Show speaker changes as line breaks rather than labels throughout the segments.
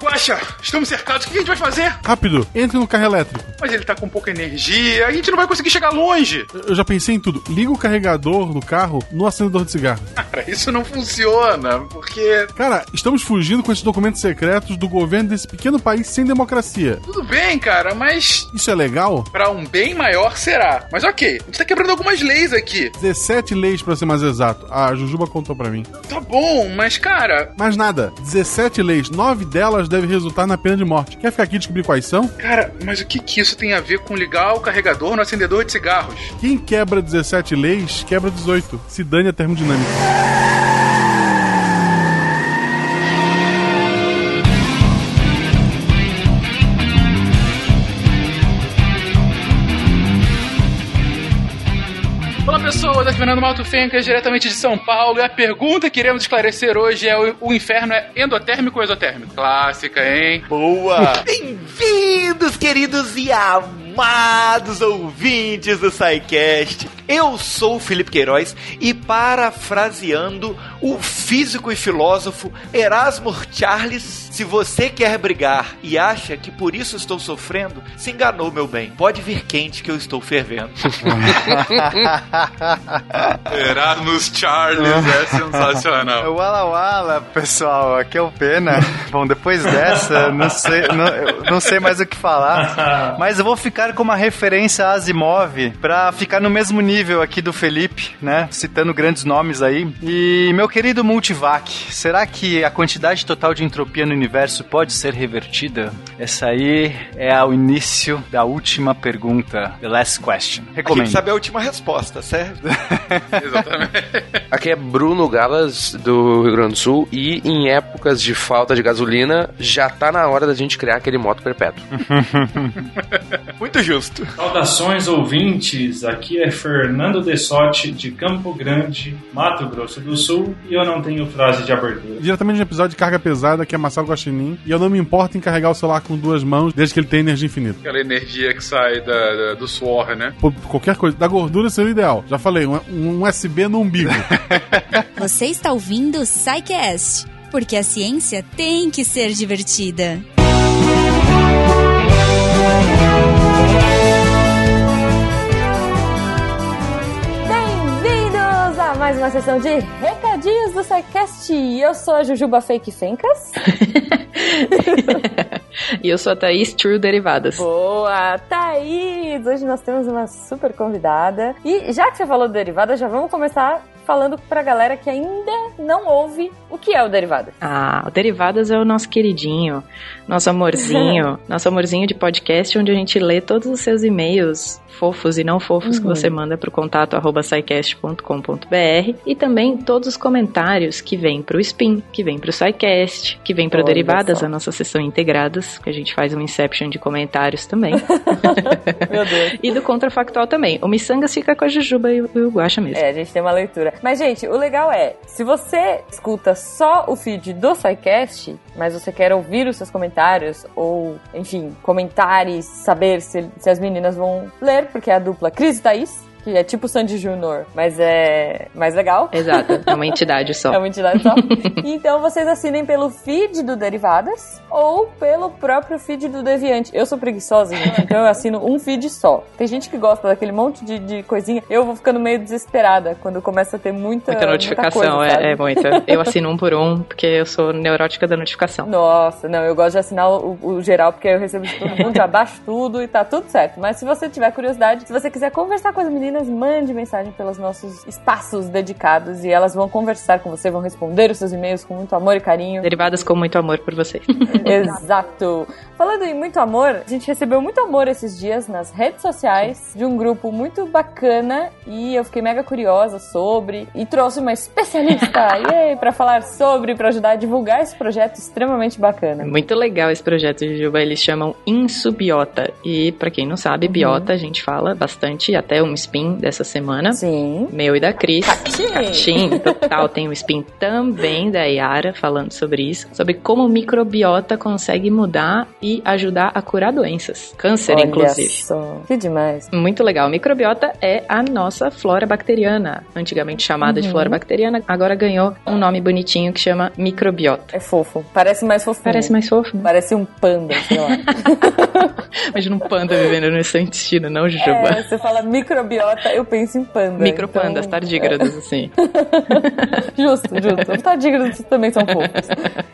Guaxa, estamos cercados, o que a gente vai fazer?
Rápido, entre no carro elétrico.
Mas ele tá com pouca energia, a gente não vai conseguir chegar longe.
Eu já pensei em tudo. Liga o carregador do carro no acendedor de cigarro.
Cara, isso não funciona, porque.
Cara, estamos fugindo com esses documentos secretos do governo desse pequeno país sem democracia.
Tudo bem, cara, mas.
Isso é legal?
Pra um bem maior será. Mas ok, a gente tá quebrando algumas leis aqui.
17 leis, pra ser mais exato. A Jujuba contou pra mim.
Tá bom, mas cara.
Mais nada. 17 leis. Nove delas devem resultar na pena de morte. Quer ficar aqui e descobrir quais são?
Cara, mas o que que isso tem a ver com ligar o carregador no acendedor de cigarros?
Quem quebra 17 leis, quebra 18. Se dane a termodinâmica.
É Fernando Malto Fencas, diretamente de São Paulo. E a pergunta que iremos esclarecer hoje é: o, o inferno é endotérmico ou exotérmico? Clássica, hein?
Boa! Bem-vindos, queridos e amados ouvintes do SciCast. Eu sou o Felipe Queiroz e, parafraseando o físico e filósofo Erasmo Charles, se você quer brigar e acha que por isso estou sofrendo, se enganou, meu bem. Pode vir quente que eu estou fervendo.
Erasmus Charles é sensacional.
Wala Wala, pessoal, aqui é o Pena. Bom, depois dessa, não sei, não, eu não sei mais o que falar, mas eu vou ficar com uma referência a Asimov pra ficar no mesmo nível aqui do Felipe, né? Citando grandes nomes aí. E meu querido Multivac, será que a quantidade total de entropia no universo pode ser revertida? Essa aí é o início da última pergunta, the last question.
A gente
Recomendo.
sabe a última resposta, certo?
Exatamente.
Aqui é Bruno Galas, do Rio Grande do Sul, e em épocas de falta de gasolina, já tá na hora da gente criar aquele moto perpétuo.
Muito justo.
Saudações ouvintes, aqui é Fernando Dessotti de Campo Grande, Mato Grosso do Sul, e eu não tenho frase de abertura.
Diretamente de um episódio de carga pesada que é Marcelo Guaxinim. E eu não me importo em carregar o celular com duas mãos, desde que ele tenha energia infinita.
Aquela energia que sai da- da- do suor, né?
Pô, qualquer coisa. Da gordura seria o ideal. Já falei, um, um USB no umbigo.
Você está ouvindo o SciCast, porque a ciência tem que ser divertida.
Bem-vindos a mais uma sessão de recadinhos do SciCast. Eu sou a Jujuba Fake Fencas.
E eu sou a Thaís True Derivadas.
Boa, Thaís! Hoje nós temos uma super convidada. E já que você falou do Derivadas, já vamos começar falando pra galera que ainda não ouve o que é o Derivadas.
Ah, o Derivadas é o nosso queridinho, nosso amorzinho, nosso amorzinho de podcast, onde a gente lê todos os seus e-mails fofos e não fofos que
Uhum.
você manda pro contato arroba e também todos os comentários que vêm pro Spin, que vêm pro SciCast, que vêm pro
Olha
Derivadas,
só.
a nossa sessão integradas, que a gente faz um inception de comentários também.
Meu Deus.
e do Contrafactual também. O Missangas fica com a Jujuba e o e o Guaxa mesmo.
É, a gente tem uma leitura. Mas, gente, o legal é, se você escuta só o feed do SciCast, mas você quer ouvir os seus comentários, ou, enfim, comentar e saber se, se as meninas vão ler, porque é a dupla Cris e Thaís, que é tipo Sandy Júnior, mas é mais legal.
Exato, é uma entidade só.
É uma entidade só. então vocês assinem pelo feed do Derivadas ou pelo próprio feed do Deviante. Eu sou preguiçosa, gente, então eu assino um feed só. Tem gente que gosta daquele monte de, de coisinha. Eu vou ficando meio desesperada quando começa a ter muita,
Muita notificação,
coisa, sabe?
é, é muita. Eu assino um por um, porque eu sou neurótica da notificação.
Nossa, não, eu gosto de assinar o, o geral, porque eu recebo de todo mundo, já baixo tudo e tá tudo certo. Mas se você tiver curiosidade, se você quiser conversar com as meninas, mande mensagem pelos nossos espaços dedicados e elas vão conversar com você, vão responder os seus e-mails com muito amor e carinho.
Derivadas com muito amor por você.
Exato. Falando em muito amor, a gente recebeu muito amor esses dias nas redes sociais de um grupo muito bacana e eu fiquei mega curiosa sobre e trouxe uma especialista yay, pra falar sobre, pra ajudar a divulgar esse projeto extremamente bacana.
Muito legal esse projeto de Juba, eles chamam Insubiota. E pra quem não sabe, biota a gente fala bastante, até um spin spin dessa semana.
Sim.
Meu e da Cris.
Catim.
Total. Tem o spin também da Yara falando sobre isso. Sobre como o microbiota consegue mudar e ajudar a curar doenças. Câncer,
Olha
inclusive.
só. Que demais.
Muito legal. O microbiota é a nossa flora bacteriana. Antigamente chamada de flora bacteriana, agora ganhou um nome bonitinho que chama microbiota.
É fofo. Parece mais fofinho.
Parece mais fofo?
Parece um panda, sei lá.
Imagina um panda vivendo no seu intestino, não, Jujuba?
É, você fala microbiota, eu penso em panda.
Micropandas,
então-
tardígrados, assim.
Justo, justo. Os tardígrados também são fofos.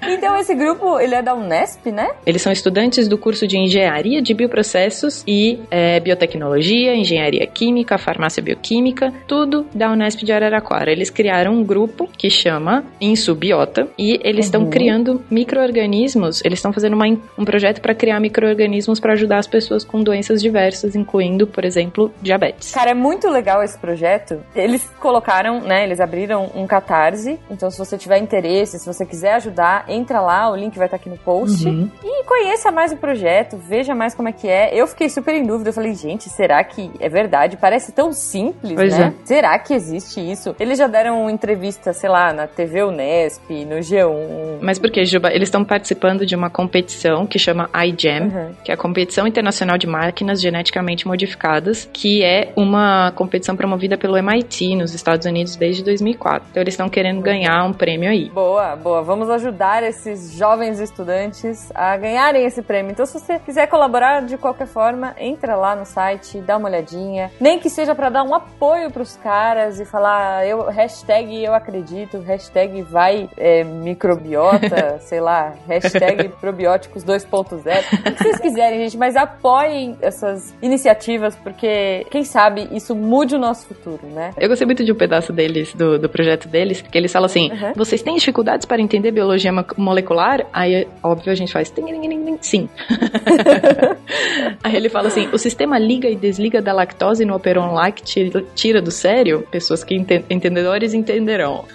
Então esse grupo, ele é da Unesp, né?
Eles são estudantes do curso de Engenharia de Bioprocessos e é, Biotecnologia, Engenharia Química, Farmácia Bioquímica, tudo da Unesp de Araraquara. Eles criaram um grupo que chama Insubiota e eles estão criando micro-organismos, eles estão fazendo uma um projeto para criar micro-organismos para ajudar as pessoas com doenças diversas, incluindo, por exemplo, diabetes.
Cara, é muito legal esse projeto. Eles colocaram, né? Eles abriram um catarse. Então, se você tiver interesse, se você quiser ajudar, entra lá, o link vai estar aqui no post.
Uhum.
E conheça mais o projeto, veja mais como é que é. Eu fiquei super em dúvida. Eu falei, gente, será que é verdade? Parece tão simples,
Pois
né?
é.
Será que existe isso? Eles já deram entrevista, sei lá, na TV Unesp, no G1.
Mas por que, Juba? Eles estão participando de uma competição que chama iGEM,
Uhum.
que é a Competição Internacional de Máquinas Geneticamente Modificadas, que é uma competição promovida pelo MIT nos Estados Unidos desde 2004. Então eles estão querendo ganhar um prêmio aí.
Boa, boa. Vamos ajudar esses jovens estudantes a ganharem esse prêmio. Então, se você quiser colaborar de qualquer forma, entra lá no site, dá uma olhadinha. Nem que seja pra dar um apoio pros caras e falar, eu, hashtag eu acredito, hashtag vai é, microbiota, sei lá, hashtag probióticos 2.0. O que vocês quiserem, gente, mas apoiem essas iniciativas, porque quem sabe isso mude o nosso futuro, né?
Eu gostei muito de um pedaço deles, do, do projeto deles, que eles falam assim:
Uhum.
vocês têm dificuldades para entender biologia mo- molecular? Aí, óbvio, a gente faz sim. Aí ele fala assim: o sistema liga e desliga da lactose no operon lácteo tira do sério? Pessoas que enten- entendedores entenderão.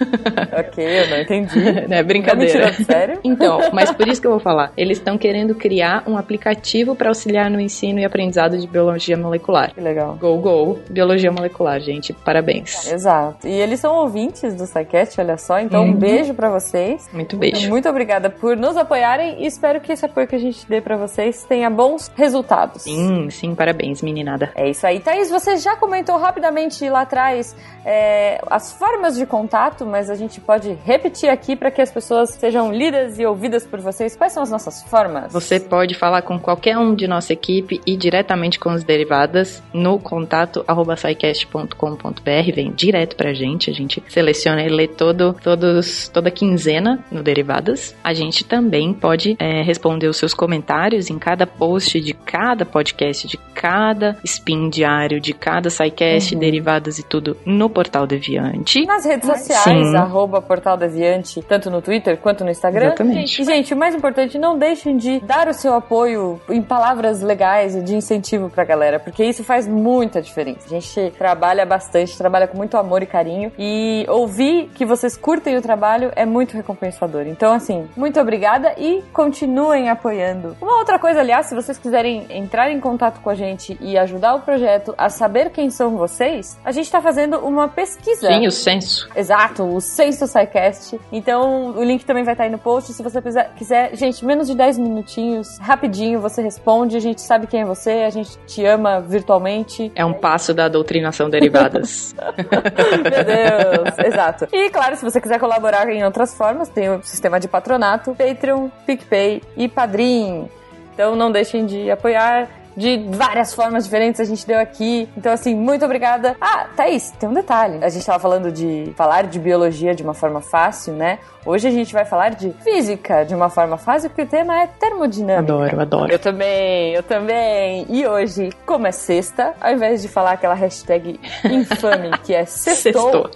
Ok, eu não entendi.
né?
Tá me
Brincadeira.
tirando sério?
Então, mas por isso que eu vou falar. Eles estão querendo criar um aplicativo para auxiliar no ensino e aprendizado de biologia molecular.
Que legal.
Go, go, biologia molecular, gente. Parabéns.
Exato. E eles são ouvintes do SciCast, olha só. Então,
Uhum.
um beijo pra vocês.
Muito beijo.
Muito obrigada por nos apoiarem e espero que esse apoio que a gente dê pra vocês tenha bons resultados.
Sim, sim, parabéns, meninada.
É isso aí. Thaís, você já comentou rapidamente lá atrás é, as formas de contato, mas a gente pode repetir aqui para que as pessoas sejam lidas e ouvidas por vocês. Quais são as nossas formas?
Você pode falar com qualquer um de nossa equipe e diretamente com os derivadas no contato arroba scicast.com.br. Vem direto pra gente. A gente seleciona e lê todo, todos, toda quinzena no Derivadas. A gente também pode é, responder os seus comentários em cada post de cada podcast, de cada spin diário, de cada SciCast, derivadas e tudo no Portal Deviante.
Nas redes sociais,
Sim.
arroba Portal Deviante, tanto no Twitter quanto no Instagram.
Exatamente.
E, gente, o mais importante, não deixem de dar o seu apoio em palavras legais e de incentivo pra galera, porque isso faz muita diferença. A gente trabalha bastante, trabalha com muito amor e carinho, e ouvir que vocês curtem o trabalho é muito recompensador. Então, assim, muito obrigada e continuem apoiando. Uma outra coisa, aliás, se vocês quiserem entrar em contato com a gente e ajudar o projeto a saber quem são vocês, a gente tá fazendo uma pesquisa.
Sim, o censo.
Exato, o Senso SciCast. Então, o link também vai estar aí no post. Se você quiser, quiser, gente, menos de 10 minutinhos, rapidinho, você responde. A gente sabe quem é você, a gente te ama virtualmente.
É um passo da doutrinação derivadas.
Meu Deus, exato. E claro, se você quiser colaborar em outras formas, tem o sistema de patronato, Patreon, PicPay e Padrim. Então não deixem de apoiar. De várias formas diferentes a gente deu aqui. Então, assim, muito obrigada. Ah, Thaís, tem um detalhe. A gente tava falando de falar de biologia de uma forma fácil, né? Hoje a gente vai falar de física de uma forma fácil, porque o tema é termodinâmica.
Adoro, adoro.
Eu também, eu também. E hoje, como é sexta, ao invés de falar aquela hashtag infame que é sextou,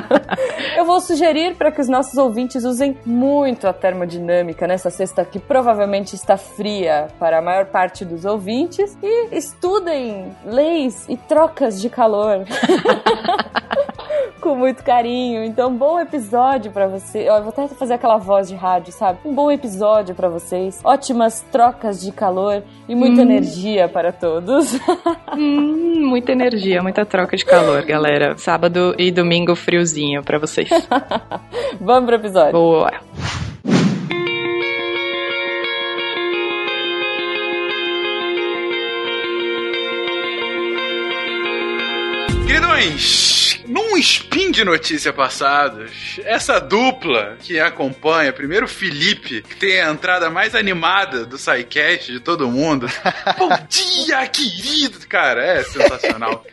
eu vou sugerir para que os nossos ouvintes usem muito a termodinâmica nessa sexta que provavelmente está fria para a maior parte dos ouvintes e estudem leis e trocas de calor. com muito carinho. Então, bom episódio pra você. Ó, eu vou até fazer aquela voz de rádio, sabe? Um bom episódio pra vocês. Ótimas trocas de calor e muita energia para todos.
Hum, muita energia, muita troca de calor, galera. Sábado e domingo friozinho pra vocês.
Vamos pro episódio.
Boa.
Queridões, num spin de notícia passados, essa dupla que acompanha, primeiro o Felipe, que tem a entrada mais animada do SciCast de todo mundo. Bom dia, querido! Cara, é sensacional.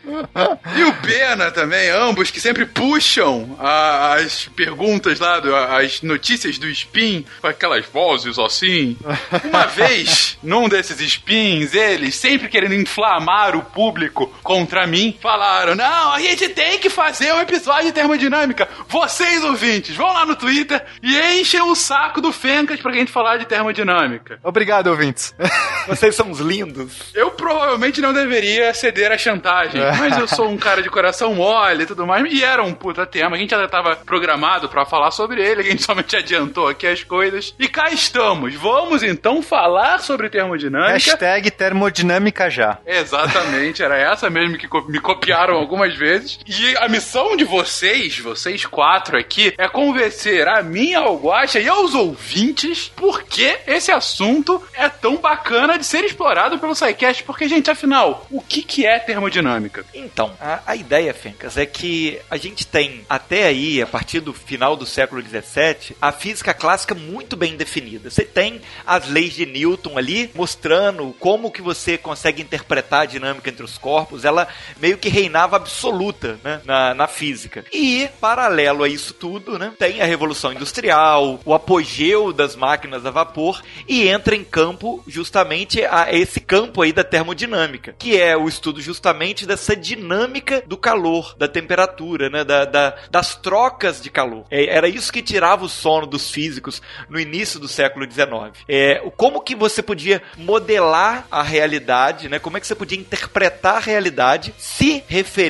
E o Pena também, ambos que sempre puxam a- as perguntas lá, as notícias do spin, com aquelas vozes assim. Uma vez, num desses spins, eles, sempre querendo inflamar o público contra mim, falaram: Não, a gente tem que fazer um episódio de termodinâmica. Vocês, ouvintes, vão lá no Twitter e enchem o saco do Fencas pra gente falar de termodinâmica.
Obrigado, ouvintes.
Vocês são uns lindos.
Eu provavelmente não deveria ceder à chantagem,
É.
mas eu sou um cara de coração mole e tudo mais, e era um puta tema. A gente já tava programado pra falar sobre ele, a gente somente adiantou aqui as coisas. E cá estamos. Vamos então falar sobre termodinâmica.
Hashtag termodinâmica já.
Exatamente, era essa mesmo que me copiaram algumas vezes. E a missão de vocês, vocês quatro aqui, é convencer a ao Guaxa e aos ouvintes por que esse assunto é tão bacana de ser explorado pelo SciCast. Porque, gente, afinal, o que, que é termodinâmica?
Então, a, a ideia, Fencas, é que a gente tem até aí, a partir do final do século XVII, a física clássica muito bem definida. Você tem as leis de Newton ali, mostrando como que você consegue interpretar a dinâmica entre os corpos. Ela meio que reinava absoluta né, na, na física. E, paralelo a isso tudo, né, tem a Revolução Industrial, o apogeu das máquinas a vapor, e entra em campo justamente a, esse campo aí da termodinâmica, que é o estudo justamente dessa dinâmica do calor, da temperatura, né, da, da- das trocas de calor. É, era isso que tirava o sono dos físicos no início do século XIX. É, como que você podia modelar a realidade, né, como é que você podia interpretar a realidade se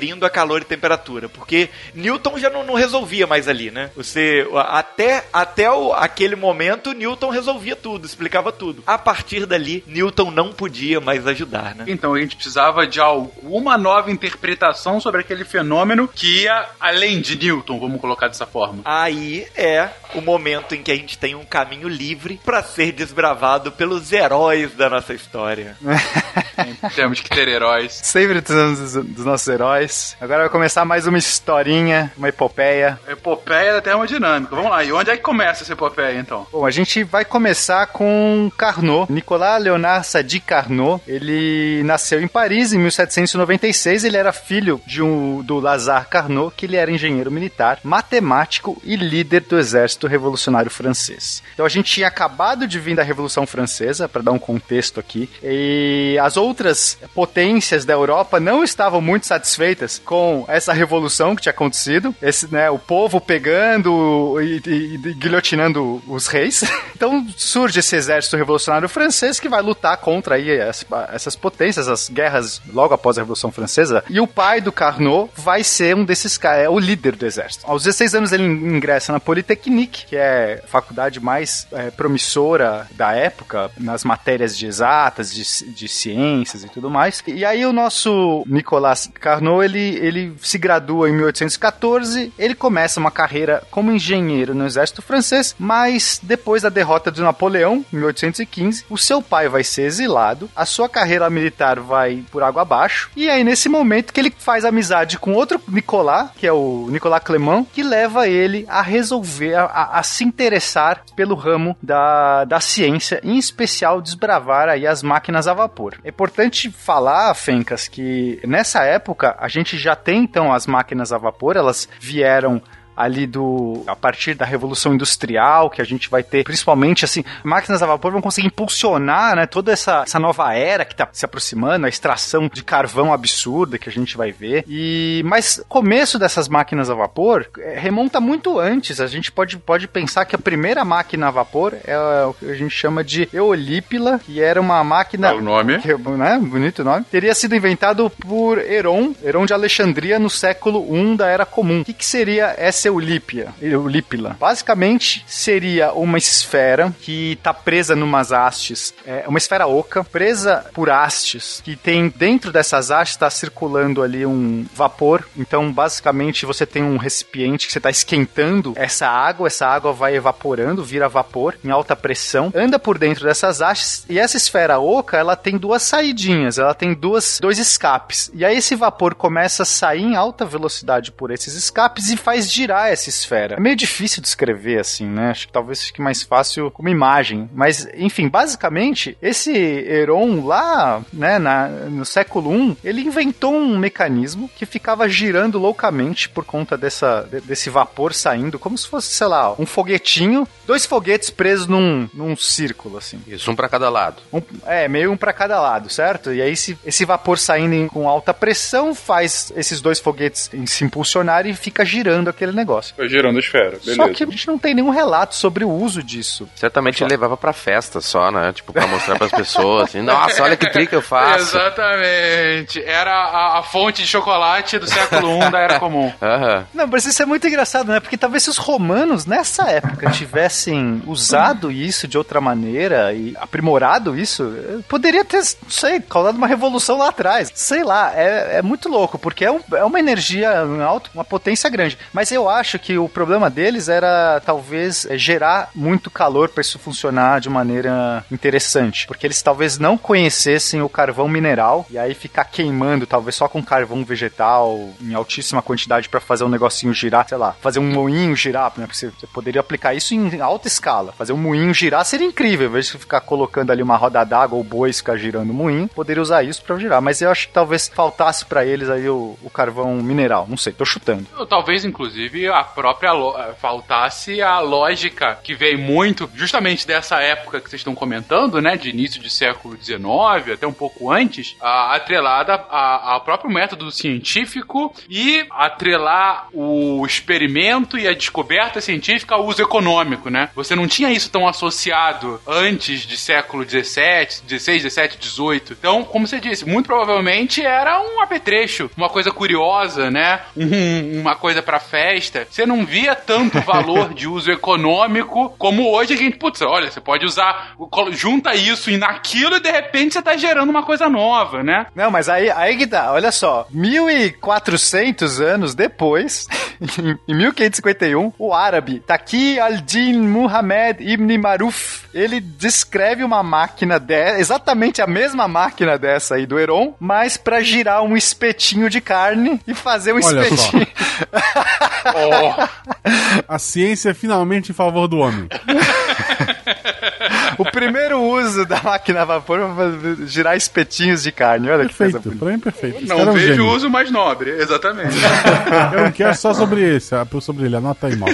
referindo a calor e temperatura, porque Newton já não, não resolvia mais ali, né? Você até até o, aquele momento Newton resolvia tudo, explicava tudo. A partir dali Newton não podia mais ajudar, né?
Então a gente precisava de alguma nova interpretação sobre aquele fenômeno que ia além de Newton, vamos colocar dessa forma.
Aí é o momento em que a gente tem um caminho livre para ser desbravado pelos heróis da nossa história.
Temos que ter heróis.
Sempre precisamos dos, dos nossos heróis. Agora vai começar mais uma historinha, uma epopeia.
Epopeia da termodinâmica. Vamos lá, e onde é que começa essa epopeia então?
Bom, a gente vai começar com Carnot. Nicolas Leonard Sadi Carnot. Ele nasceu em Paris em 1796. Ele era filho de um, do Lazare Carnot, que ele era engenheiro militar, matemático e líder do exército revolucionário francês. Então a gente tinha acabado de vir da Revolução Francesa, para dar um contexto aqui, e as outras potências da Europa não estavam muito satisfeitas com essa revolução que tinha acontecido. Esse, né, o povo pegando e, e- e guilhotinando os reis. Então surge esse exército revolucionário francês que vai lutar contra aí as- essas potências, as guerras logo após a Revolução Francesa. E o pai do Carnot vai ser um desses caras, é o líder do exército. Aos 16 anos ele ingressa na Polytechnique, que é a faculdade mais é, promissora da época nas matérias de exatas, de, de ciências e tudo mais. E aí o nosso Nicolas Carnot, ele, ele se gradua em 1814, ele começa uma carreira como engenheiro no exército francês, mas depois da derrota de Napoleão, em 1815, o seu pai vai ser exilado, a sua carreira militar vai por água abaixo, e aí nesse momento que ele faz amizade com outro Nicolas, que é o Nicolas Clement, que leva ele a resolver, a- a, a se interessar pelo ramo da, da ciência, em especial desbravar aí as máquinas a vapor. É importante falar, Fencas, que nessa época a gente já tem então as máquinas a vapor, elas vieram ali do a partir da revolução industrial que a gente vai ter, principalmente assim, máquinas a vapor vão conseguir impulsionar, né, toda essa, essa nova era que tá se aproximando, a extração de carvão absurda que a gente vai ver. E mas o começo dessas máquinas a vapor é, remonta muito antes. A gente pode, pode pensar que a primeira máquina a vapor é o que a gente chama de Eolípila, que era uma máquina
É o nome.
que, né, bonito nome, teria sido inventado por Heron, Heron de Alexandria no século I da Era Comum. O que, que seria essa Eulípia? Eulípila? Basicamente, seria uma esfera que está presa numas hastes, é uma esfera oca, presa por hastes, que tem dentro dessas hastes está circulando ali um vapor. Então, basicamente, você tem um recipiente que você está esquentando essa água, essa água vai evaporando, vira vapor em alta pressão, anda por dentro dessas hastes e essa esfera oca, ela tem duas saidinhas, ela tem duas, dois escapes. E aí esse vapor começa a sair em alta velocidade por esses escapes e faz girar essa esfera. É meio difícil de escrever assim, né? Acho que talvez fique mais fácil como imagem. Mas, enfim, basicamente, esse Heron lá, né, na, no século I, ele inventou um mecanismo que ficava girando loucamente por conta dessa, de- desse vapor saindo, como se fosse, sei lá, um foguetinho, dois foguetes presos num, num círculo, assim.
Isso, um pra cada lado.
Um- é, meio um pra cada lado, certo? E aí esse, esse vapor saindo em- com alta pressão faz esses dois foguetes em- se impulsionarem e fica girando aquele negócio.
Foi girando esfera, beleza.
Só que a gente não tem nenhum relato sobre o uso disso.
Certamente ele levava pra festa só, né? Tipo, pra mostrar pras pessoas, assim, nossa, olha que trick eu faço.
Exatamente. Era a, a fonte de chocolate do século I da Era Comum.
Aham.
Não, mas isso é muito engraçado, né? Porque talvez se os romanos, nessa época, tivessem usado isso de outra maneira e aprimorado isso, eh, poderia ter, não sei, causado uma revolução lá atrás. Sei lá, é, é muito louco, porque é, um- é uma energia em alto, uma potência grande. Mas eu acho que o problema deles era, talvez, eh, gerar muito calor para isso funcionar de maneira interessante. Porque eles talvez não conhecessem o carvão mineral e aí ficar queimando, talvez só com carvão vegetal em altíssima quantidade para fazer um negocinho girar, sei lá, fazer um moinho girar, né? Porque você, poderia aplicar isso em alta escala. Fazer um moinho girar seria incrível, ao invés de ficar colocando ali uma roda d'água ou bois ficar girando o moinho, poderia usar isso para girar. Mas eu acho que talvez faltasse para eles aí o, o carvão mineral. Não sei, tô chutando.
Talvez, inclusive, a própria eh, faltasse a lógica que veio muito justamente dessa época que vocês estão comentando, né? De início de século XIX, até um pouco antes, a- atrelada ao próprio método científico e atrelar o experimento e a descoberta científica ao uso econômico, né? Você não tinha isso tão associado antes de século XVII, XVI, XVII, XVIII. Então, como você disse, muito provavelmente era um apetrecho, uma coisa curiosa, né? Um- uma coisa pra festa. Você não via tanto valor de uso econômico como hoje a gente, putz, olha, você pode usar, junta isso e naquilo e de repente você tá gerando uma coisa nova, né?
Não, mas aí, aí que tá, olha só, 1400 anos depois, em- em 1551, o árabe Taqi al-Din Muhammad ibn Maruf, ele descreve uma máquina de, exatamente a mesma máquina dessa aí do Heron, mas pra girar um espetinho de carne e fazer um
Olha só.
espetinho.
A ciência é finalmente em favor do homem.
o primeiro uso da máquina a vapor fazer- girar espetinhos de carne. Olha que coisa
Perfeito,
bonita.
pra mim é perfeito. Esse
Não
é um
vejo
gênio.
uso mais nobre, exatamente.
Eu não quero só sobre esse, sobre ele, anota aí, mal.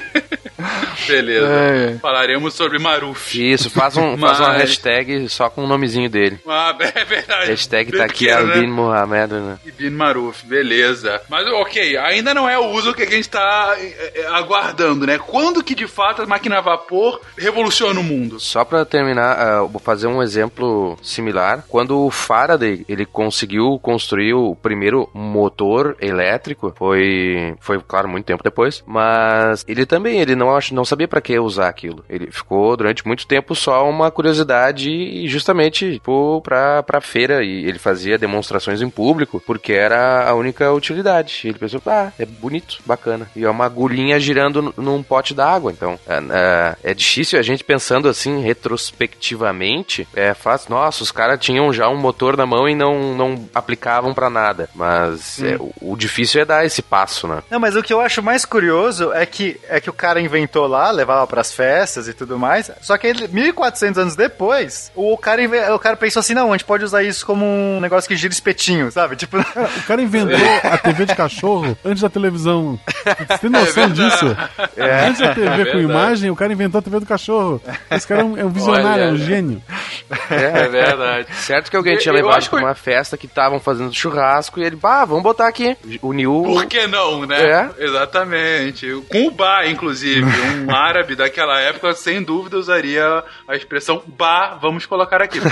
Beleza.
É.
Falaremos sobre Maruf.
Isso, faz, um, faz uma
Mas-
hashtag só com o nomezinho dele.
Ah, é verdade.
Hashtag tá aqui
né?
Albin Mohamed, né?
Ibn Maruf, beleza. Mas ok, ainda não é o uso que a gente tá é, é, aguardando, né? Quando que de fato a máquina a vapor revoluciona o mundo?
Só pra terminar, ah, vou fazer um exemplo similar. Quando o Faraday ele conseguiu construir o primeiro motor elétrico, foi, foi claro muito tempo depois, mas ele também ele não ach- não sabia pra que usar aquilo. Ele ficou durante muito tempo só uma curiosidade e justamente tipo, pra para feira e ele fazia demonstrações em público porque era a única utilidade. Ele pensou, ah, é bonito, bacana. E é uma agulhinha girando num pote d'água. Então, é, é, é difícil a gente pensando assim, retrospectivamente, é fácil. Nossa, os caras tinham já um motor na mão e não, não aplicavam pra nada. Mas é, o, o difícil é dar esse passo, né?
Não, mas o que eu acho mais curioso é que, é que o cara inventou lá lá, levava pras festas e tudo mais. Só que ele, 1400 anos depois, o cara, o cara pensou assim, não, a gente pode usar isso como um negócio que gira espetinho, sabe? Tipo,
O cara inventou a TV de cachorro antes da televisão. Você tem noção disso? Antes da TV com
verdade.
imagem, o cara inventou a TV do cachorro. Esse cara é um, é um visionário,
Olha.
é um gênio.
É verdade.
Certo que alguém tinha
Eu- eu
levado pra
que-
uma festa que estavam fazendo churrasco e ele, bah, vamos botar aqui. Uniu.
Por que não, né?
É.
Exatamente. Com o Ba, inclusive. Um árabe daquela época, sem dúvida, usaria a expressão Ba, vamos colocar aqui.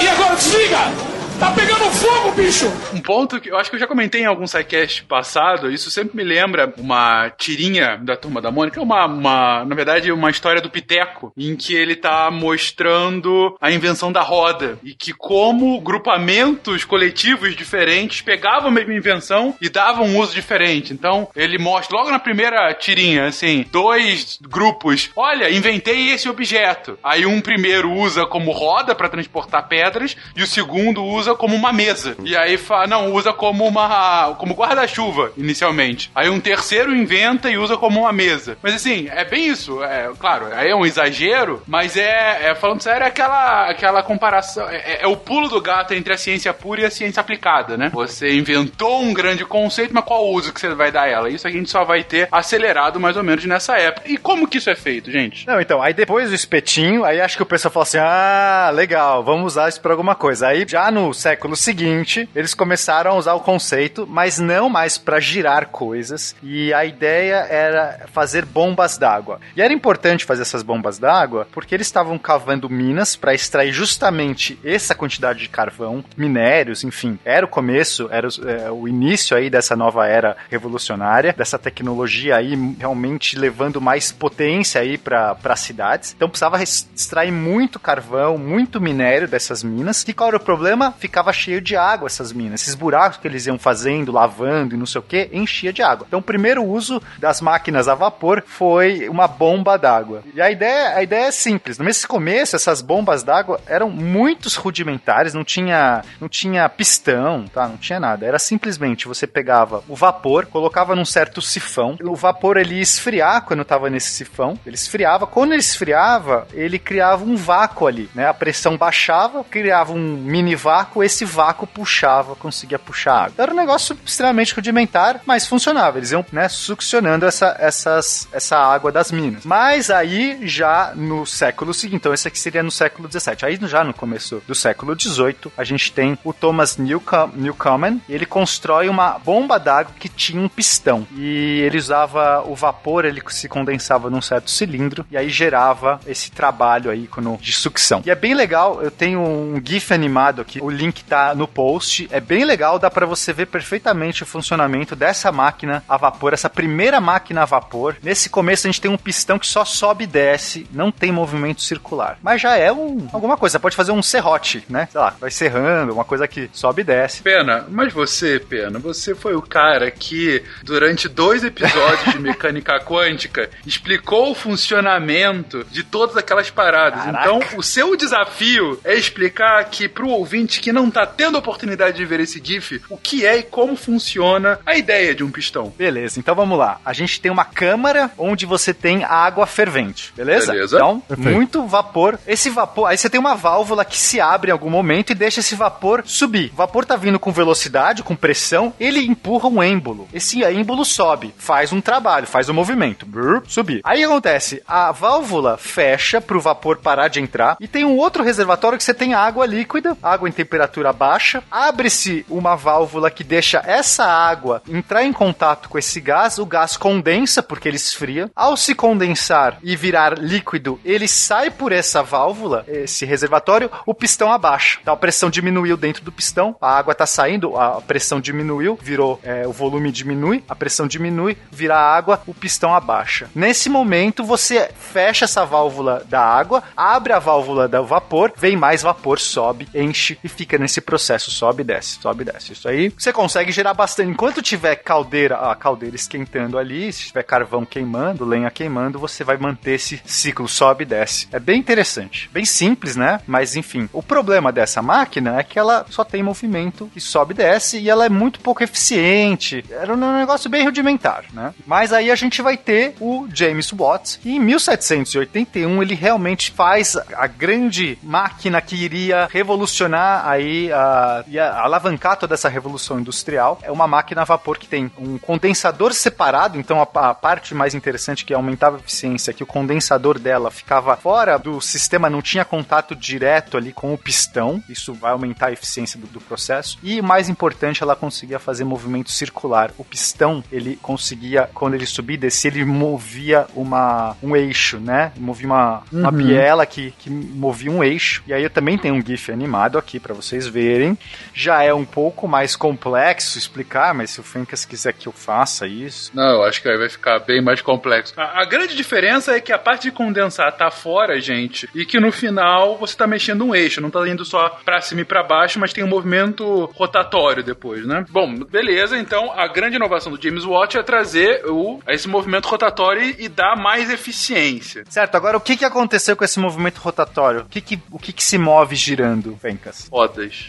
E agora desliga! Tá pegando fogo, bicho!
Um ponto que eu acho que eu já comentei em algum sidecast passado, isso sempre me lembra uma tirinha da Turma da Mônica, uma, uma na verdade, uma história do Piteco, em que ele tá mostrando a invenção da roda e que como grupamentos coletivos diferentes pegavam a mesma invenção e davam um uso diferente. Então, ele mostra logo na primeira tirinha, assim, dois grupos, olha, inventei esse objeto. Aí um primeiro usa como roda para transportar pedras e o segundo usa como uma mesa. E aí fa não, usa como uma como guarda-chuva inicialmente. Aí um terceiro inventa e usa como uma mesa. Mas assim, é bem isso, é, claro, aí é um exagero, mas é, é, falando sério, é aquela aquela comparação, é, é o pulo do gato entre a ciência pura e a ciência aplicada, né? Você inventou um grande conceito, mas qual o uso que você vai dar a ela? Isso a gente só vai ter acelerado mais ou menos nessa época. E como que isso é feito, gente?
Não, então, aí depois do espetinho, aí acho que o pessoal falou assim: ah, legal, vamos usar isso pra alguma coisa. Aí já no século seguinte, eles começaram a usar o conceito, mas não mais pra girar coisas. E a ideia era fazer bombas d'água. E era importante fazer essas bombas d'água porque eles estavam cavando minas pra extrair justamente essa quantidade de carvão, minérios, enfim. Era o começo, era o, é, o início aí dessa nova era revolucionária, dessa tecnologia aí realmente levando mais potência aí para as cidades. Então precisava extrair muito carvão, muito minério dessas minas. E qual era o problema? Ficava cheio de água essas minas. Esses buracos que eles iam fazendo, lavando e não sei o que, enchia de água. Então o primeiro uso das máquinas a vapor foi uma bomba d'água. E a ideia, a ideia é simples. Nesse começo, essas bombas d'água eram muitos rudimentares, não tinha, não tinha pistão, tá? Não tinha nada. Era simplesmente você pegava o vapor, colocava num certo sifão. O vapor ele ia esfriar quando estava nesse sifão. Ele esfriava. Quando ele esfriava, ele criava um vácuo ali, né? A pressão baixava, criava um mini vácuo, esse vácuo puxava, conseguia puxar água. Era um negócio extremamente rudimentar, mas funcionava. Eles iam, né, succionando essa, essas, essa água das minas. Mas aí, já no século seguinte, então esse aqui seria no século XVII. Aí, já no começo do século XVIII, a gente tem o Thomas Newcom- Newcomen, e ele constrói uma bomba d'água que tinha um pistão. E ele usava o vapor, ele se condensava num certo cilindro, e aí gerava esse trabalho aí de sucção. E é bem legal, eu tenho um GIF animado aqui, o link tá no post, é bem legal, dá pra você ver perfeitamente o funcionamento dessa máquina a vapor, essa primeira máquina a vapor. Nesse começo a gente tem um pistão que só sobe e desce, não tem movimento circular. Mas já é um, alguma coisa, você pode fazer um serrote, né? Sei lá, vai serrando, uma coisa que sobe e desce.
Pena, mas você, Pena, você foi o cara que, durante dois episódios de mecânica quântica, explicou o funcionamento de todas aquelas paradas.
Caraca.
Então, o seu desafio é explicar aqui pro ouvinte que não tá tendo a oportunidade de ver esse GIF o que é e como funciona a ideia de um pistão.
Beleza, então vamos lá. A gente tem uma câmara onde você tem água fervente, beleza?
Beleza.
Então,
Perfeito.
muito vapor. Esse vapor, aí você tem uma válvula que se abre em algum momento e deixa esse vapor subir. O vapor tá vindo com velocidade, com pressão, ele empurra um êmbolo. Esse êmbolo sobe, faz um trabalho, faz um movimento, brrr, subir. Aí o que acontece? A válvula fecha pro vapor parar de entrar e tem um outro reservatório que você tem água líquida, água em temperatura baixa. Abre-se uma válvula que deixa essa água entrar em contato com esse gás, o gás condensa porque ele esfria. Ao se condensar e virar líquido, ele sai por essa válvula, esse reservatório, o pistão abaixa. Então a pressão diminuiu dentro do pistão, a água está saindo, a pressão diminuiu, virou, é, o volume diminui, a pressão diminui, vira água, o pistão abaixa. Nesse momento você fecha essa válvula da água, abre a válvula do vapor, vem mais vapor, sobe, enche e fica fica nesse processo, sobe e desce, sobe e desce. Isso aí você consegue gerar bastante. Enquanto tiver caldeira, a caldeira esquentando ali, se tiver carvão queimando, lenha queimando, você vai manter esse ciclo sobe e desce. É bem interessante. Bem simples, né? Mas enfim, o problema dessa máquina é que ela só tem movimento que sobe e desce e ela é muito pouco eficiente. Era um negócio bem rudimentar, né? Mas aí a gente vai ter o James Watt, que em 1781 ele realmente faz a grande máquina que iria revolucionar aí, a, ia alavancar toda essa revolução industrial. É uma máquina a vapor que tem um condensador separado, então a, a parte mais interessante que aumentava a eficiência, é que o condensador dela ficava fora do sistema, não tinha contato direto ali com o pistão, isso vai aumentar a eficiência do, do processo. E mais importante, ela conseguia fazer movimento circular. O pistão, ele conseguia, quando ele subia e descia, ele movia uma, um eixo, né? Movia uma, uhum. uma biela que, que movia um eixo. E aí eu também tenho um GIF animado aqui para vocês verem. Já é um pouco mais complexo explicar, mas se o Fencas quiser que eu faça isso.
Não, eu acho que aí vai ficar bem mais complexo. A, a grande diferença é que a parte de condensar tá fora, gente, e que no final você tá mexendo um eixo, não tá indo só pra cima e pra baixo, mas tem um movimento rotatório depois, né? Bom, beleza, então a grande inovação do James Watt é trazer o, esse movimento rotatório e dar mais eficiência.
Certo, agora o que, que aconteceu com esse movimento rotatório? O que, que, o que, que se move girando, Fencas?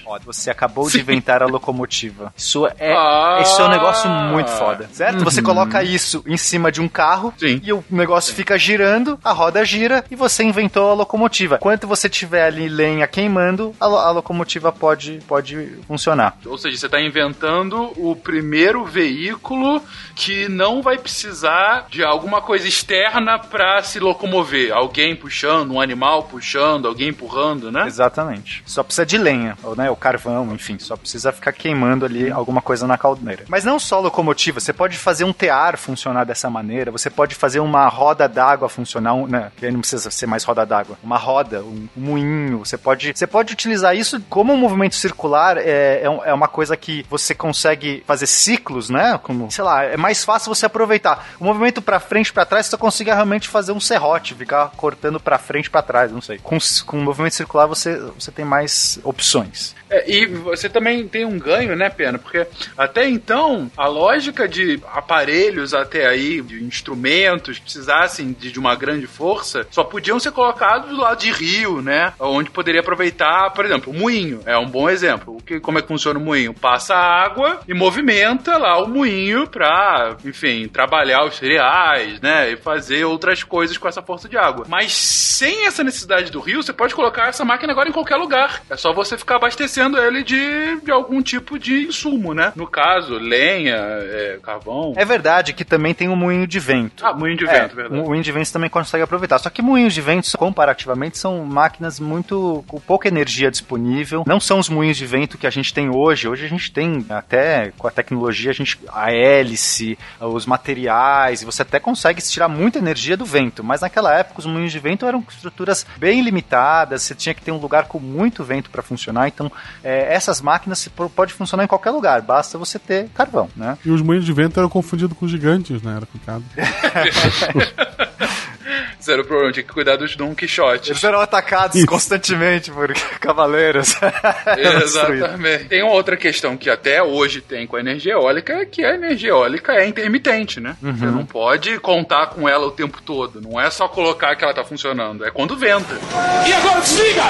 Rodas.
Você acabou Sim. de inventar a locomotiva. Isso é, ah. isso é um negócio muito foda, certo? Uhum. Você coloca isso em cima de um carro
Sim.
e o negócio Sim. fica girando, a roda gira e você inventou a locomotiva. Enquanto você tiver ali lenha queimando, a, a locomotiva pode, pode funcionar.
Ou seja, você está inventando o primeiro veículo que não vai precisar de alguma coisa externa para se locomover. Alguém puxando, um animal puxando, alguém empurrando, né?
Exatamente. Só precisa de lenha, ou, né, o carvão, enfim, só precisa ficar queimando ali alguma coisa na caldeira. Mas não só locomotiva, você pode fazer um tear funcionar dessa maneira, você pode fazer uma roda d'água funcionar, né, que não precisa ser mais roda d'água, uma roda, um, um moinho, você pode, você pode utilizar isso como um movimento circular, é, é, é uma coisa que você consegue fazer ciclos, né, como, sei lá, é mais fácil você aproveitar. O movimento para frente, para trás, você consegue realmente fazer um serrote, ficar cortando para frente, para trás, não sei. Com, com o movimento circular você, você tem mais opções.
É, e você também tem um ganho, né, Pena? Porque até então, a lógica de aparelhos até aí, de instrumentos precisassem de, de uma grande força, só podiam ser colocados do lado de rio, né? Onde poderia aproveitar, por exemplo, o moinho é um bom exemplo. O que, como é que funciona o moinho? Passa água e movimenta lá o moinho pra, enfim, trabalhar os cereais, né? E fazer outras coisas com essa força de água. Mas sem essa necessidade do rio, você pode colocar essa máquina agora em qualquer lugar. É só você ficar abastecendo ele de, de algum tipo de insumo, né? No caso, lenha, é, carvão.
É verdade que também tem um moinho de vento.
Ah, moinho de vento, é, verdade.
O moinho de vento também consegue aproveitar. Só que moinhos de vento, comparativamente, são máquinas muito com pouca energia disponível. Não são os moinhos de vento que a gente tem hoje. Hoje a gente tem até com a tecnologia, a gente a hélice, os materiais, e você até consegue tirar muita energia do vento. Mas naquela época os moinhos de vento eram estruturas bem limitadas. Você tinha que ter um lugar com muito vento para funcionar. Então é, essas máquinas pode funcionar em qualquer lugar, basta você ter carvão, né?
E os moinhos de vento eram confundidos com gigantes, né? Era complicado.
Zero problema, tinha que cuidar dos Don Quixote.
Eles eram atacados constantemente por cavaleiros.
Exatamente. Tem outra questão que até hoje tem com a energia eólica, que a energia eólica é intermitente, né? Uhum. Você não pode contar com ela o tempo todo. Não é só colocar que ela tá funcionando, é quando venta.
E agora desliga!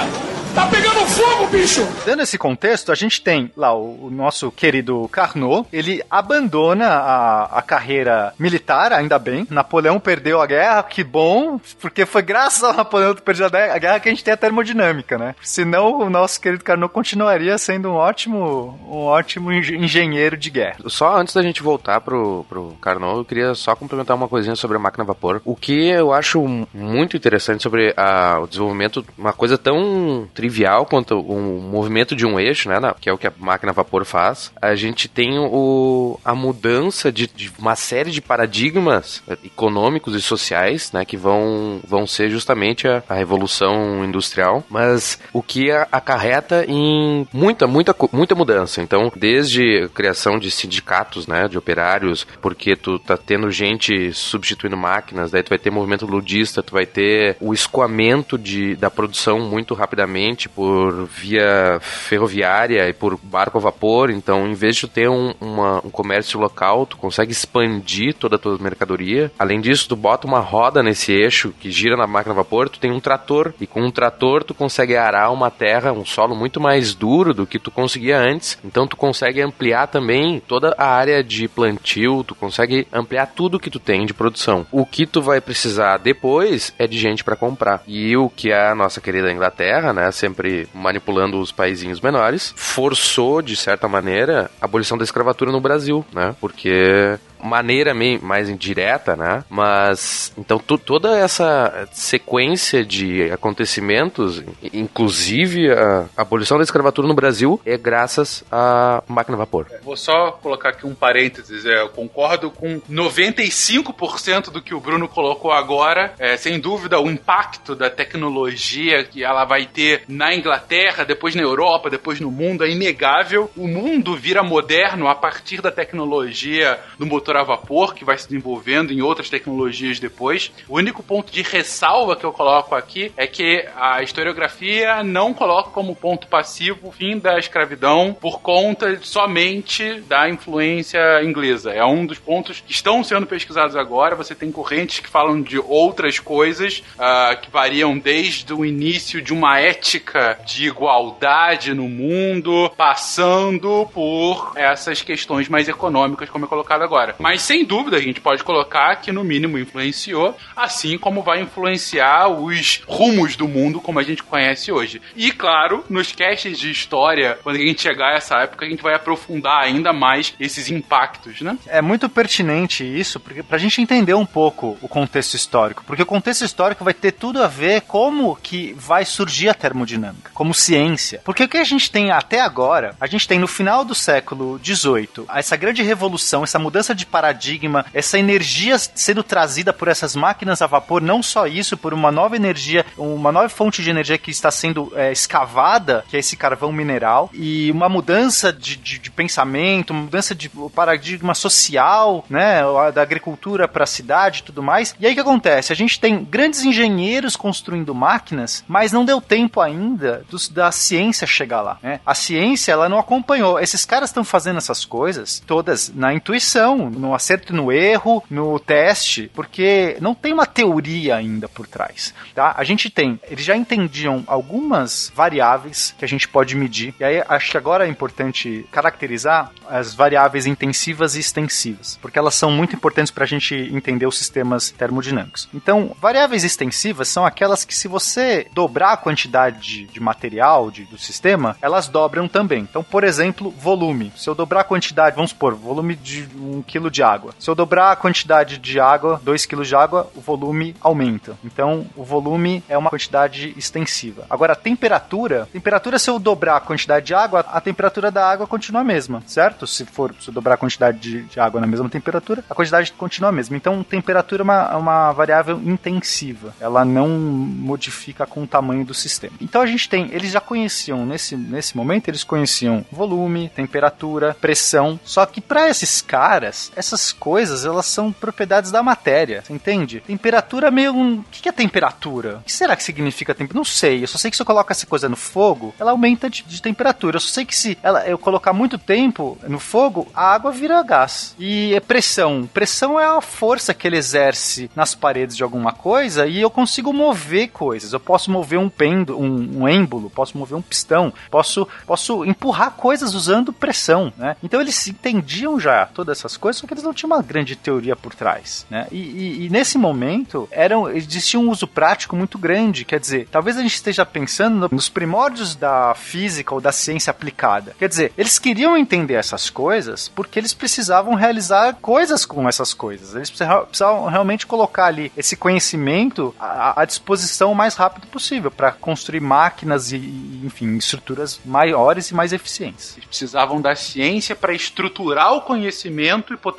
Tá pegando fogo, bicho!
Dando esse contexto, a gente tem lá o, o nosso querido Carnot. Ele abandona a, a carreira militar, ainda bem. Napoleão perdeu a guerra, que bom, porque foi graças ao Napoleão ter perdido a guerra que a gente tem a termodinâmica, né? Senão o nosso querido Carnot continuaria sendo um ótimo, um ótimo engenheiro de guerra.
Só antes da gente voltar pro, pro Carnot, eu queria só complementar uma coisinha sobre a máquina a vapor. O que eu acho muito interessante sobre a, o desenvolvimento, uma coisa tão trivial trivial quanto o movimento de um eixo, né, que é o que a máquina a vapor faz, a gente tem o, a mudança de, de uma série de paradigmas econômicos e sociais, né, que vão, vão ser justamente a, a revolução industrial, mas o que acarreta em muita, muita, muita mudança. Então, desde a criação de sindicatos, né, de operários, porque tu tá tendo gente substituindo máquinas, daí tu vai ter movimento ludista, tu vai ter o escoamento de, da produção muito rapidamente por via ferroviária e por barco a vapor. Então, em vez de ter um, uma, um comércio local, tu consegue expandir toda a tua mercadoria. Além disso, tu bota uma roda nesse eixo que gira na máquina a vapor, tu tem um trator e com um trator tu consegue arar uma terra, um solo muito mais duro do que tu conseguia antes. Então, tu consegue ampliar também toda a área de plantio, tu consegue ampliar tudo que tu tem de produção. O que tu vai precisar depois é de gente para comprar. E o que a nossa querida Inglaterra, né, sempre manipulando os paizinhos menores, forçou de certa maneira a abolição da escravatura no Brasil, né? Porque maneira meio mais indireta, né? Mas então toda essa sequência de acontecimentos, inclusive a abolição da escravatura no Brasil, é graças à máquina a vapor.
Vou só colocar aqui um parênteses. É, eu concordo com 95% do que o Bruno colocou agora. É, sem dúvida, o impacto da tecnologia que ela vai ter na Inglaterra, depois na Europa, depois no mundo é inegável. O mundo vira moderno a partir da tecnologia do motor a vapor, que vai se desenvolvendo em outras tecnologias depois. O único ponto de ressalva que eu coloco aqui é que a historiografia não coloca como ponto passivo o fim da escravidão por conta somente da influência inglesa. É um dos pontos que estão sendo pesquisados agora. Você tem correntes que falam de outras coisas uh, que variam desde o início de uma ética de igualdade no mundo, passando por essas questões mais econômicas, como é colocado agora. Mas sem dúvida a gente pode colocar que no mínimo influenciou, assim como vai influenciar os rumos do mundo como a gente conhece hoje. E claro, nos casts de história, quando a gente chegar a essa época, a gente vai aprofundar ainda mais esses impactos, né?
É muito pertinente isso, porque pra gente entender um pouco o contexto histórico, porque o contexto histórico vai ter tudo a ver como que vai surgir a termodinâmica, como ciência. Porque o que a gente tem até agora, a gente tem no final do século XVIII, essa grande revolução, essa mudança de paradigma, essa energia sendo trazida por essas máquinas a vapor, não só isso, por uma nova energia, uma nova fonte de energia que está sendo é, escavada, que é esse carvão mineral, e uma mudança de, de, de pensamento, uma mudança de paradigma social, né, da agricultura para a cidade e tudo mais. E aí o que acontece? A gente tem grandes engenheiros construindo máquinas, mas não deu tempo ainda dos, da ciência chegar lá. Né? A ciência ela não acompanhou. Esses caras estão fazendo essas coisas todas na intuição, no acerto e no erro, no teste, porque não tem uma teoria ainda por trás, tá? A gente tem, eles já entendiam algumas variáveis que a gente pode medir, e aí acho que agora é importante caracterizar as variáveis intensivas e extensivas, porque elas são muito importantes para a gente entender os sistemas termodinâmicos. Então, variáveis extensivas são aquelas que se você dobrar a quantidade de, material de, do sistema, elas dobram também. Então, por exemplo, volume. Se eu dobrar a quantidade, vamos supor, volume de um de água. Se eu dobrar a quantidade de água, 2 kg de água, o volume aumenta. Então, o volume é uma quantidade extensiva. Agora, a temperatura, temperatura se eu dobrar a quantidade de água, a temperatura da água continua a mesma, certo? Se for se eu dobrar a quantidade de, de água na mesma temperatura, a quantidade continua a mesma. Então, temperatura é uma, é uma variável intensiva. Ela não modifica com o tamanho do sistema. Então, a gente tem, eles já conheciam nesse, nesse momento, eles conheciam volume, temperatura, pressão. Só que para esses caras, essas coisas, elas são propriedades da matéria, entende? Temperatura meio um... O que é temperatura? O que será que significa temperatura? Não sei, eu só sei que se eu coloco essa coisa no fogo, ela aumenta de, de temperatura. Eu só sei que se ela, eu colocar muito tempo no fogo, a água vira gás. E é pressão. Pressão é a força que ele exerce nas paredes de alguma coisa e eu consigo mover coisas. Eu posso mover um pêndulo, um, um êmbolo, posso mover um pistão, posso, posso empurrar coisas usando pressão, né? Então eles entendiam já todas essas coisas, que eles não tinham uma grande teoria por trás, né? E, e, e nesse momento eram, existia um uso prático muito grande, quer dizer, talvez a gente esteja pensando nos primórdios da física ou da ciência aplicada. Quer dizer, eles queriam entender essas coisas porque eles precisavam realizar coisas com essas coisas. Eles precisavam realmente colocar ali esse conhecimento à, à disposição o mais rápido possível para construir máquinas e, enfim, estruturas maiores e mais eficientes.
Eles precisavam da ciência para estruturar o conhecimento e potencializar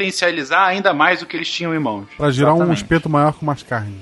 ainda mais o que eles tinham em mãos.
Pra girar Exatamente. um espeto maior com mais carne.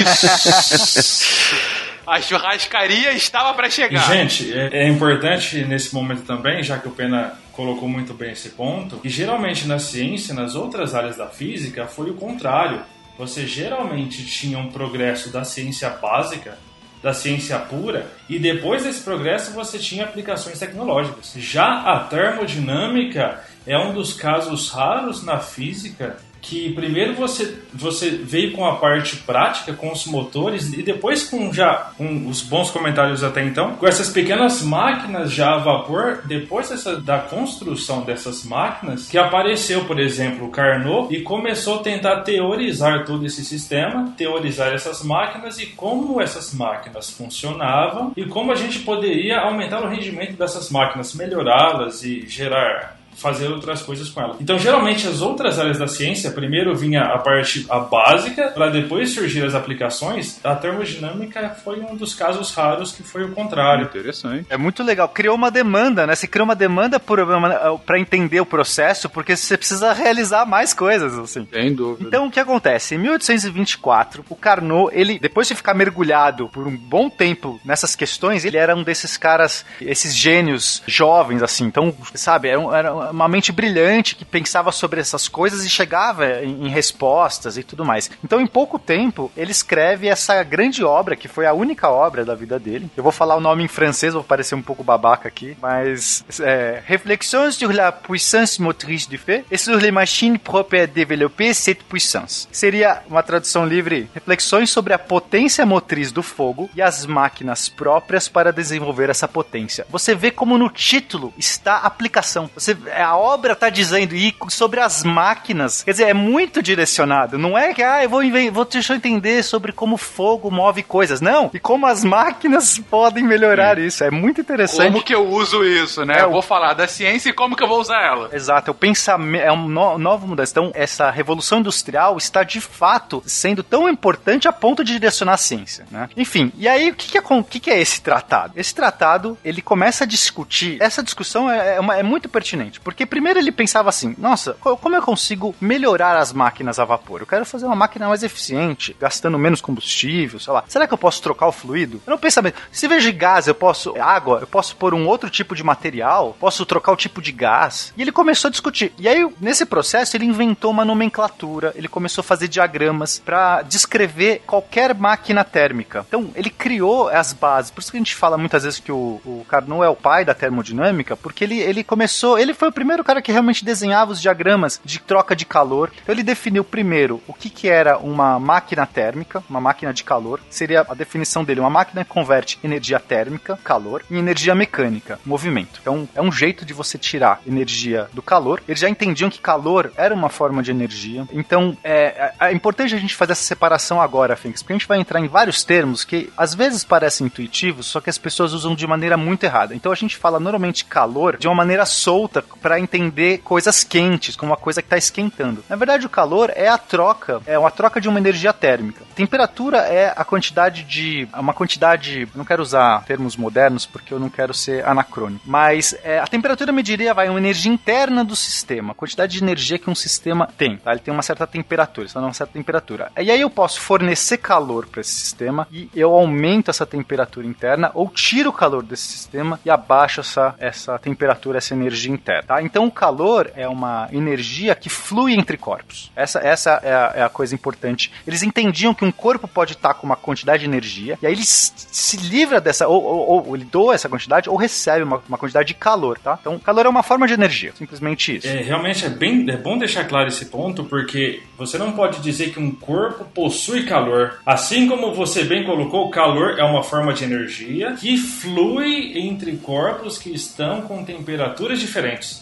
Isso! A churrascaria estava para chegar.
Gente, é, é, importante nesse momento também, já que o Pena colocou muito bem esse ponto, que geralmente na ciência, nas outras áreas da física, foi o contrário. Você geralmente tinha um progresso da ciência básica da ciência pura, e depois desse progresso você tinha aplicações tecnológicas. Já a termodinâmica é um dos casos raros na física que primeiro você, você veio com a parte prática, com os motores, e depois com já com os bons comentários até então, com essas pequenas máquinas já a vapor, depois dessa, da construção dessas máquinas, que apareceu, por exemplo, o Carnot e começou a tentar teorizar todo esse sistema, teorizar essas máquinas e como essas máquinas funcionavam e como a gente poderia aumentar o rendimento dessas máquinas, melhorá-las e gerar fazer outras coisas com ela. Então, geralmente, as outras áreas da ciência, primeiro vinha a parte a básica, para depois surgir as aplicações. A termodinâmica foi um dos casos raros que foi o contrário.
Interessante.
É muito legal. Criou uma demanda, né? Você criou uma demanda para entender o processo, porque você precisa realizar mais coisas, assim.
Sem dúvida.
Então, o que acontece? Em 1824, o Carnot, ele, depois de ficar mergulhado por um bom tempo nessas questões, ele era um desses caras, esses gênios jovens, assim. Então, sabe, era, um, era uma mente brilhante que pensava sobre essas coisas e chegava em, em respostas e tudo mais. Então, em pouco tempo, ele escreve essa grande obra, que foi a única obra da vida dele. Eu vou falar o nome em francês, vou parecer um pouco babaca aqui, mas é, Réflexions sur la puissance motrice du feu et sur les machines propres à développer cette puissance. Seria uma tradução livre, reflexões sobre a potência motriz do fogo e as máquinas próprias para desenvolver essa potência. Você vê como no título está a aplicação. Você a obra está dizendo e sobre as máquinas. Quer dizer, é muito direcionado. Não é que ah, eu vou, vou deixar eu entender sobre como fogo move coisas. Não. E como as máquinas podem melhorar Sim. isso. É muito interessante.
Como que eu uso isso, né? É, eu vou falar da ciência e como que eu vou usar ela.
Exato. O pensamento é um no, novo mudança. Então, essa revolução industrial está de fato sendo tão importante a ponto de direcionar a ciência, né? Enfim, e aí o que, que, é, o que, que é esse tratado? Esse tratado ele começa a discutir. Essa discussão é, é, uma, é muito pertinente porque primeiro ele pensava assim: nossa, como eu consigo melhorar as máquinas a vapor? Eu quero fazer uma máquina mais eficiente, gastando menos combustível, sei lá. Será que eu posso trocar o fluido? Eu não pensamento. Se vejo gás, eu posso. Água, eu posso pôr um outro tipo de material, posso trocar o tipo de gás. E ele começou a discutir. E aí, nesse processo, ele inventou uma nomenclatura, ele começou a fazer diagramas para descrever qualquer máquina térmica. Então, ele criou as bases. Por isso que a gente fala muitas vezes que o, o Carnot é o pai da termodinâmica, porque ele, ele começou. Ele foi o primeiro cara que realmente desenhava os diagramas de troca de calor. Então ele definiu primeiro o que, que era uma máquina térmica, uma máquina de calor. Seria a definição dele, uma máquina que converte energia térmica, calor, em energia mecânica, movimento. Então é um jeito de você tirar energia do calor. Eles já entendiam que calor era uma forma de energia. Então é, é, é importante a gente fazer essa separação agora, Finks, porque a gente vai entrar em vários termos que às vezes parecem intuitivos, só que as pessoas usam de maneira muito errada. Então a gente fala normalmente calor de uma maneira solta para entender coisas quentes, como uma coisa que está esquentando. Na verdade, o calor é a troca, é uma troca de uma energia térmica. Temperatura é a quantidade de. uma quantidade. Não quero usar termos modernos porque eu não quero ser anacrônico. Mas é, a temperatura mediria vai uma energia interna do sistema, a quantidade de energia que um sistema tem. Tá? Ele tem uma certa temperatura, está numa certa temperatura. E aí eu posso fornecer calor para esse sistema e eu aumento essa temperatura interna ou tiro o calor desse sistema e abaixo essa, essa temperatura, essa energia interna. Tá? Então o calor é uma energia que flui entre corpos. Essa, essa é, a, é a coisa importante. Eles entendiam que um corpo pode estar com uma quantidade de energia e aí ele se livra dessa, ou, ou, ou ele doa essa quantidade ou recebe uma, uma, quantidade de calor, tá? Então, calor é uma forma de energia, simplesmente isso.
É, realmente é, bem, é bom deixar claro esse ponto, porque você não pode dizer que um corpo possui calor. Assim como você bem colocou, calor é uma forma de energia que flui entre corpos que estão com temperaturas diferentes.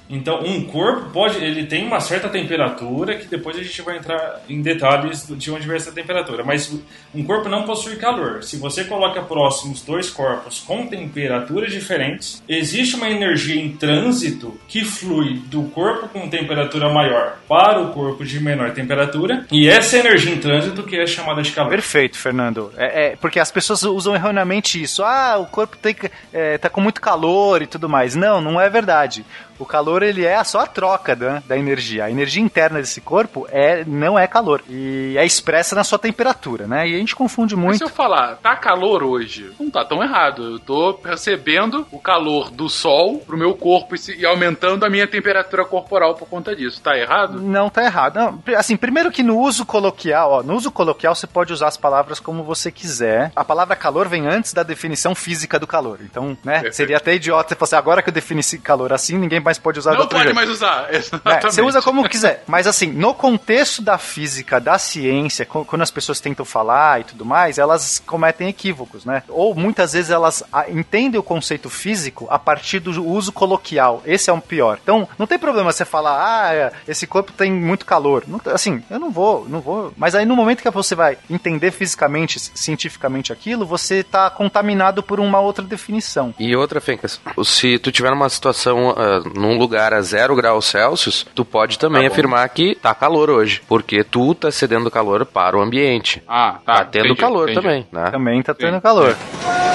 Então, um corpo pode, ele tem uma certa temperatura que depois a gente vai entrar em detalhes de onde vem essa temperatura. Mas um corpo não possui calor. Se você coloca próximos dois corpos com temperaturas diferentes, existe uma energia em trânsito que flui do corpo com temperatura maior para o corpo de menor temperatura. E essa energia em trânsito que é chamada de calor.
Perfeito, Fernando. É, é porque as pessoas usam erroneamente isso. Ah, o corpo tem, é, tá com muito calor e tudo mais. Não, não é verdade. O calor calor ele é só a troca da, da energia. A energia interna desse corpo é, não é calor. E é expressa na sua temperatura, né? E a gente confunde
Mas
muito.
se eu falar, tá calor hoje, não tá tão errado. Eu tô percebendo o calor do sol pro meu corpo e, aumentando a minha temperatura corporal por conta disso. Tá errado?
Não tá errado. Não, assim, primeiro que no uso coloquial, ó, no uso coloquial você pode usar as palavras como você quiser. A palavra calor vem antes da definição física do calor. Então, né,
Perfeito.
seria até idiota você falar assim, agora que eu defini calor assim, ninguém mais pode usar
Não pode
jeito.
mais usar.
É, você usa como quiser. Mas assim, no contexto da física, da ciência, quando as pessoas tentam falar e tudo mais, elas cometem equívocos, né? Ou muitas vezes elas entendem o conceito físico a partir do uso coloquial. Esse é o pior. Então, não tem problema você falar, ah, é, esse corpo tem muito calor. Não- assim, eu não vou, não vou. Mas aí no momento que você vai entender fisicamente, cientificamente aquilo, você tá contaminado por uma outra definição.
E outra, Fencas, se tu tiver numa situação, ah, num lugar a zero graus Celsius, tu pode também
Tá
afirmar que tá calor hoje, porque tu tá cedendo calor para o ambiente.
Ah, tá.
Tá tendo
entendi,
calor
entendi.
também, né?
Também tá tendo
Sim.
calor.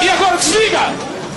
E agora desliga!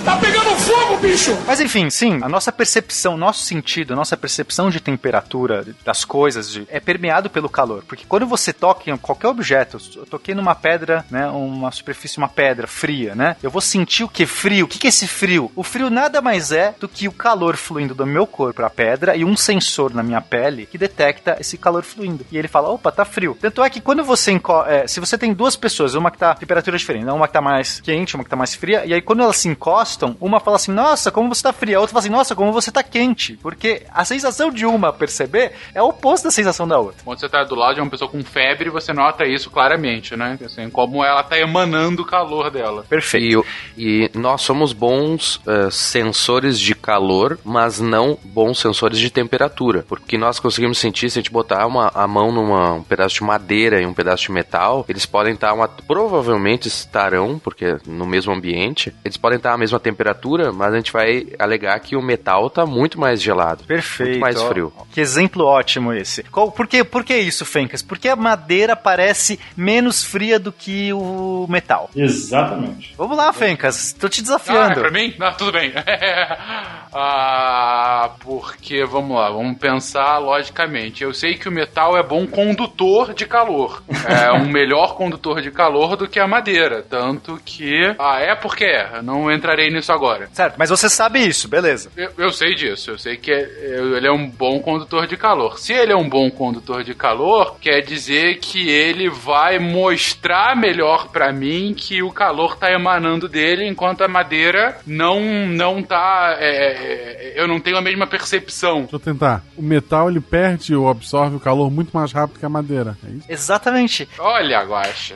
Tá pegando fogo, bicho!
Mas enfim, sim, a nossa percepção, nosso sentido, a nossa percepção de temperatura das coisas de- é permeado pelo calor. Porque quando você toca em qualquer objeto, eu toquei numa pedra, né, uma superfície, uma pedra fria, né, eu vou sentir o que? Frio. O que que é esse frio? O frio nada mais é do que o calor fluindo do meu corpo para a pedra e um sensor na minha pele que detecta esse calor fluindo. E ele fala, opa, tá frio. Tanto é que quando você, é, se você tem duas pessoas, uma que tá temperatura diferente, né, uma que tá mais quente, uma que tá mais fria, e aí quando elas se encostam, uma fala assim, nossa, como você tá fria, a outra fala assim, nossa, como você tá quente. Porque a sensação de uma perceber é o oposto da sensação da outra.
Quando você tá do lado de uma pessoa com febre, você nota isso claramente, né? Assim, como ela tá emanando o calor dela.
Perfeito.
E, e nós somos bons eh, sensores de calor, mas não bons sensores de temperatura. Porque nós conseguimos sentir, se a gente botar uma, a mão num um pedaço de madeira e um pedaço de metal, eles podem estar, uma, provavelmente estarão, porque no mesmo ambiente, eles podem estar a mesma temperatura, mas a gente vai alegar que o metal tá muito mais gelado.
Perfeito.
Muito mais
ó.
frio.
Que exemplo ótimo esse. Qual, por, que, por que isso, Fencas? Porque a madeira parece menos fria do que o metal.
Exatamente.
Vamos lá, Fencas. Tô te
Ah, é
desafiando.
pra mim? Não, tudo bem. ah, porque, vamos lá, vamos pensar logicamente. Eu sei que o metal é bom condutor de calor. É um melhor condutor de calor do que a madeira. Tanto que. Ah, é porque é. Eu não entrarei nisso agora.
Certo, mas você sabe isso, beleza.
Eu, eu sei disso, eu sei que é- é- ele é um bom condutor de calor. Se ele é um bom condutor de calor, quer dizer que ele vai mostrar melhor pra mim que o calor tá emanando dele, enquanto a madeira não não tá. é, é, eu não tenho a mesma percepção.
Deixa eu tentar. O metal ele perde ou absorve o calor muito mais rápido que a madeira. É isso?
Exatamente.
Olha, Guaxa.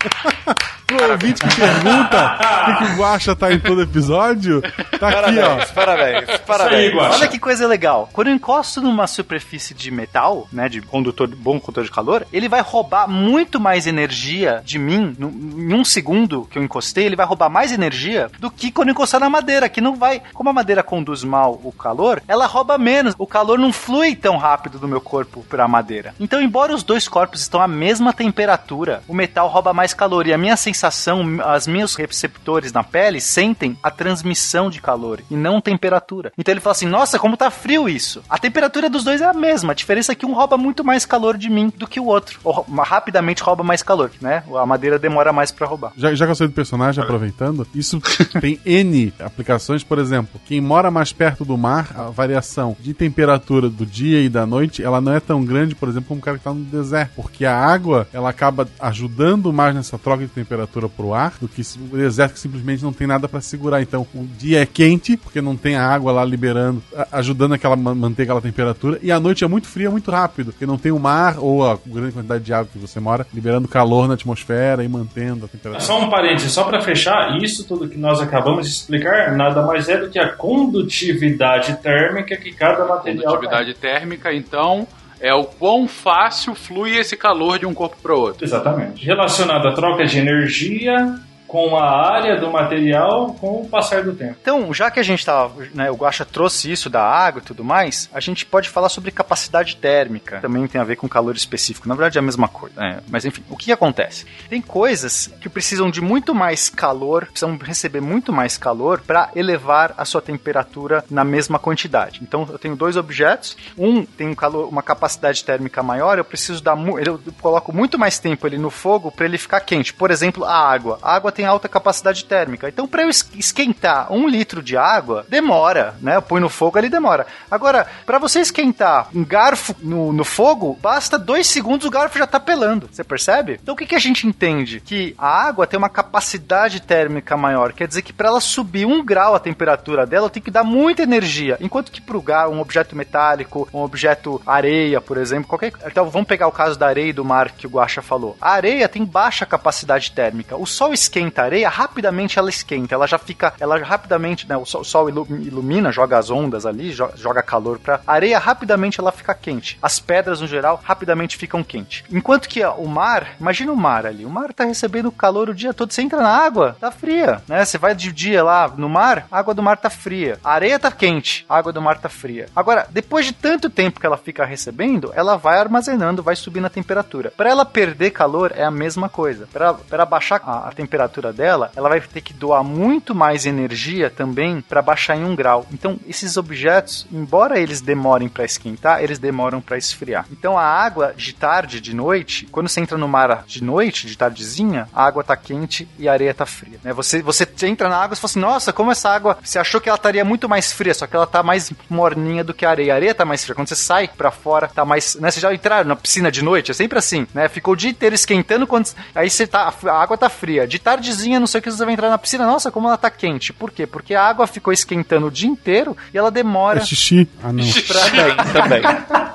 Pro ouvinte que pergunta por que, que o Guaxa tá em todo episódio, tá aqui, ó.
parabéns,
parabéns. Guaxa.
Olha que coisa legal. Quando eu encosto numa superfície de metal, né, de condutor, bom condutor de calor, ele vai roubar muito mais energia de mim, no- em um segundo que eu encostei, ele vai roubar mais energia do que quando eu encostar na madeira, que não vai, como a madeira conduz mal o calor, ela rouba menos. O calor não flui tão rápido do meu corpo pra madeira. Então, embora os dois corpos estão à mesma temperatura, o metal rouba mais calor e a minha sensação, as meus receptores na pele sentem a transmissão de calor e não temperatura. Então ele fala assim: "Nossa, como tá frio isso". A temperatura dos dois é a mesma, a diferença é que um rouba muito mais calor de mim do que o outro, ou rapidamente rouba mais calor, né? A madeira demora mais pra roubar.
Já, já que eu sei do personagem, aproveitando, isso tem N aplicações, por exemplo, quem mora mais perto do mar, a variação de temperatura do dia e da noite, ela não é tão grande, por exemplo, como o cara que tá no deserto, porque a água, ela acaba ajudando mais nessa troca de temperatura pro ar, do que se- o deserto que simplesmente não tem nada para segurar. Então, o dia é quente, porque não tem a água lá liberando, ajudando aquela ma- manter aquela temperatura, e a noite é muito fria, muito rápido, porque não tem o mar ou a grande quantidade de água que você mora liberando calor na atmosfera e mantendo a temperatura.
Só um parênteses, só para fechar, isso tudo que nós acabamos de explicar nada mais é do que a condutividade térmica que cada material
Condutividade térmica, então, é o quão fácil flui esse calor de um corpo para outro.
Exatamente. Relacionado à troca de energia com a área do material com o passar do tempo.
Então, já que a gente tava, né, o Guaxa trouxe isso da água e tudo mais, a gente pode falar sobre capacidade térmica. Também tem a ver com calor específico. Na verdade é a mesma coisa. né? Mas enfim, o que acontece? Tem coisas que precisam de muito mais calor, precisam receber muito mais calor para elevar a sua temperatura na mesma quantidade. Então, eu tenho dois objetos. Um tem um calor, uma capacidade térmica maior, eu preciso dar, eu coloco muito mais tempo ele no fogo para ele ficar quente. Por exemplo, a água. A água tem alta capacidade térmica. Então, para eu es- esquentar um litro de água, demora, né? Eu ponho no fogo, ele demora. Agora, para você esquentar um garfo no, no fogo, basta dois segundos o garfo já tá pelando. Você percebe? Então, o que, que a gente entende? Que a água tem uma capacidade térmica maior. Quer dizer que para ela subir um grau a temperatura dela, tenho que dar muita energia. Enquanto que pro gar, um objeto metálico, um objeto areia, por exemplo, qualquer. Então, vamos pegar o caso da areia e do mar que o Guaxa falou. A areia tem baixa capacidade térmica. O sol esquenta a areia, rapidamente ela esquenta. Ela já fica, ela rapidamente, né? O sol, o sol ilu- ilumina, joga as ondas ali, jo- joga calor pra areia, rapidamente ela fica quente. As pedras, no geral, rapidamente ficam quentes. Enquanto que o mar, imagina o mar ali. O mar tá recebendo calor o dia todo. Você entra na água, tá fria, né? Você vai de dia lá no mar, a água do mar tá fria. A areia tá quente, a água do mar tá fria. Agora, depois de tanto tempo que ela fica recebendo, ela vai armazenando, vai subindo a temperatura. Para ela perder calor é a mesma coisa. Para baixar a, a temperatura dela, ela vai ter que doar muito mais energia também para baixar em um grau. Então, esses objetos, embora eles demorem para esquentar, eles demoram para esfriar. Então, a água de tarde, de noite, quando você entra no mar de noite, de tardezinha, a água tá quente e a areia tá fria. Né? Você, você entra na água e fala assim: nossa, como essa água. Você achou que ela estaria muito mais fria, só que ela tá mais morninha do que a areia. A areia tá mais fria. Quando você sai para fora, tá mais. Né? Vocês já entraram na piscina de noite? É sempre assim, né? Ficou o dia inteiro esquentando, quando aí você tá. A água tá fria. De tardezinha, não sei o que, você vai entrar na piscina. Nossa, como ela tá quente. Por quê? Porque a água ficou esquentando o dia inteiro e ela demora.
É xixi? Ah, não.
Também, também,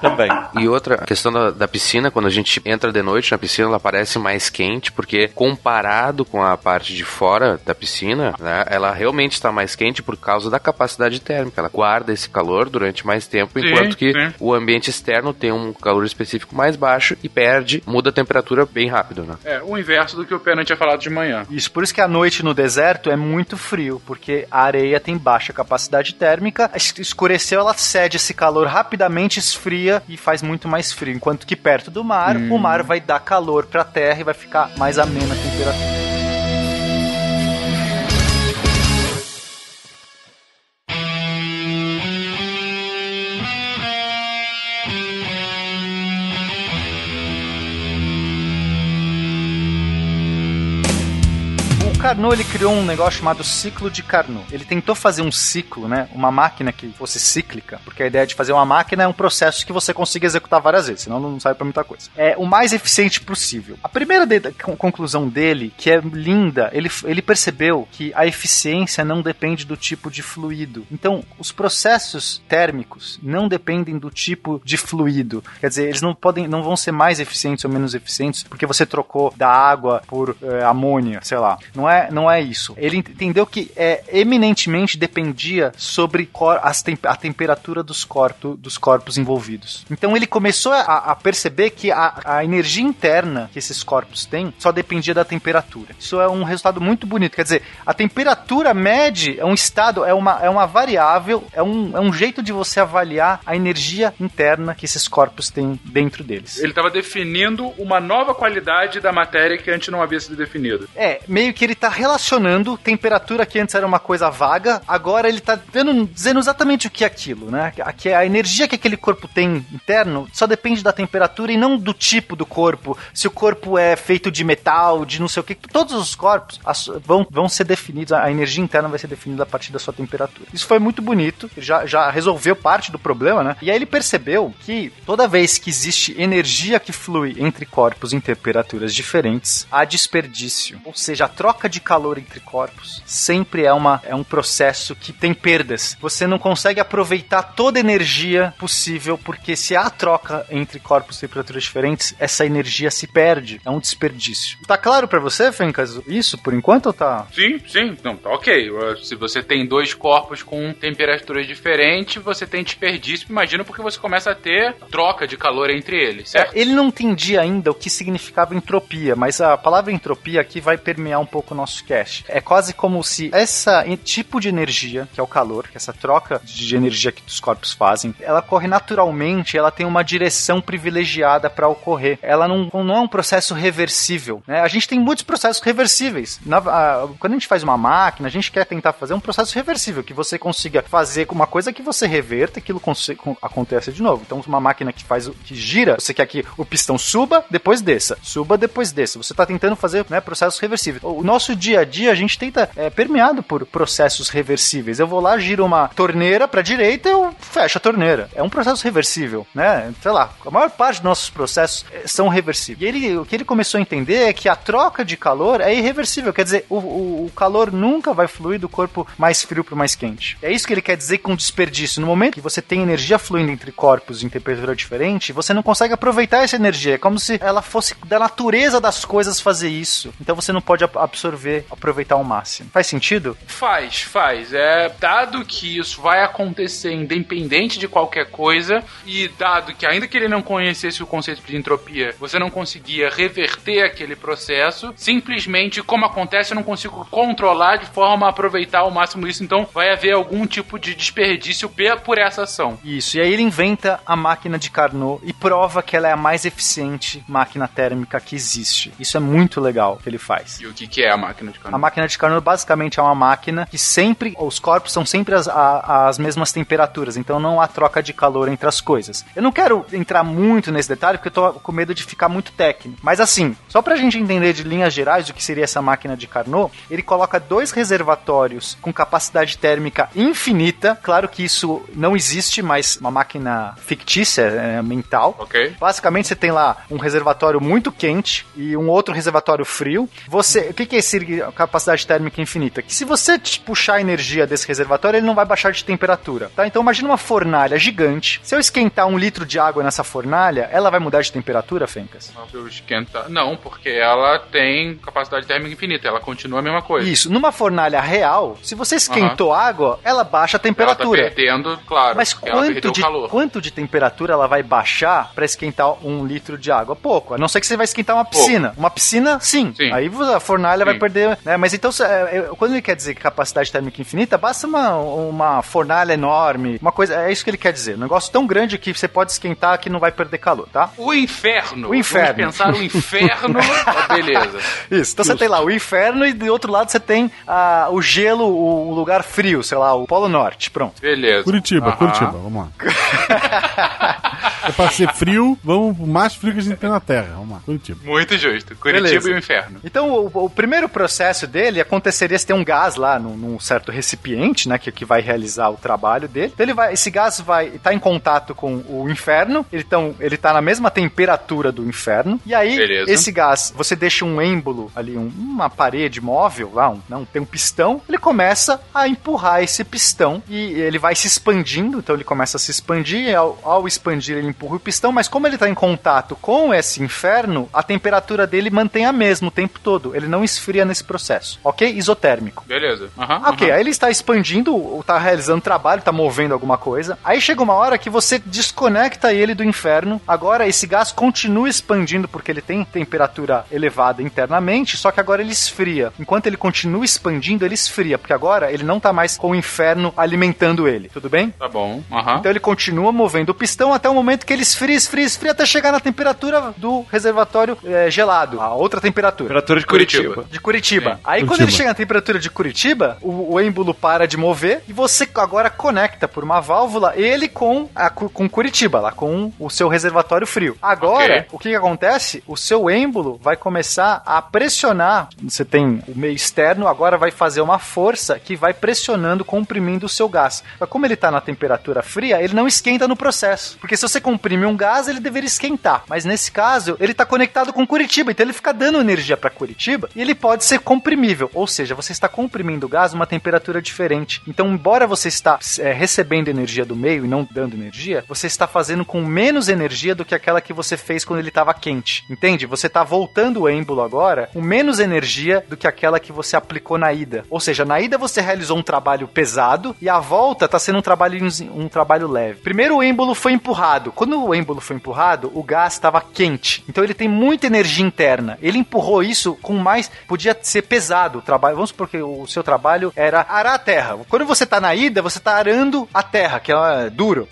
também.
E outra, a questão da, da piscina, quando a gente entra de noite na piscina, ela parece mais quente, porque comparado com a parte de fora da piscina, né, ela realmente está mais quente por causa da capacidade térmica. Ela guarda esse calor durante mais tempo,
Sim,
enquanto que
sim.
o ambiente externo tem um calor específico mais baixo e perde, muda a temperatura bem rápido, né?
É, o inverso do que o Pena tinha falado de manhã.
Isso, por isso que a noite no deserto é muito frio, porque a areia tem baixa capacidade térmica, es- escureceu, ela cede esse calor rapidamente, esfria e faz muito mais frio. Enquanto que perto do mar, o mar vai dar calor pra terra e vai ficar mais amena a temperatura. Carnot ele criou um negócio chamado ciclo de Carnot. Ele tentou fazer um ciclo, né? Uma máquina que fosse cíclica, porque a ideia de fazer uma máquina é um processo que você consiga executar várias vezes, senão não sai pra muita coisa. É o mais eficiente possível. A primeira de- con- conclusão dele, que é linda, ele, ele percebeu que a eficiência não depende do tipo de fluido. Então, os processos térmicos não dependem do tipo de fluido. Quer dizer, eles não podem, não vão ser mais eficientes ou menos eficientes porque você trocou da água por eh, amônia, sei lá. Não é, não é isso. Ele ent- entendeu que é, eminentemente dependia sobre cor- as tem- a temperatura dos, corpo, dos corpos envolvidos. Então ele começou a, a perceber que a, a energia interna que esses corpos têm só dependia da temperatura. Isso é um resultado muito bonito. Quer dizer, a temperatura mede é um estado, é uma, é uma variável, é um, é um jeito de você avaliar a energia interna que esses corpos têm dentro deles.
Ele estava definindo uma nova qualidade da matéria que antes não havia sido definida.
É, meio que ele tá relacionando temperatura que antes era uma coisa vaga, agora ele tá dando, dizendo exatamente o que é aquilo, né? Que a energia que aquele corpo tem interno só depende da temperatura e não do tipo do corpo. Se o corpo é feito de metal, de não sei o que, todos os corpos vão, vão ser definidos, a energia interna vai ser definida a partir da sua temperatura. Isso foi muito bonito, já, já resolveu parte do problema, né? E aí ele percebeu que toda vez que existe energia que flui entre corpos em temperaturas diferentes, há desperdício. Ou seja, a troca de calor entre corpos sempre é, uma, é um processo que tem perdas. Você não consegue aproveitar toda a energia possível, porque se há troca entre corpos em temperaturas diferentes, essa energia se perde. É um desperdício. Tá claro pra você, Fencas, isso por enquanto ou tá?
Sim, sim. Não, tá ok. Se você tem dois corpos com temperaturas diferentes, você tem desperdício. Imagina porque você começa a ter troca de calor entre eles, certo?
É, ele não entendia ainda o que significava entropia, mas a palavra entropia aqui vai permear um pouco nosso cast. É quase como se essa tipo de energia, que é o calor, que é essa troca de energia que os corpos fazem, ela corre naturalmente, ela tem uma direção privilegiada para ocorrer. Ela não, não é um processo reversível. Né? A gente tem muitos processos reversíveis. Na, a, quando a gente faz uma máquina, a gente quer tentar fazer um processo reversível, que você consiga fazer uma coisa que você reverta, aquilo aconteça de novo. Então, uma máquina que faz que gira, você quer que o pistão suba, depois desça, suba, depois desça. Você está tentando fazer né, processos reversíveis. O nosso dia a dia, a gente tenta é permeado por processos reversíveis. Eu vou lá, giro uma torneira para direita, eu fecho a torneira. É um processo reversível, né? Sei lá, a maior parte dos nossos processos eh, são reversíveis. E ele, o que ele começou a entender é que a troca de calor é irreversível. Quer dizer, o, o, o calor nunca vai fluir do corpo mais frio para mais quente. É isso que ele quer dizer com desperdício. No momento que você tem energia fluindo entre corpos em temperatura diferente, você não consegue aproveitar essa energia. É como se ela fosse da natureza das coisas fazer isso. Então você não pode absorver, aproveitar ao máximo. Faz sentido?
Faz, faz. É dado que isso vai acontecer independente de qualquer coisa e dado que ainda que ele não conhecesse o conceito de entropia, você não conseguia reverter aquele processo, simplesmente como acontece, eu não consigo controlar de forma a aproveitar ao máximo isso, então vai haver algum tipo de desperdício por essa ação.
Isso. E aí ele inventa a máquina de Carnot e prova que ela é a mais eficiente máquina térmica que existe. Isso é muito legal que ele faz.
E o que, que é a máquina de Carnot?
A máquina de Carnot basicamente é uma máquina que sempre, os corpos são sempre as, a, as mesmas temperaturas, então não há troca de calor entre as coisas. Eu não quero entrar muito nesse detalhe porque eu tô com medo de ficar muito técnico. Mas assim, só pra gente entender de linhas gerais o que seria essa máquina de Carnot, ele coloca dois reservatórios com capacidade térmica infinita. Claro que isso não existe, mas uma máquina fictícia, é, mental.
Ok.
Basicamente você tem lá um reservatório muito quente e um outro reservatório frio. Você, o que, que é esse capacidade térmica infinita? Que se você puxar a energia desse reservatório, ele não vai baixar de temperatura, tá? Então imagina uma fornalha gigante. Se eu esquentar um litro de água nessa fornalha, ela vai mudar de temperatura, Fencas?
Se eu esquentar... Não, porque ela tem capacidade térmica infinita, ela continua a mesma coisa.
Isso. Numa fornalha real, se você esquentou uhum. água, ela baixa a temperatura.
Ela tá perdendo, claro.
Mas quanto de, quanto de temperatura ela vai baixar para esquentar um litro de água? Pouco. A não ser que você vai esquentar uma piscina. Pouco. Uma piscina, sim. sim. Aí a fornalha sim. vai perder, né? Mas então, é, quando ele quer dizer capacidade térmica infinita, basta uma, uma fornalha enorme, uma coisa, é isso que ele quer dizer. Um negócio tão grande que você pode esquentar que não vai perder calor, tá?
O inferno.
O inferno.
Vamos pensar o inferno, beleza.
Isso. Então Justo. você tem lá o inferno e do outro lado você tem ah, o gelo, o lugar frio, sei lá, o Polo Norte. Pronto.
Beleza.
Curitiba. Curitiba, vamos lá. é pra ser frio, vamos pro mais frio que a gente tem na Terra. Vamos lá, Curitiba.
Muito justo. Curitiba Beleza. e o inferno.
Então, o, o, primeiro processo dele aconteceria se tem um gás lá num, num certo recipiente, né, que, que vai realizar o trabalho dele. Então, ele vai, esse gás vai estar tá em contato com o inferno, então ele tá na mesma temperatura do inferno. E aí, Beleza. esse gás, você deixa um êmbolo ali, um, uma parede móvel lá, um, não, tem um pistão, ele começa a empurrar esse pistão e ele vai se expandindo, então ele começa a se expandir, ao, ao expandir ele empurra o pistão, mas como ele está em contato com esse inferno, a temperatura dele mantém a mesma o tempo todo, ele não esfria nesse processo, ok? Isotérmico.
Beleza. Uhum,
ok,
uhum.
aí ele está expandindo, está realizando trabalho, está movendo alguma coisa, aí chega uma hora que você desconecta ele do inferno, agora esse gás continua expandindo porque ele tem temperatura elevada internamente, só que agora ele esfria. Enquanto ele continua expandindo, ele esfria, porque agora ele não está mais com o inferno alimentando ele, tudo bem?
Tá bom. Uhum.
Então ele continua movendo o pistão até o momento que ele esfria, esfria, esfria até chegar na temperatura do reservatório é, gelado, a outra temperatura.
Temperatura de Curitiba.
De Curitiba. Sim. Aí Curitiba. quando ele chega na temperatura de Curitiba, o, o êmbolo para de mover e você agora conecta por uma válvula ele com, a, com Curitiba, lá com o seu reservatório frio. Agora, okay. o que, que acontece? O seu êmbolo vai começar a pressionar. Você tem o meio externo, agora vai fazer uma força que vai pressionando, comprimindo o seu gás. Mas como ele está na temperatura fria, ele não esquenta no processo. Porque se você comprime um gás, ele deveria esquentar. Mas nesse caso, ele está conectado com Curitiba, então ele fica dando energia para Curitiba e ele pode ser comprimível. Ou seja, você está comprimindo o gás a uma temperatura diferente. Então, embora você está é, recebendo energia do meio e não dando energia, você está fazendo com menos energia do que aquela que você fez quando ele estava quente. Entende? Você está voltando o êmbolo agora com menos energia do que aquela que você aplicou na ida. Ou seja, na ida você realizou um trabalho pesado e a volta está sendo um trabalho, um trabalho leve. Primeiro o êmbolo foi empurrado, quando o êmbolo foi empurrado, o gás estava quente. Então ele tem muita energia interna. Ele empurrou isso com mais. Podia ser pesado o trabalho. Vamos supor que o seu trabalho era arar a terra. Quando você tá na ida, você tá arando a terra, que é duro.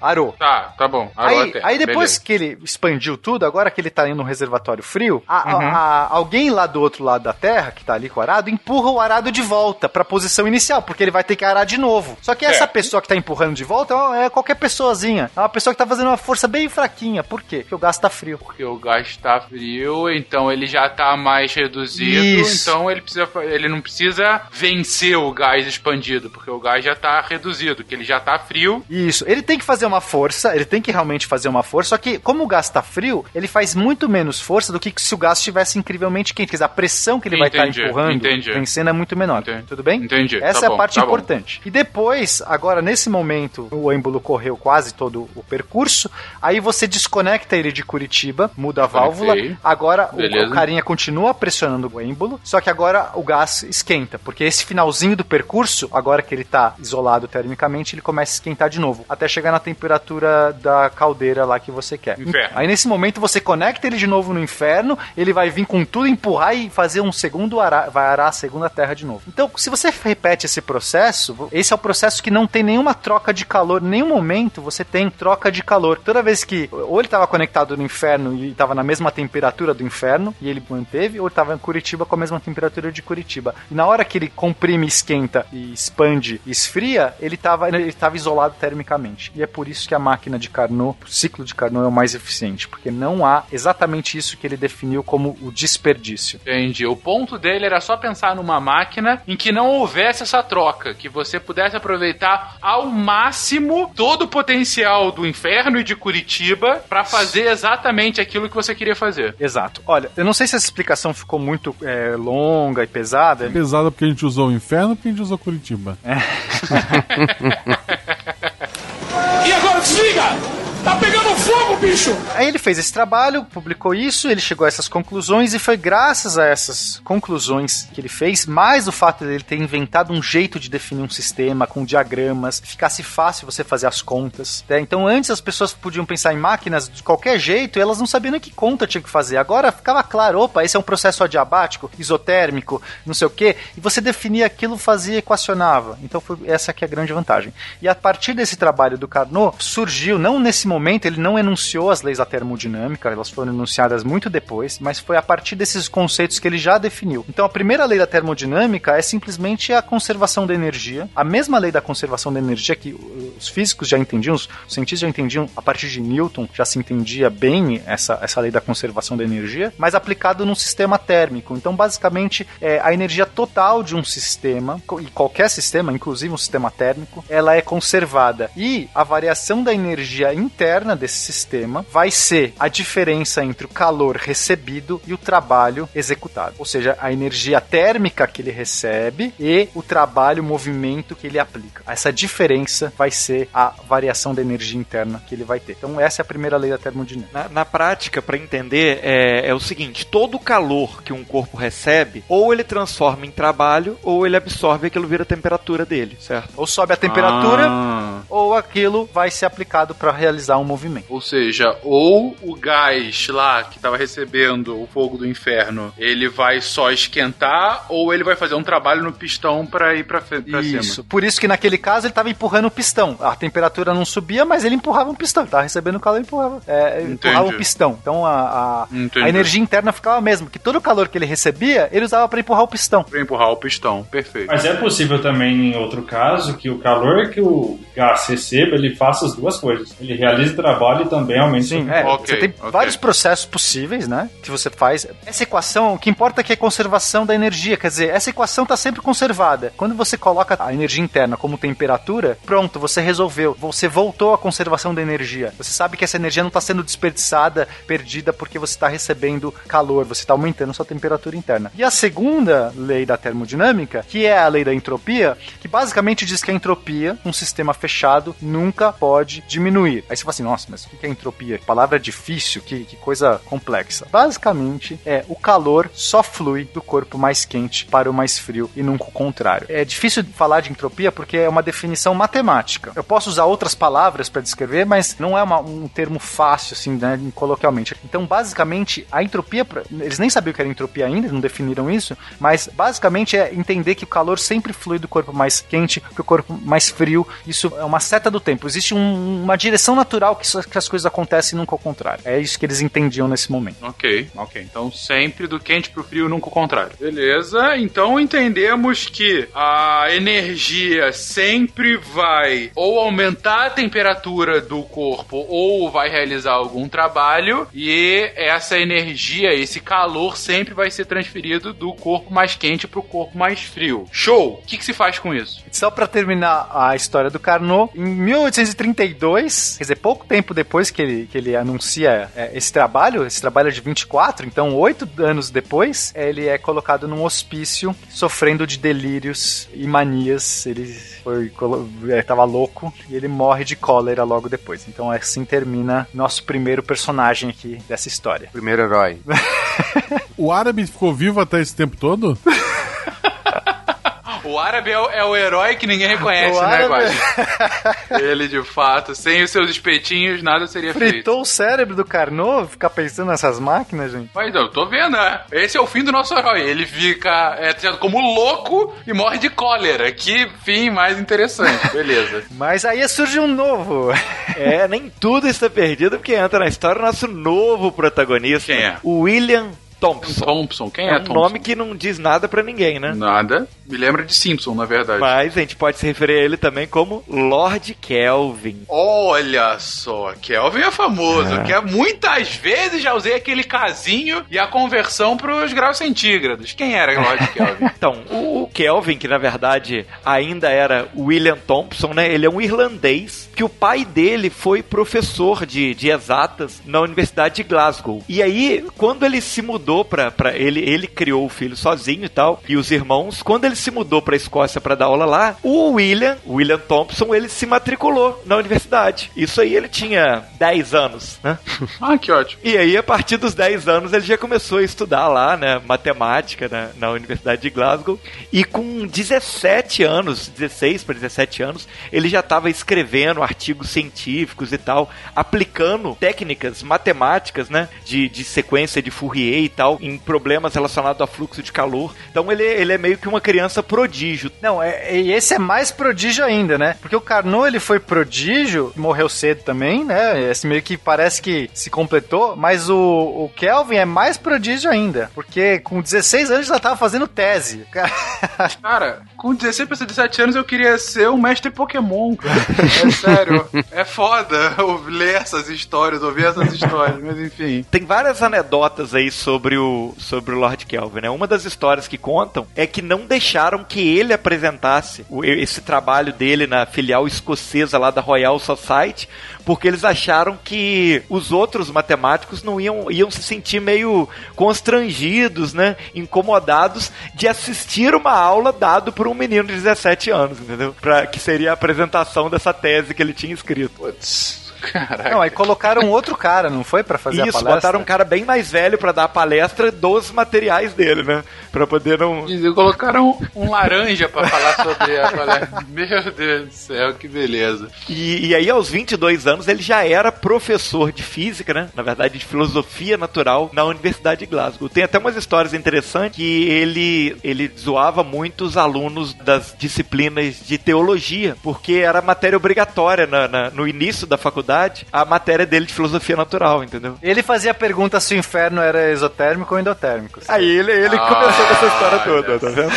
Arou.
Tá, tá bom. Arou
Aí,
a terra,
aí depois
beleza.
que ele expandiu tudo, agora que ele tá indo no reservatório frio, a- a-
Uhum.
a- alguém lá do outro lado da terra, que tá ali com o arado, empurra o arado de volta pra posição inicial, porque ele vai ter que arar de novo. Só que essa
É.
pessoa que tá empurrando de volta é é qualquer pessoazinha. É uma pessoa que tá fazendo uma força bem fraquinha. Por quê? Porque o gás tá frio.
Porque o gás tá frio, então ele já tá mais reduzido,
Isso.
então ele precisa ele não precisa vencer o gás expandido, porque o gás já tá reduzido, que ele já tá frio.
Isso. Ele tem que fazer uma força, ele tem que realmente fazer uma força, só que como o gás tá frio, ele faz muito menos força do que se o gás estivesse incrivelmente quente. Quer dizer, a pressão que ele vai
Entendi,
estar empurrando,
entendi.
vencendo é muito menor. Tudo bem?
Entendi.
Essa
tá
é
bom,
a parte
tá bom.
importante. E depois, agora nesse momento, o êmbolo correu quase todo o percurso, aí você desconecta ele de Curitiba, muda a válvula,
Desconectei.
agora o,
Beleza.
o carinha continua pressionando o êmbolo, só que agora o gás esquenta, porque esse finalzinho do percurso, agora que ele tá isolado termicamente, ele começa a esquentar de novo, até chegar na temperatura da caldeira lá que você quer.
Inferno.
Aí nesse momento você conecta ele de novo no inferno, ele vai vir com tudo, empurrar e fazer um segundo arar, vai arar a segunda terra de novo. Então, se você repete esse processo, esse é o processo que não tem nenhuma troca de calor, em nenhum momento você tem troca de calor. Toda vez que ou ele estava conectado no inferno e estava na mesma temperatura do inferno e ele manteve, ou estava em Curitiba com a mesma temperatura de Curitiba. E na hora que ele comprime, esquenta e expande e esfria, ele estava ele tava isolado termicamente. E é por isso que a máquina de Carnot, o ciclo de Carnot é o mais eficiente, porque não há exatamente isso que ele definiu como o desperdício.
Entendi. O ponto dele era só pensar numa máquina em que não houvesse essa troca, que você pudesse aproveitar ao máximo todo o potencial do inferno e de Curitiba pra fazer exatamente aquilo que você queria fazer.
Exato. Olha, eu não sei se essa explicação ficou muito é, longa e pesada.
É pesado porque a gente usou o inferno porque a gente usou Curitiba.
E agora desliga! Tá pegando fogo, bicho!
Aí ele fez esse trabalho, publicou isso, ele chegou a essas conclusões e foi graças a essas conclusões que ele fez, mais o fato dele ter inventado um jeito de definir um sistema com diagramas, ficasse fácil você fazer as contas. né? Então antes as pessoas podiam pensar em máquinas de qualquer jeito e elas não sabiam nem que conta tinha que fazer. Agora ficava claro, opa, esse é um processo adiabático, isotérmico, não sei o quê, e você definia aquilo, fazia, equacionava. Então foi essa que é a grande vantagem. E a partir desse trabalho do Carnot, surgiu, não nesse momento, ele não enunciou as leis da termodinâmica, elas foram enunciadas muito depois, mas foi a partir desses conceitos que ele já definiu. Então a primeira lei da termodinâmica é simplesmente a conservação da energia, a mesma lei da conservação da energia que os físicos já entendiam, os cientistas já entendiam a partir de Newton, já se entendia bem essa, essa lei da conservação da energia, mas aplicado num sistema térmico. Então, basicamente, é, a energia total de um sistema, e qualquer sistema, inclusive um sistema térmico, ela é conservada. E a variação da energia interna desse sistema vai ser a diferença entre o calor recebido e o trabalho executado. Ou seja, a energia térmica que ele recebe e o trabalho, o movimento que ele aplica. Essa diferença vai ser a variação da energia interna que ele vai ter. Então, essa é a primeira lei da termodinâmica.
Na, na prática, para entender, é, é o seguinte: todo o calor que um corpo recebe, ou ele transforma em trabalho, ou ele absorve aquilo vira a temperatura dele, certo?
Ou sobe a temperatura,
Ah.
ou aquilo vai ser aplicado para realizar um movimento.
Ou seja, ou o gás lá que tava recebendo o fogo do inferno, ele vai só esquentar, ou ele vai fazer um trabalho no pistão pra ir pra, fe- pra
Isso.
cima.
Por isso que naquele caso ele estava empurrando o pistão. A temperatura não subia, mas ele empurrava um pistão. Ele tava recebendo calor, ele empurrava. É, empurrava o pistão. Então a, a, a energia interna ficava a mesma. Que todo o calor que ele recebia, ele usava para empurrar o pistão.
Pra empurrar o pistão, perfeito.
Mas é possível também, em outro caso, que o calor que o gás receba, ele faça as duas coisas. Ele realiza o trabalho e também aumenta
Sim, é,
Ok,
você tem
ok.
vários processos possíveis, né? Que você faz. Essa equação, o que importa é que é conservação da energia. Quer dizer, essa equação está sempre conservada. Quando você coloca a energia interna como temperatura, pronto, você resolveu. Você voltou à conservação da energia. Você sabe que essa energia não está sendo desperdiçada, perdida, porque você está recebendo calor, você está aumentando sua temperatura interna. E a segunda lei da termodinâmica, que é a lei da entropia, que basicamente diz que a entropia, um sistema fechado, fechado nunca pode diminuir. Aí você fala assim, nossa, mas o que é entropia? Palavra difícil, que, que coisa complexa. Basicamente, é o calor só flui do corpo mais quente para o mais frio e nunca o contrário. É difícil falar de entropia porque é uma definição matemática. Eu posso usar outras palavras para descrever, mas não é uma- um termo fácil, assim, né, coloquialmente. Então, basicamente, a entropia, eles nem sabiam o que era entropia ainda, não definiram isso, mas basicamente é entender que o calor sempre flui do corpo mais quente para o corpo mais frio. Isso é uma seta do tempo. Existe um- uma direção natural que, isso- que as coisas acontecem e nunca ao contrário. É isso que eles entendiam nesse momento.
Ok, ok. Então sempre do quente pro frio, nunca o contrário. Beleza, então entendemos que a energia sempre vai ou aumentar a temperatura do corpo ou vai realizar algum trabalho e essa energia, esse calor sempre vai ser transferido do corpo mais quente pro corpo mais frio. Show! O que, que se faz com isso?
Só pra terminar a história do Carnot, em 1832, quer dizer, pouco tempo depois que ele, que ele anuncia é, esse trabalho, esse trabalho é de 24, então oito anos depois, ele é colocado num hospício, sofrendo de delírios e manias. Ele foi, colo- é, louco e ele morre de cólera logo depois. Então assim termina nosso primeiro personagem aqui dessa história.
Primeiro herói.
O árabe ficou vivo até esse tempo todo?
O árabe é o, é o herói que ninguém reconhece,
O
né,
árabe-
Guaxa? Ele, de fato, sem os seus espetinhos, nada seria feito.
Fritou o cérebro do Carnot, ficar pensando nessas máquinas, gente.
Mas eu tô vendo, né? Esse é o fim do nosso herói. Ele fica é, tratado como louco e morre de cólera. Que fim mais interessante. Beleza.
Mas aí surge um novo.
É, nem tudo está perdido porque entra na história o nosso novo protagonista.
Quem é?
O William Thompson.
Thompson, quem é,
É um
Thompson?
nome que não diz nada pra ninguém, né?
Nada. Me lembra de Simpson, na verdade.
Mas a gente pode se referir a ele também como Lord Kelvin.
Olha só, Kelvin é famoso. Que é, muitas vezes já usei aquele casinho e a conversão pros graus centígrados. Quem era Lord Kelvin?
Então, o o Kelvin, que na verdade ainda era William Thompson, né? Ele é um irlandês que o pai dele foi professor de, de exatas na Universidade de Glasgow. E aí, quando ele se mudou pra, pra ele, ele criou o filho sozinho e tal, e os irmãos, quando ele se mudou pra Escócia pra dar aula lá, o William, William Thompson, ele se matriculou na universidade. Isso aí ele tinha 10 anos, né?
ah, que ótimo.
E aí, a partir dos 10 anos, ele já começou a estudar lá, né, matemática na, na Universidade de Glasgow. E com 17 anos, 16 para 17 anos, ele já estava escrevendo artigos científicos e tal, aplicando técnicas matemáticas, né, de, de sequência de Fourier e tal, em problemas relacionados a fluxo de calor. Então, ele, ele é meio que uma criança prodígio.
Não, é, e esse é mais prodígio ainda, né? Porque o Carnot, ele foi prodígio, morreu cedo também, né? Esse meio que parece que se completou, mas o, o Kelvin é mais prodígio ainda, porque com 16 anos já tava fazendo tese.
Cara, com 16 pra 17 anos eu queria ser um mestre Pokémon, cara. É sério. É foda ler essas histórias, ouvir essas histórias, mas enfim.
Tem várias anedotas aí sobre o, sobre o Lord Kelvin, né? Uma das histórias que contam é que não deixaram que ele apresentasse o- esse trabalho dele na filial escocesa lá da Royal Society, porque eles acharam que os outros matemáticos não iam, iam se sentir meio constrangidos, né? Incomodados de assistir uma aula dado por um menino de 17 anos, entendeu? Pra, que seria a apresentação dessa tese que ele tinha escrito.
Putz, caraca.
Não, aí colocaram outro cara, não foi? Pra fazer a
Isso,
palestra?
botaram um cara bem mais velho pra dar a palestra dos materiais dele, né? Pra poder não.
E colocaram um laranja pra falar sobre a palestra. Meu Deus do céu, que beleza.
E, e aí, aos 22 anos, ele já era professor de física, né? Na verdade, de filosofia natural na Universidade de Glasgow. Tem até umas histórias interessantes que ele, ele zoava muito os alunos das disciplinas de teologia, porque era matéria obrigatória na- na- no início da faculdade, a matéria dele de filosofia natural, entendeu?
Ele fazia a pergunta se o inferno era exotérmico ou endotérmico.
Aí ele, ele começou com essa história toda, tá vendo?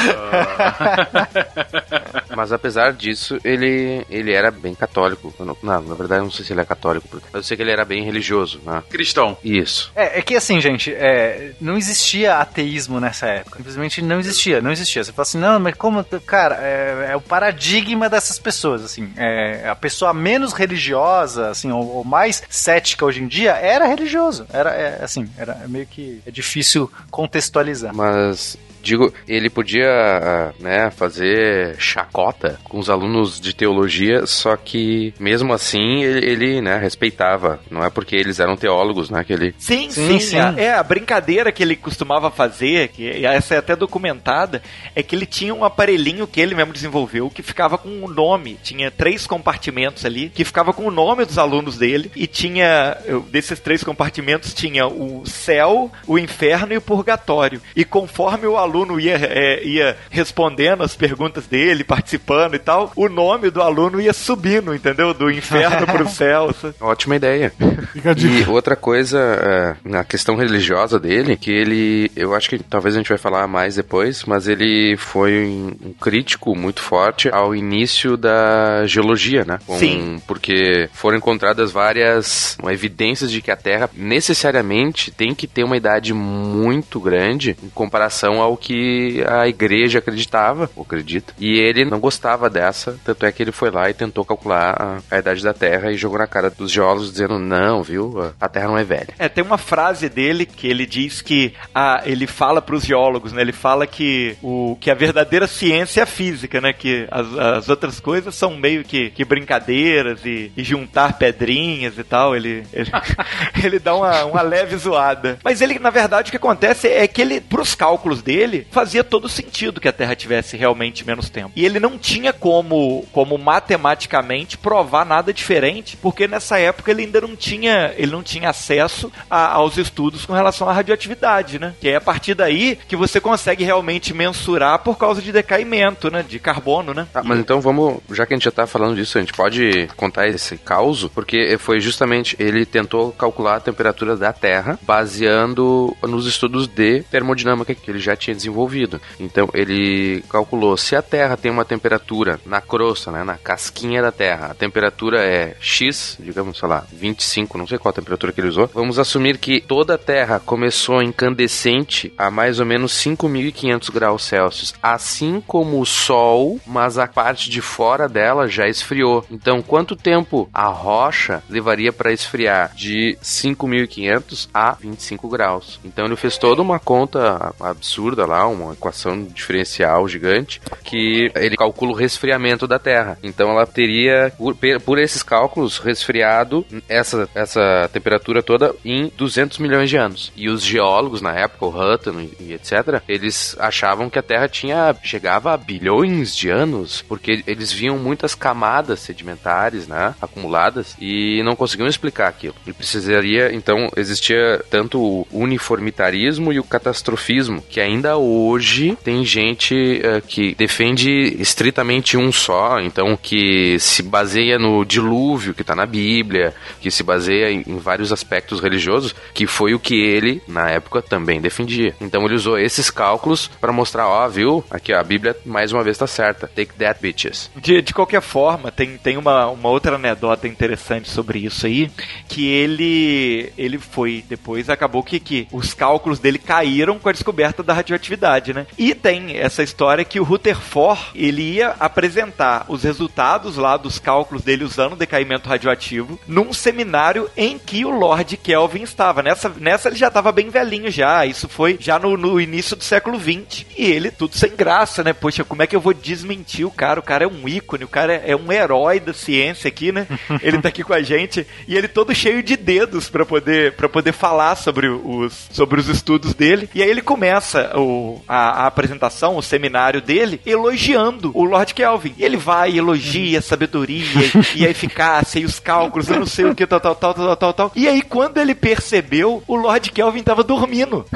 Mas apesar disso, ele, ele era bem católico. Não, não, na verdade, eu não sei se ele é católico. eu sei que ele era bem religioso, né?
Cristão.
Isso.
É, é que assim, gente, é, não existia ateísmo nessa época. Simplesmente não existia, não existia. Você fala assim, não, mas como, cara, é, é o paradigma dessas pessoas, assim. É, a pessoa menos religiosa, assim, ou, ou mais cética hoje em dia, era religioso. Era, é, assim, era meio que é difícil contextualizar.
Mas Digo, ele podia, ah, né, fazer chacota com os alunos de teologia, só que mesmo assim ele, ele, né, respeitava. Não é porque eles eram teólogos, né, que ele...
Sim,
Sim,
sim.
sim.
a- É, a brincadeira que ele costumava fazer, que essa é até documentada, é que ele tinha um aparelhinho que ele mesmo desenvolveu que ficava com o nome. Tinha três compartimentos ali que ficava com o nome dos alunos dele e tinha, desses três compartimentos, tinha o céu, o inferno e o purgatório. E conforme o aluno ia, é, ia respondendo as perguntas dele, participando e tal, o nome do aluno ia subindo, entendeu? Do inferno pro céu.
Ótima ideia. E outra coisa, é, na questão religiosa dele, que ele, eu acho que talvez a gente vai falar mais depois, mas ele foi um um crítico muito forte ao início da geologia, né? Com-
Sim.
Porque foram encontradas várias evidências de que a Terra necessariamente tem que ter uma idade muito grande em comparação ao que a igreja acreditava, ou acredita. E ele não gostava dessa, tanto é que ele foi lá e tentou calcular a, a idade da Terra e jogou na cara dos geólogos dizendo: não, viu, a Terra não é velha.
É, tem uma frase dele que ele diz que a, ele fala para os geólogos, né? Ele fala que o que a verdadeira ciência é a física, né? Que as, as outras coisas são meio que, que brincadeiras e, e juntar pedrinhas e tal. Ele ele, ele dá uma, uma leve zoada. Mas ele, na verdade, o que acontece é que ele, pros cálculos dele, fazia todo sentido que a Terra tivesse realmente menos tempo. E ele não tinha como, como matematicamente provar nada diferente, porque nessa época ele ainda não tinha, ele não tinha acesso a- aos estudos com relação à radioatividade, né? Que é a partir daí que você consegue realmente mensurar por causa de decaimento, né? De carbono, né?
Ah, mas então vamos, já que a gente já tá falando disso, a gente pode contar esse caos, porque foi justamente ele tentou calcular a temperatura da Terra baseando nos estudos de termodinâmica que ele já tinha desenvolvido. Então ele calculou se a Terra tem uma temperatura na crosta, né, na casquinha da Terra, a temperatura é X, digamos, sei lá, 25, não sei qual a temperatura que ele usou. Vamos assumir que toda a Terra começou incandescente a mais ou menos 5.500 graus Celsius, assim como o Sol, mas a parte de fora dela já esfriou. Então, quanto tempo a rocha levaria para esfriar de 5.500 a 25 graus? Então, ele fez toda uma conta absurda lá, uma equação diferencial gigante, que ele calcula o resfriamento da Terra. Então, ela teria, por, por esses cálculos, resfriado essa, essa temperatura toda em 200 milhões de anos. E os geólogos na época, o Hutton e, etc., eles achavam que a Terra tinha chegava a bilhões de anos, porque eles viam muitas camadas sedimentares, né, acumuladas e não conseguiam explicar aquilo. E precisaria, então, existia tanto o uniformitarismo e o catastrofismo, que ainda hoje tem gente eh, que defende estritamente um só, então que se baseia no dilúvio que está na Bíblia, que se baseia em, em vários aspectos religiosos, que foi o que ele, na época, também defendia. Então ele usou esses cálculos para mostrar, ó, viu? Aqui, ó, a Bíblia mais uma vez tá certa. Take that, bitches.
De, de qualquer forma, tem, tem uma, uma outra anedota interessante sobre isso aí, que ele ele foi, depois acabou que, que os cálculos dele caíram com a descoberta da radioatividade, né? E tem essa história que o Rutherford, ele ia apresentar os resultados lá dos cálculos dele usando o decaimento radioativo num seminário em que o Lord Kelvin estava. Nessa, nessa ele já estava bem velhinho já, isso foi já no, no início do século XX. E ele, tudo sem graça, né? Poxa, como é que eu vou desmentir o cara? O cara é um ícone, o cara é, é um herói da ciência aqui, né? ele tá aqui com a gente e ele todo cheio de dedos para poder para poder falar sobre os sobre os estudos dele. E aí ele começa o, a, a apresentação, o seminário dele, elogiando o Lord Kelvin. E ele vai, elogia a sabedoria e a eficácia e os cálculos, eu não sei o que, tal, tal, tal, tal, tal, tal. E aí, quando ele percebeu, o Lord Kelvin tava dormindo.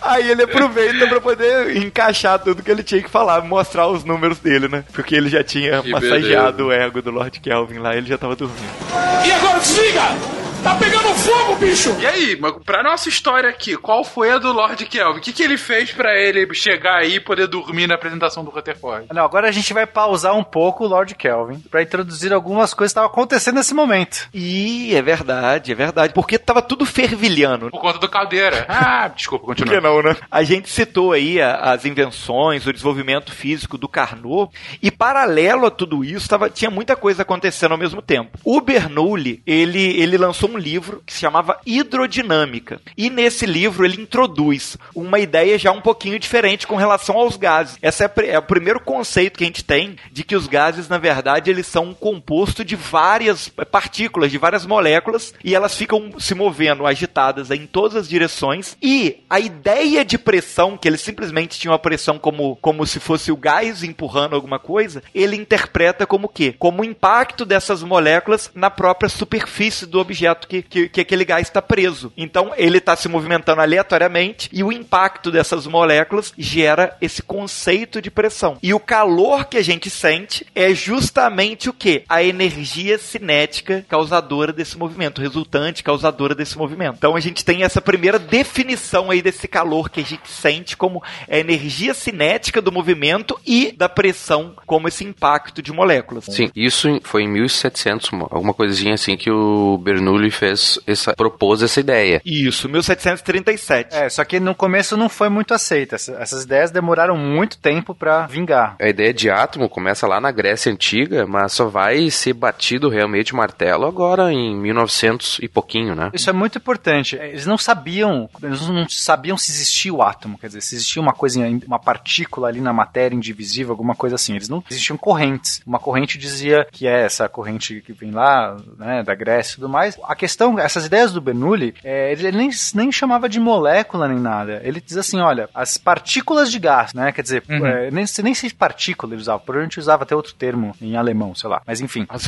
Aí ele aproveita pra poder encaixar tudo que ele tinha que falar, mostrar os números dele, né? Porque ele já tinha
Que
massageado o ego do Lord Kelvin lá, ele já tava dormindo.
E agora desliga! Tá pegando fogo, bicho!
E aí, pra nossa história aqui, qual foi a do Lord Kelvin? O que, que ele fez pra ele chegar aí e poder dormir na apresentação do Rutherford?
Não, agora a gente vai pausar um pouco o Lord Kelvin pra introduzir algumas coisas que estavam acontecendo nesse momento.
E é verdade, é verdade. Porque tava tudo fervilhando.
Por conta do Caldeira. Ah, desculpa,
Por que
continua.
não, né? A gente citou aí a- as invenções, o desenvolvimento físico do Carnot, e paralelo a tudo isso, tava, tinha muita coisa acontecendo ao mesmo tempo. O Bernoulli, ele, ele lançou um livro que se chamava Hidrodinâmica. E nesse livro ele introduz uma ideia já um pouquinho diferente com relação aos gases. Esse é, é, o primeiro conceito que a gente tem de que os gases, na verdade, eles são um composto de várias partículas, de várias moléculas, e elas ficam se movendo agitadas em todas as direções. E a ideia de pressão, que eles simplesmente tinham a pressão como, como se fosse o gás empurrando alguma coisa, ele interpreta como o quê? Como o impacto dessas moléculas na própria superfície do objeto que, que, que aquele gás está preso. Então ele está se movimentando aleatoriamente e o impacto dessas moléculas gera esse conceito de pressão. E o calor que a gente sente é justamente o que? A energia cinética causadora desse movimento, resultante causadora desse movimento. Então a gente tem essa primeira definição aí desse calor que a gente sente como a energia cinética do movimento e da pressão como esse impacto de moléculas.
Sim, isso foi em 1700, alguma coisinha assim que o Bernoulli fez essa propôs essa ideia.
Isso, 1737.
É, só que no começo não foi muito aceita. Essas ideias demoraram muito tempo para vingar.
A ideia de átomo começa lá na Grécia antiga, mas só vai ser batido realmente martelo agora em 1900 e pouquinho, né?
Isso é muito importante. Eles não sabiam, eles não sabiam se existia o átomo, quer dizer, se existia uma coisa, uma partícula ali na matéria indivisível, alguma coisa assim. Eles não existiam correntes. Uma corrente dizia que é essa corrente que vem lá, né, da Grécia e tudo mais. A questão, essas ideias do Bernoulli, é, ele nem, nem chamava de molécula nem nada. Ele diz assim, olha, as partículas de gás, né, quer dizer, uhum. é, nem, nem sei partícula ele usava, provavelmente usava até outro termo em alemão, sei lá. Mas enfim.
As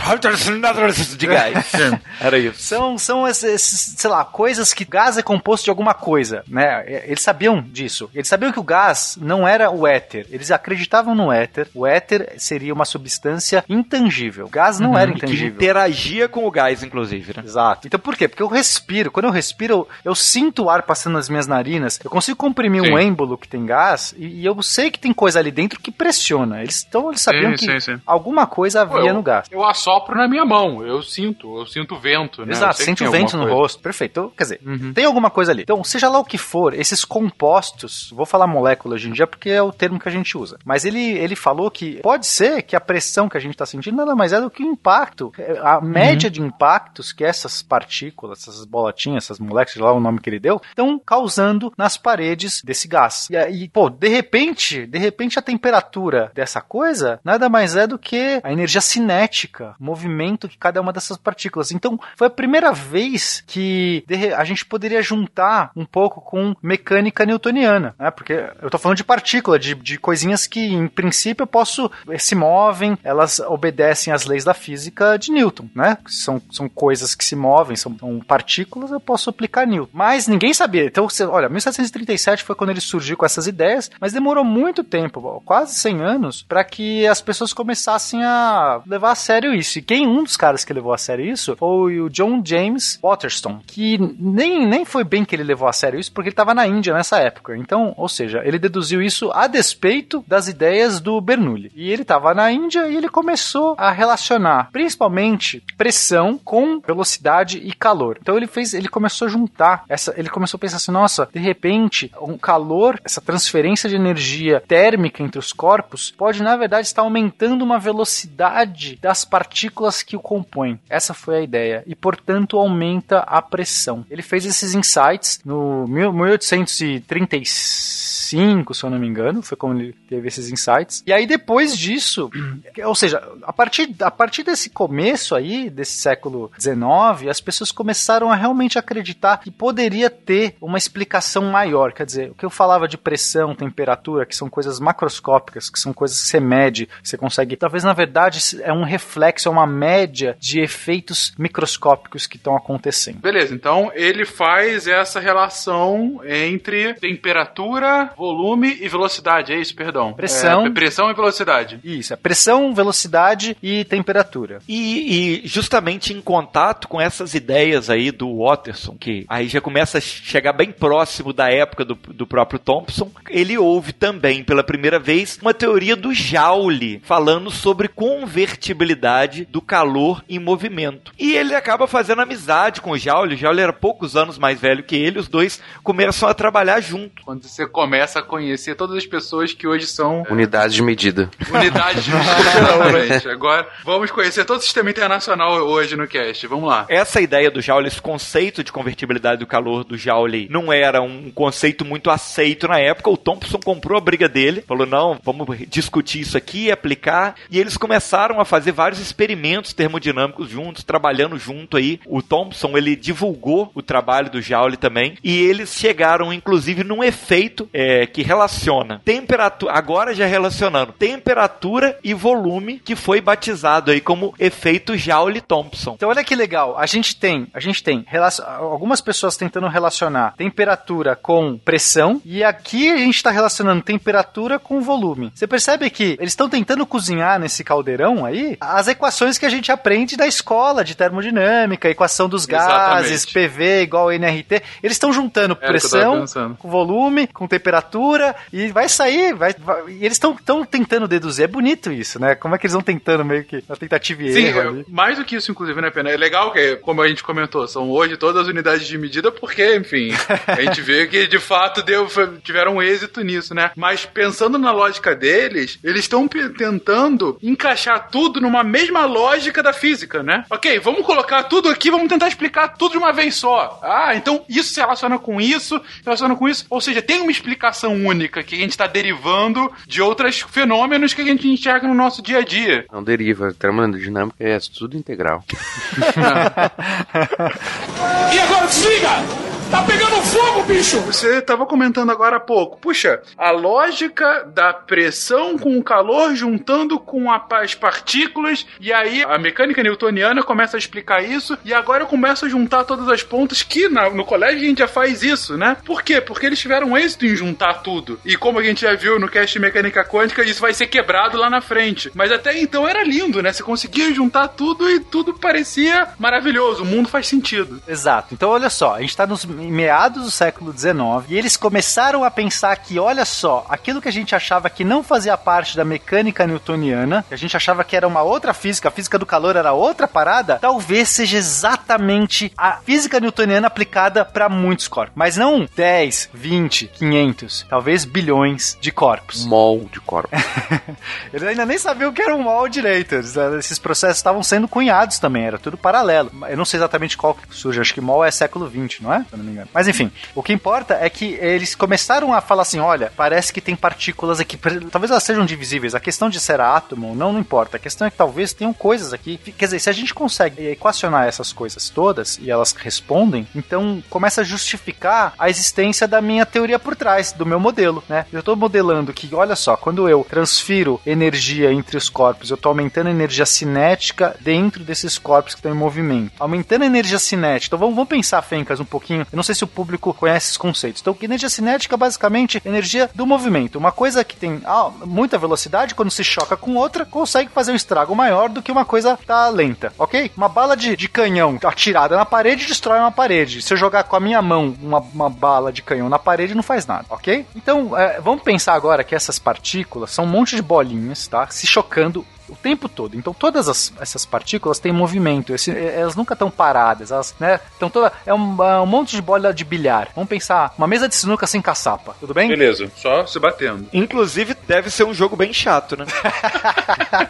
de gás.
Era isso. São, são esses, sei lá, coisas que gás é composto de alguma coisa, né? Eles sabiam disso. Eles sabiam que o gás não era o éter. Eles acreditavam no éter. O éter seria uma substância intangível. O gás não uhum. era intangível.
Que interagia com o gás, inclusive, né?
Exato. Então por quê? Porque eu respiro. Quando eu respiro, eu, eu sinto o ar passando nas minhas narinas. Eu consigo comprimir sim. um êmbolo que tem gás e, e, eu sei que tem coisa ali dentro que pressiona. Eles, então eles sabiam sim, que sim, alguma coisa havia
eu,
no gás.
Eu assopro na minha mão. Eu sinto. Eu sinto vento, né?
Exato. Sente o vento no coisa. rosto. Perfeito. Então, quer dizer, uhum. tem alguma coisa ali. Então, seja lá o que for, esses compostos, vou falar molécula hoje em dia porque é o termo que a gente usa. Mas ele, ele falou que pode ser que a pressão que a gente está sentindo nada mais é do que o impacto. A média uhum. de impactos que essas partículas, essas bolotinhas, essas moléculas, lá o nome que ele deu, estão causando nas paredes desse gás. E aí, pô, de repente, de repente a temperatura dessa coisa nada mais é do que a energia cinética, movimento que cada uma dessas partículas. Então, foi a primeira vez que a gente poderia juntar um pouco com mecânica newtoniana, né? Porque eu tô falando de partícula, de, de coisinhas que, em princípio, eu posso se movem, elas obedecem às leis da física de Newton, né? São, são coisas que se movem, são, são partículas, eu posso aplicar Newton. Mas ninguém sabia. Então, você, olha, 1737 foi quando ele surgiu com essas ideias, mas demorou muito tempo, quase 100 anos, para que as pessoas começassem a levar a sério isso. E quem um dos caras que levou a sério isso foi o John James Waterston, que nem, nem foi bem que ele levou a sério isso, porque ele estava na Índia nessa época. Então, ou seja, ele deduziu isso a despeito das ideias do Bernoulli. E ele estava na Índia e ele começou a relacionar, principalmente, pressão com velocidade e calor. Então ele fez, ele começou a juntar essa, ele começou a pensar assim, nossa, de repente, um calor, essa transferência de energia térmica entre os corpos pode na verdade estar aumentando uma velocidade das partículas que o compõem. Essa foi a ideia e portanto aumenta a pressão. Ele fez esses insights no 1835, se eu não me engano, foi quando ele teve esses insights. E aí depois disso, ou seja, a partir, a partir desse começo aí, desse século XIX, as pessoas começaram a realmente acreditar que poderia ter uma explicação maior. Quer dizer, o que eu falava de pressão, temperatura, que são coisas macroscópicas, que são coisas que você mede, você consegue. Talvez na verdade é um reflexo, é uma média de efeitos microscópicos que estão acontecendo.
Beleza, então ele faz essa relação entre temperatura, volume e velocidade, é isso, perdão?
Pressão.
É, pressão e velocidade.
Isso, é pressão, velocidade e temperatura.
E, e, justamente em contato com essas ideias aí do Watterson, que aí já começa a chegar bem próximo da época do, do próprio Thompson, ele ouve também pela primeira vez uma teoria do Joule, falando sobre convertibilidade do calor em movimento. E ele acaba fazendo amizade com o Joule. O Joule era poucos anos mais velho que ele, os dois começam a trabalhar junto.
Quando você começa a conhecer todas as pessoas que hoje são.
Unidades de medida.
Unidades de medida, Agora, vamos conhecer todo o sistema internacional hoje no cast. Vamos lá.
Essa essa ideia do Joule, esse conceito de convertibilidade do calor do Joule não era um conceito muito aceito na época. O Thompson comprou a briga dele, falou: não, vamos discutir isso aqui, aplicar. E eles começaram a fazer vários experimentos termodinâmicos juntos, trabalhando junto aí. O Thompson ele divulgou o trabalho do Joule também. E eles chegaram, inclusive, num efeito é, que relaciona temperatura, agora já relacionando temperatura e volume, que foi batizado aí como efeito Joule-Thompson.
Então olha que legal, a gente tem, a gente tem relacion... algumas pessoas tentando relacionar temperatura com pressão e aqui a gente está relacionando temperatura com volume. Você percebe que eles estão tentando cozinhar nesse caldeirão aí as equações que a gente aprende da escola de termodinâmica, equação dos gases,
Exatamente.
PV igual a NRT. Eles estão juntando
Era
pressão com volume, com temperatura e vai sair, vai, vai- e eles estão tentando deduzir. É bonito isso, né? Como é que eles vão tentando meio que na tentativa e
Sim,
erro
é,
ali.
mais do que isso, inclusive, né, Pena? É legal que, como a gente comentou, são hoje todas as unidades de medida, porque, enfim, a gente vê que de fato deu, tiveram um êxito nisso, né? Mas pensando na lógica deles, eles estão tentando encaixar tudo numa mesma lógica da física, né? Ok, vamos colocar tudo aqui, vamos tentar explicar tudo de uma vez só. Ah, então isso se relaciona com isso, se relaciona com isso. Ou seja, tem uma explicação única que a gente está derivando de outros fenômenos que a gente enxerga no nosso dia a dia.
Não deriva, termodinâmica é tudo integral.
E agora desliga! Tá pegando fogo, bicho!
Você estava comentando agora há pouco. Puxa, a lógica da pressão com o calor juntando com a- as partículas, e aí a mecânica newtoniana começa a explicar isso, e agora eu começo a juntar todas as pontas que na- no colégio a gente já faz isso, né? Por quê? Porque eles tiveram êxito em juntar tudo. E como a gente já viu no cast mecânica quântica, isso vai ser quebrado lá na frente. Mas até então era lindo, né? Você conseguia juntar tudo e tudo parecia maravilhoso. O mundo faz sentido.
Exato. Então, olha só, a gente está nos meados do século XIX e eles começaram a pensar que, olha só, aquilo que a gente achava que não fazia parte da mecânica newtoniana, que a gente achava que era uma outra física, a física do calor era outra parada, talvez seja exatamente a física newtoniana aplicada para muitos corpos. Mas não 10, 20, 500, talvez bilhões de corpos.
Mol de corpo.
Eles ainda nem sabiam o que era um mol direito. Eles- esses processos estavam sendo cunhados também, era tudo paralelo. Eu não sei exatamente qual que surge, acho que mol é século XX, não é? Se não me engano. Mas enfim, o que importa é que eles começaram a falar assim: olha, parece que tem partículas aqui, talvez elas sejam divisíveis. A questão de ser átomo ou não, não importa. A questão é que talvez tenham coisas aqui. Quer dizer, se a gente consegue equacionar essas coisas todas e elas respondem, então começa a justificar a existência da minha teoria por trás, do meu modelo, né? Eu tô modelando que, olha só, quando eu transfiro energia entre os corpos, eu tô aumentando a energia cinética dentro desses corpos que estão em movimento. Aumentando a energia cinética. Então vamos, vamos pensar, Fencas, um pouquinho. Eu não sei se o público conhece esses conceitos. Então, energia cinética é basicamente energia do movimento. Uma coisa que tem ah, muita velocidade, quando se choca com outra, consegue fazer um estrago maior do que uma coisa tá lenta, ok? Uma bala de, de canhão atirada na parede destrói uma parede. Se eu jogar com a minha mão uma, uma bala de canhão na parede, não faz nada, ok? Então, é, vamos pensar agora que essas partículas são um monte de bolinhas, tá? Se chocando o tempo todo. Então todas as- essas partículas têm movimento, esse- elas nunca estão paradas, elas, né? Então toda é um, é um monte de bola de bilhar. Vamos pensar, uma mesa de sinuca sem caçapa, tudo bem?
Beleza, só se batendo.
Inclusive, deve ser um jogo bem chato, né?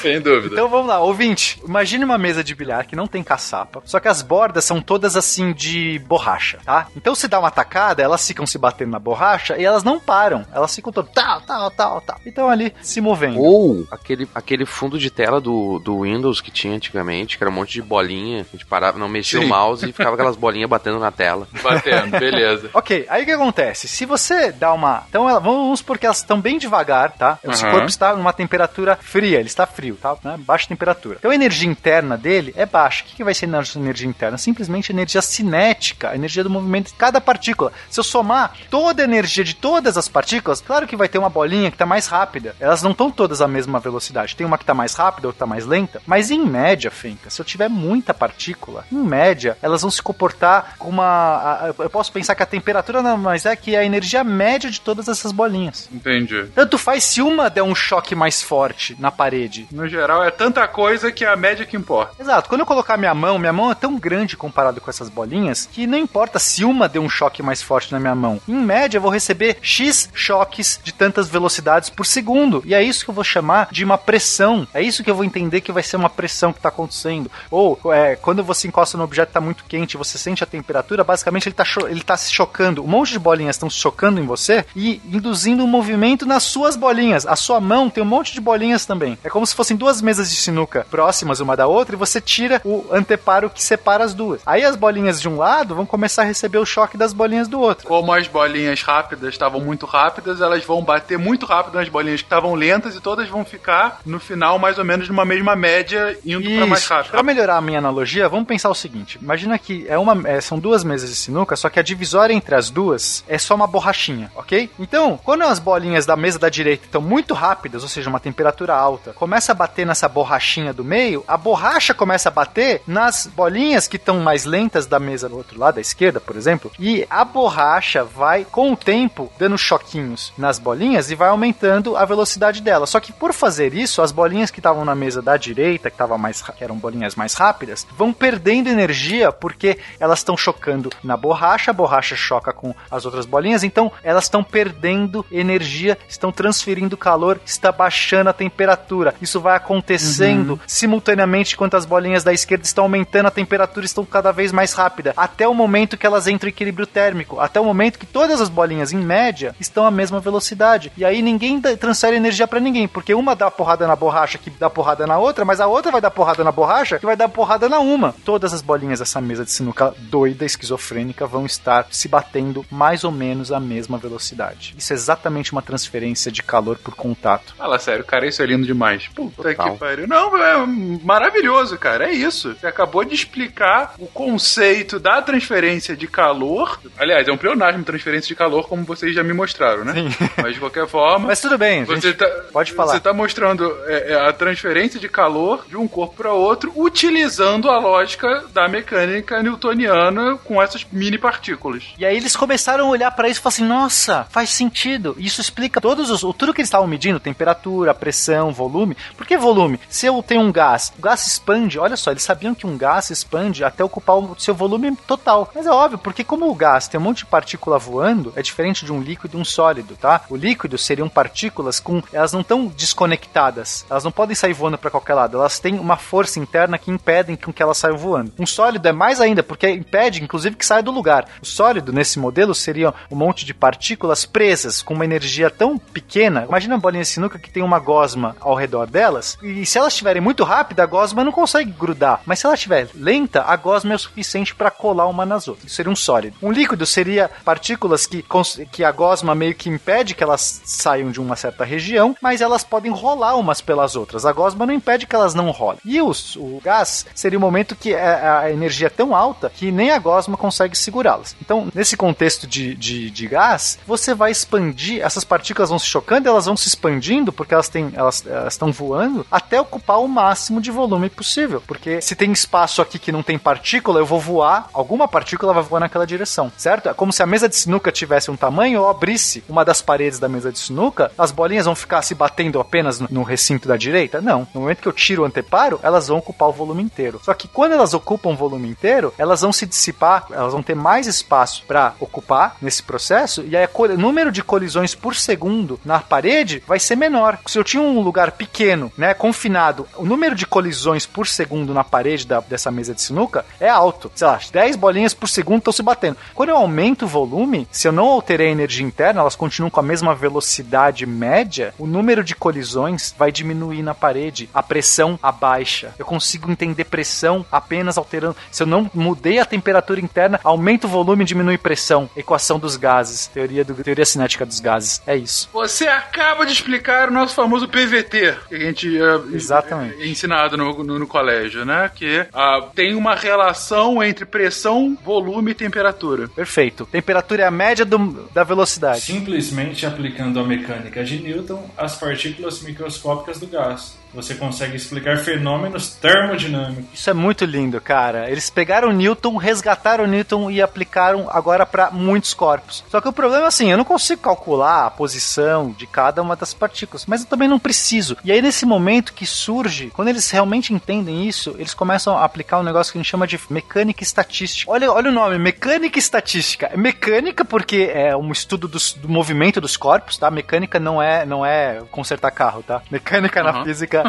Sem dúvida.
Então vamos lá, ouvinte. Imagine uma mesa de bilhar que não tem caçapa, só que as bordas são todas assim de borracha, tá? Então se dá uma tacada, elas ficam se batendo na borracha e elas não param. Elas ficam todas tal, tal, tal, tal. Então ali se movendo.
Ou aquele, aquele fundo de tela do, do Windows que tinha antigamente, que era um monte de bolinha, a gente parava, não mexia
Sim.
o mouse e ficava aquelas bolinhas batendo na tela.
Batendo, beleza.
Ok, aí o que acontece? Se você dá uma. Então, ela- vamos porque elas estão bem devagar, tá? Esse
Aham.
corpo está numa temperatura fria, ele está frio, tá? Né? Baixa temperatura. Então a energia interna dele é baixa. O que, que vai ser a nossa energia interna? Simplesmente energia cinética, a energia do movimento de cada partícula. Se eu somar toda a energia de todas as partículas, claro que vai ter uma bolinha que está mais rápida. Elas não estão todas à mesma velocidade. Tem uma que está mais rápida, outra está mais lenta. Mas em média, Fenca, se eu tiver muita partícula, em média, elas vão se comportar com uma. a- a- Eu posso pensar que a temperatura não, mas é que é a energia média de todas essas bolinhas.
Entendi.
Tanto faz se uma der um choque mais forte na parede parede.
No geral, é tanta coisa que é a média que importa.
Exato. Quando eu colocar minha mão, minha mão é tão grande comparado com essas bolinhas que não importa se uma deu um choque mais forte na minha mão. Em média, eu vou receber X choques de tantas velocidades por segundo. E é isso que eu vou chamar de uma pressão. É isso que eu vou entender que vai ser uma pressão que está acontecendo. Ou é, quando você encosta no objeto está muito quente, você sente a temperatura, basicamente ele está ele tá se chocando. Um monte de bolinhas estão se chocando em você e induzindo um movimento nas suas bolinhas. A sua mão tem um monte de bolinhas também. É como se fossem duas mesas de sinuca próximas uma da outra e você tira o anteparo que separa as duas. Aí as bolinhas de um lado vão começar a receber o choque das bolinhas do outro.
Como as bolinhas rápidas estavam muito rápidas, elas vão bater muito rápido nas bolinhas que estavam lentas e todas vão ficar no final mais ou menos numa mesma média indo para mais rápido.
Para melhorar a minha analogia, vamos pensar o seguinte: imagina que é uma, é, são duas mesas de sinuca, só que a divisória entre as duas é só uma borrachinha, ok? Então, quando as bolinhas da mesa da direita estão muito rápidas, ou seja, uma temperatura alta, começa a bater nessa borrachinha do meio, a borracha começa a bater nas bolinhas que estão mais lentas da mesa do outro lado, da esquerda, por exemplo, e a borracha vai, com o tempo, dando choquinhos nas bolinhas e vai aumentando a velocidade dela. Só que por fazer isso, as bolinhas que estavam na mesa da direita, que, tava mais, que eram bolinhas mais rápidas, vão perdendo energia porque elas estão chocando na borracha, a borracha choca com as outras bolinhas, então elas estão perdendo energia, estão transferindo calor, está baixando a temperatura. Isso vai acontecendo uhum. simultaneamente enquanto as bolinhas da esquerda estão aumentando a temperatura, estão cada vez mais rápida, até o momento que elas entram em equilíbrio térmico, até o momento que todas as bolinhas, em média, estão à mesma velocidade. E aí ninguém transfere energia para ninguém, porque uma dá porrada na borracha que dá porrada na outra, mas a outra vai dar porrada na borracha que vai dar porrada na uma. Todas as bolinhas dessa mesa de sinuca doida, esquizofrênica, vão estar se batendo mais ou menos à mesma velocidade. Isso é exatamente uma transferência de calor por contato.
Fala sério, cara, isso é lindo demais. Puta Total. que pariu. Não, é maravilhoso, cara. É isso. Você acabou de explicar o conceito da transferência de calor. Aliás, é um pleonasmo transferência de calor, como vocês já me mostraram, né? Sim. Mas de qualquer forma.
Mas tudo bem, você tá, pode falar.
Você está mostrando é, é, a transferência de calor de um corpo para outro, utilizando a lógica da mecânica newtoniana com essas mini partículas.
E aí eles começaram a olhar para isso e falaram assim: nossa, faz sentido. Isso explica todos os. Tudo que eles estavam medindo, temperatura, pressão, volume. Por que volume? Se eu tenho um gás, o gás expande, olha só, eles sabiam que um gás expande até ocupar o seu volume total. Mas é óbvio, porque como o gás tem um monte de partícula voando, é diferente de um líquido e um sólido, tá? O líquido seriam partículas com. Elas não estão desconectadas. Elas não podem sair voando para qualquer lado. Elas têm uma força interna que impedem que elas saiam voando. Um sólido é mais ainda, porque impede, inclusive, que saia do lugar. O sólido, nesse modelo, seria um monte de partículas presas com uma energia tão pequena. Imagina uma bolinha de sinuca que tem uma gosma ao redor delas. E se elas estiverem muito rápidas, a gosma não consegue grudar. Mas se ela estiver lenta, a gosma é o suficiente para colar uma nas outras. Isso seria um sólido. Um líquido seria partículas que, que a gosma meio que impede que elas saiam de uma certa região, mas elas podem rolar umas pelas outras. A gosma não impede que elas não rolem. E os, o gás seria o momento que a, a energia é tão alta que nem a gosma consegue segurá-las. Então, nesse contexto de, de, de, gás, você vai expandir, essas partículas vão se chocando, elas vão se expandindo, porque elas têm, elas estão voando, até ocupar o máximo de volume possível. Porque se tem espaço aqui que não tem partícula, eu vou voar, alguma partícula vai voar naquela direção, certo? É como se a mesa de sinuca tivesse um tamanho, eu abrisse uma das paredes da mesa de sinuca, as bolinhas vão ficar se batendo apenas no recinto da direita? Não. No momento que eu tiro o anteparo, elas vão ocupar o volume inteiro. Só que quando elas ocupam o volume inteiro, elas vão se dissipar, elas vão ter mais espaço para ocupar nesse processo, e aí o número de colisões por segundo na parede vai ser menor. Se eu tinha um lugar pequeno, né, confinado, o número de colisões por segundo na parede da, dessa mesa de sinuca é alto. Sei lá, 10 bolinhas por segundo estão se batendo. Quando eu aumento o volume, se eu não alterei a energia interna, elas continuam com a mesma velocidade média, o número de colisões vai diminuir na parede, a pressão abaixa. Eu consigo entender pressão apenas alterando. Se eu não mudei a temperatura interna, aumento o volume, diminui pressão. Equação dos gases, teoria, do, teoria cinética dos gases. É isso.
Você acaba de explicar o nosso famoso PVT, que a gente é,
Exatamente.
é ensinado no, no, no, colégio, né? Que uh, tem uma relação entre pressão, volume e temperatura.
Perfeito. Temperatura é a média do, da velocidade.
Simplesmente aplicando a mecânica de Newton às partículas microscópicas do gás você consegue explicar fenômenos termodinâmicos.
Isso é muito lindo, cara. Eles pegaram Newton, resgataram Newton e aplicaram agora para muitos corpos. Só que o problema é assim, eu não consigo calcular a posição de cada uma das partículas, mas eu também não preciso. E aí, nesse momento que surge, quando eles realmente entendem isso, eles começam a aplicar um negócio que a gente chama de mecânica estatística. Olha, olha o nome, mecânica estatística. É mecânica porque é um estudo dos- do movimento dos corpos, tá? Mecânica não é, não é consertar carro, tá? Mecânica na
Aham.
física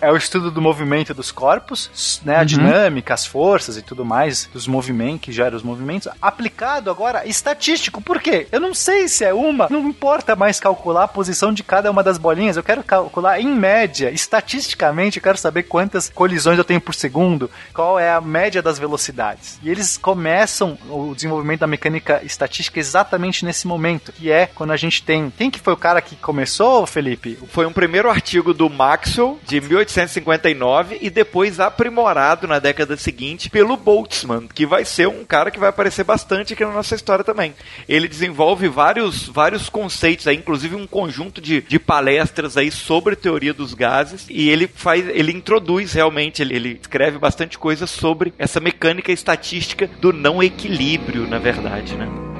é o estudo do movimento dos corpos, né? A dinâmica, as forças e tudo mais, dos movimentos, que gera os movimentos, aplicado agora estatístico. Por quê? Eu não sei se é uma, não importa mais calcular a posição de cada uma das bolinhas, eu quero calcular em média, estatisticamente, eu quero saber quantas colisões eu tenho por segundo, qual é a média das velocidades. E eles começam o desenvolvimento da mecânica estatística exatamente nesse momento, que é quando a gente tem. Quem que foi o cara que começou, Felipe?
Foi um primeiro artigo do Maxwell, de 1859, e depois aprimorado na década seguinte pelo Boltzmann, que vai ser um cara que vai aparecer bastante aqui na nossa história também. Ele desenvolve vários, vários conceitos, aí, inclusive um conjunto de, de palestras aí sobre teoria dos gases, e ele faz, ele introduz realmente, ele, ele escreve bastante coisa sobre essa mecânica estatística do não equilíbrio, na verdade, né?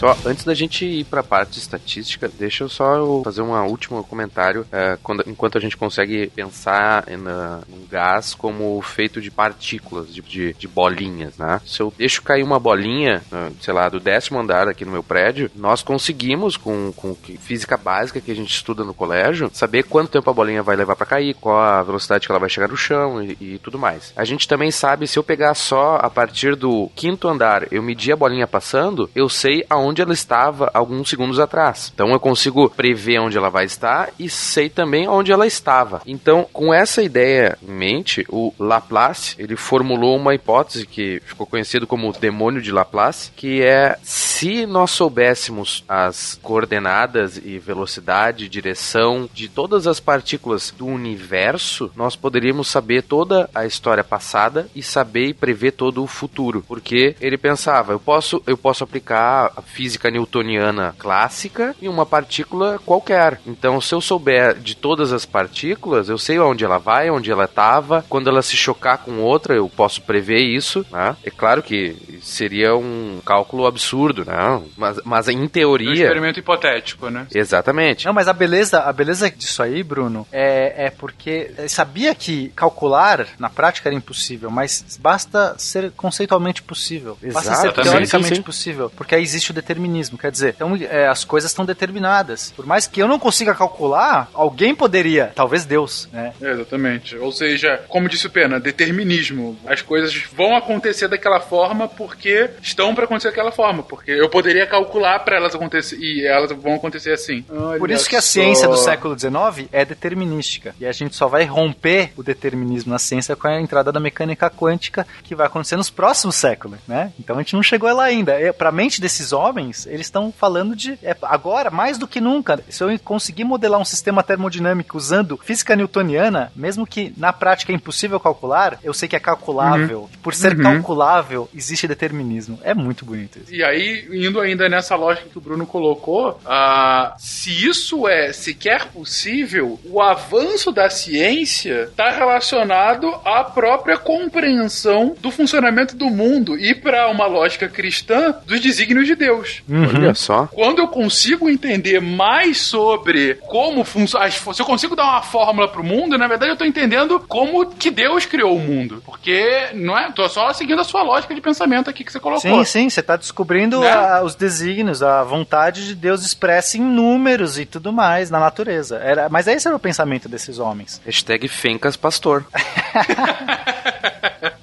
Só antes da gente ir pra parte estatística, deixa eu só fazer um último comentário. é, quando- enquanto a gente consegue pensar em, na- num gás como feito de partículas, de, de, de bolinhas, né? Se eu deixo cair uma bolinha, ah, sei lá, do décimo andar aqui no meu prédio, nós conseguimos, com, com física básica que a gente estuda no colégio, saber quanto tempo a bolinha vai levar pra cair, qual a velocidade que ela vai chegar no chão e, e tudo mais. A gente também sabe, se eu pegar só a partir do quinto andar, eu medir a bolinha passando, eu sei aonde ela estava alguns segundos atrás. Então eu consigo prever onde ela vai estar e sei também onde ela estava. Então, com essa ideia em mente, o Laplace, ele formulou uma hipótese que ficou conhecido como o demônio de Laplace, que é se nós soubéssemos as coordenadas e velocidade, direção de todas as partículas do universo, nós poderíamos saber toda a história passada e saber e prever todo o futuro. Porque ele pensava, eu posso, eu posso aplicar física newtoniana clássica em uma partícula qualquer. Então, se eu souber de todas as partículas, eu sei onde ela vai, onde ela estava, quando ela se chocar com outra, eu posso prever isso. Né? É claro que seria um cálculo absurdo, né? mas, mas em
Um
teoria.
experimento hipotético, né?
Exatamente.
Não, mas a beleza, a beleza disso aí, Bruno, é, é porque é, sabia que calcular na prática era impossível, mas basta ser conceitualmente possível. Basta ser teoricamente
Sim, sim.
possível, porque aí existe o determinismo. Quer dizer, então é, as coisas estão determinadas. Por mais que eu não consiga calcular, alguém poderia, talvez Deus, né?
Exatamente. Ou seja, como disse o Pena, determinismo. As coisas vão acontecer daquela forma porque estão para acontecer daquela forma. Porque eu poderia calcular para elas acontecer e elas vão acontecer assim.
Por
Olha
isso que a
só.
ciência do século XIX é determinística. E a gente só vai romper o determinismo na ciência com a entrada da mecânica quântica, que vai acontecer nos próximos séculos, né? Então a gente não chegou lá ainda. É, Pra mente desses homens, eles estão falando de. é, agora, mais do que nunca, se eu conseguir modelar um sistema termodinâmico usando física newtoniana, mesmo que na prática é impossível calcular, eu sei que é calculável. Por ser
Uhum.
calculável, existe determinismo. É muito bonito isso.
E aí, indo ainda nessa lógica que o Bruno colocou, ah, se isso é sequer possível, o avanço da ciência está relacionado à própria compreensão do funcionamento do mundo e, para uma lógica cristã, dos desígnios de Deus.
Olha só.
Quando eu consigo entender mais sobre como funciona. Se eu consigo dar uma fórmula pro mundo, na verdade eu tô entendendo como que Deus criou o mundo. Porque, não é? Tô só seguindo a sua lógica de pensamento aqui que você colocou.
Sim, sim, você está descobrindo
Né?
a- os desígnios, a vontade de Deus expressa em números e tudo mais na natureza. Era, mas esse era o pensamento desses homens.
Hashtag Fencas Pastor.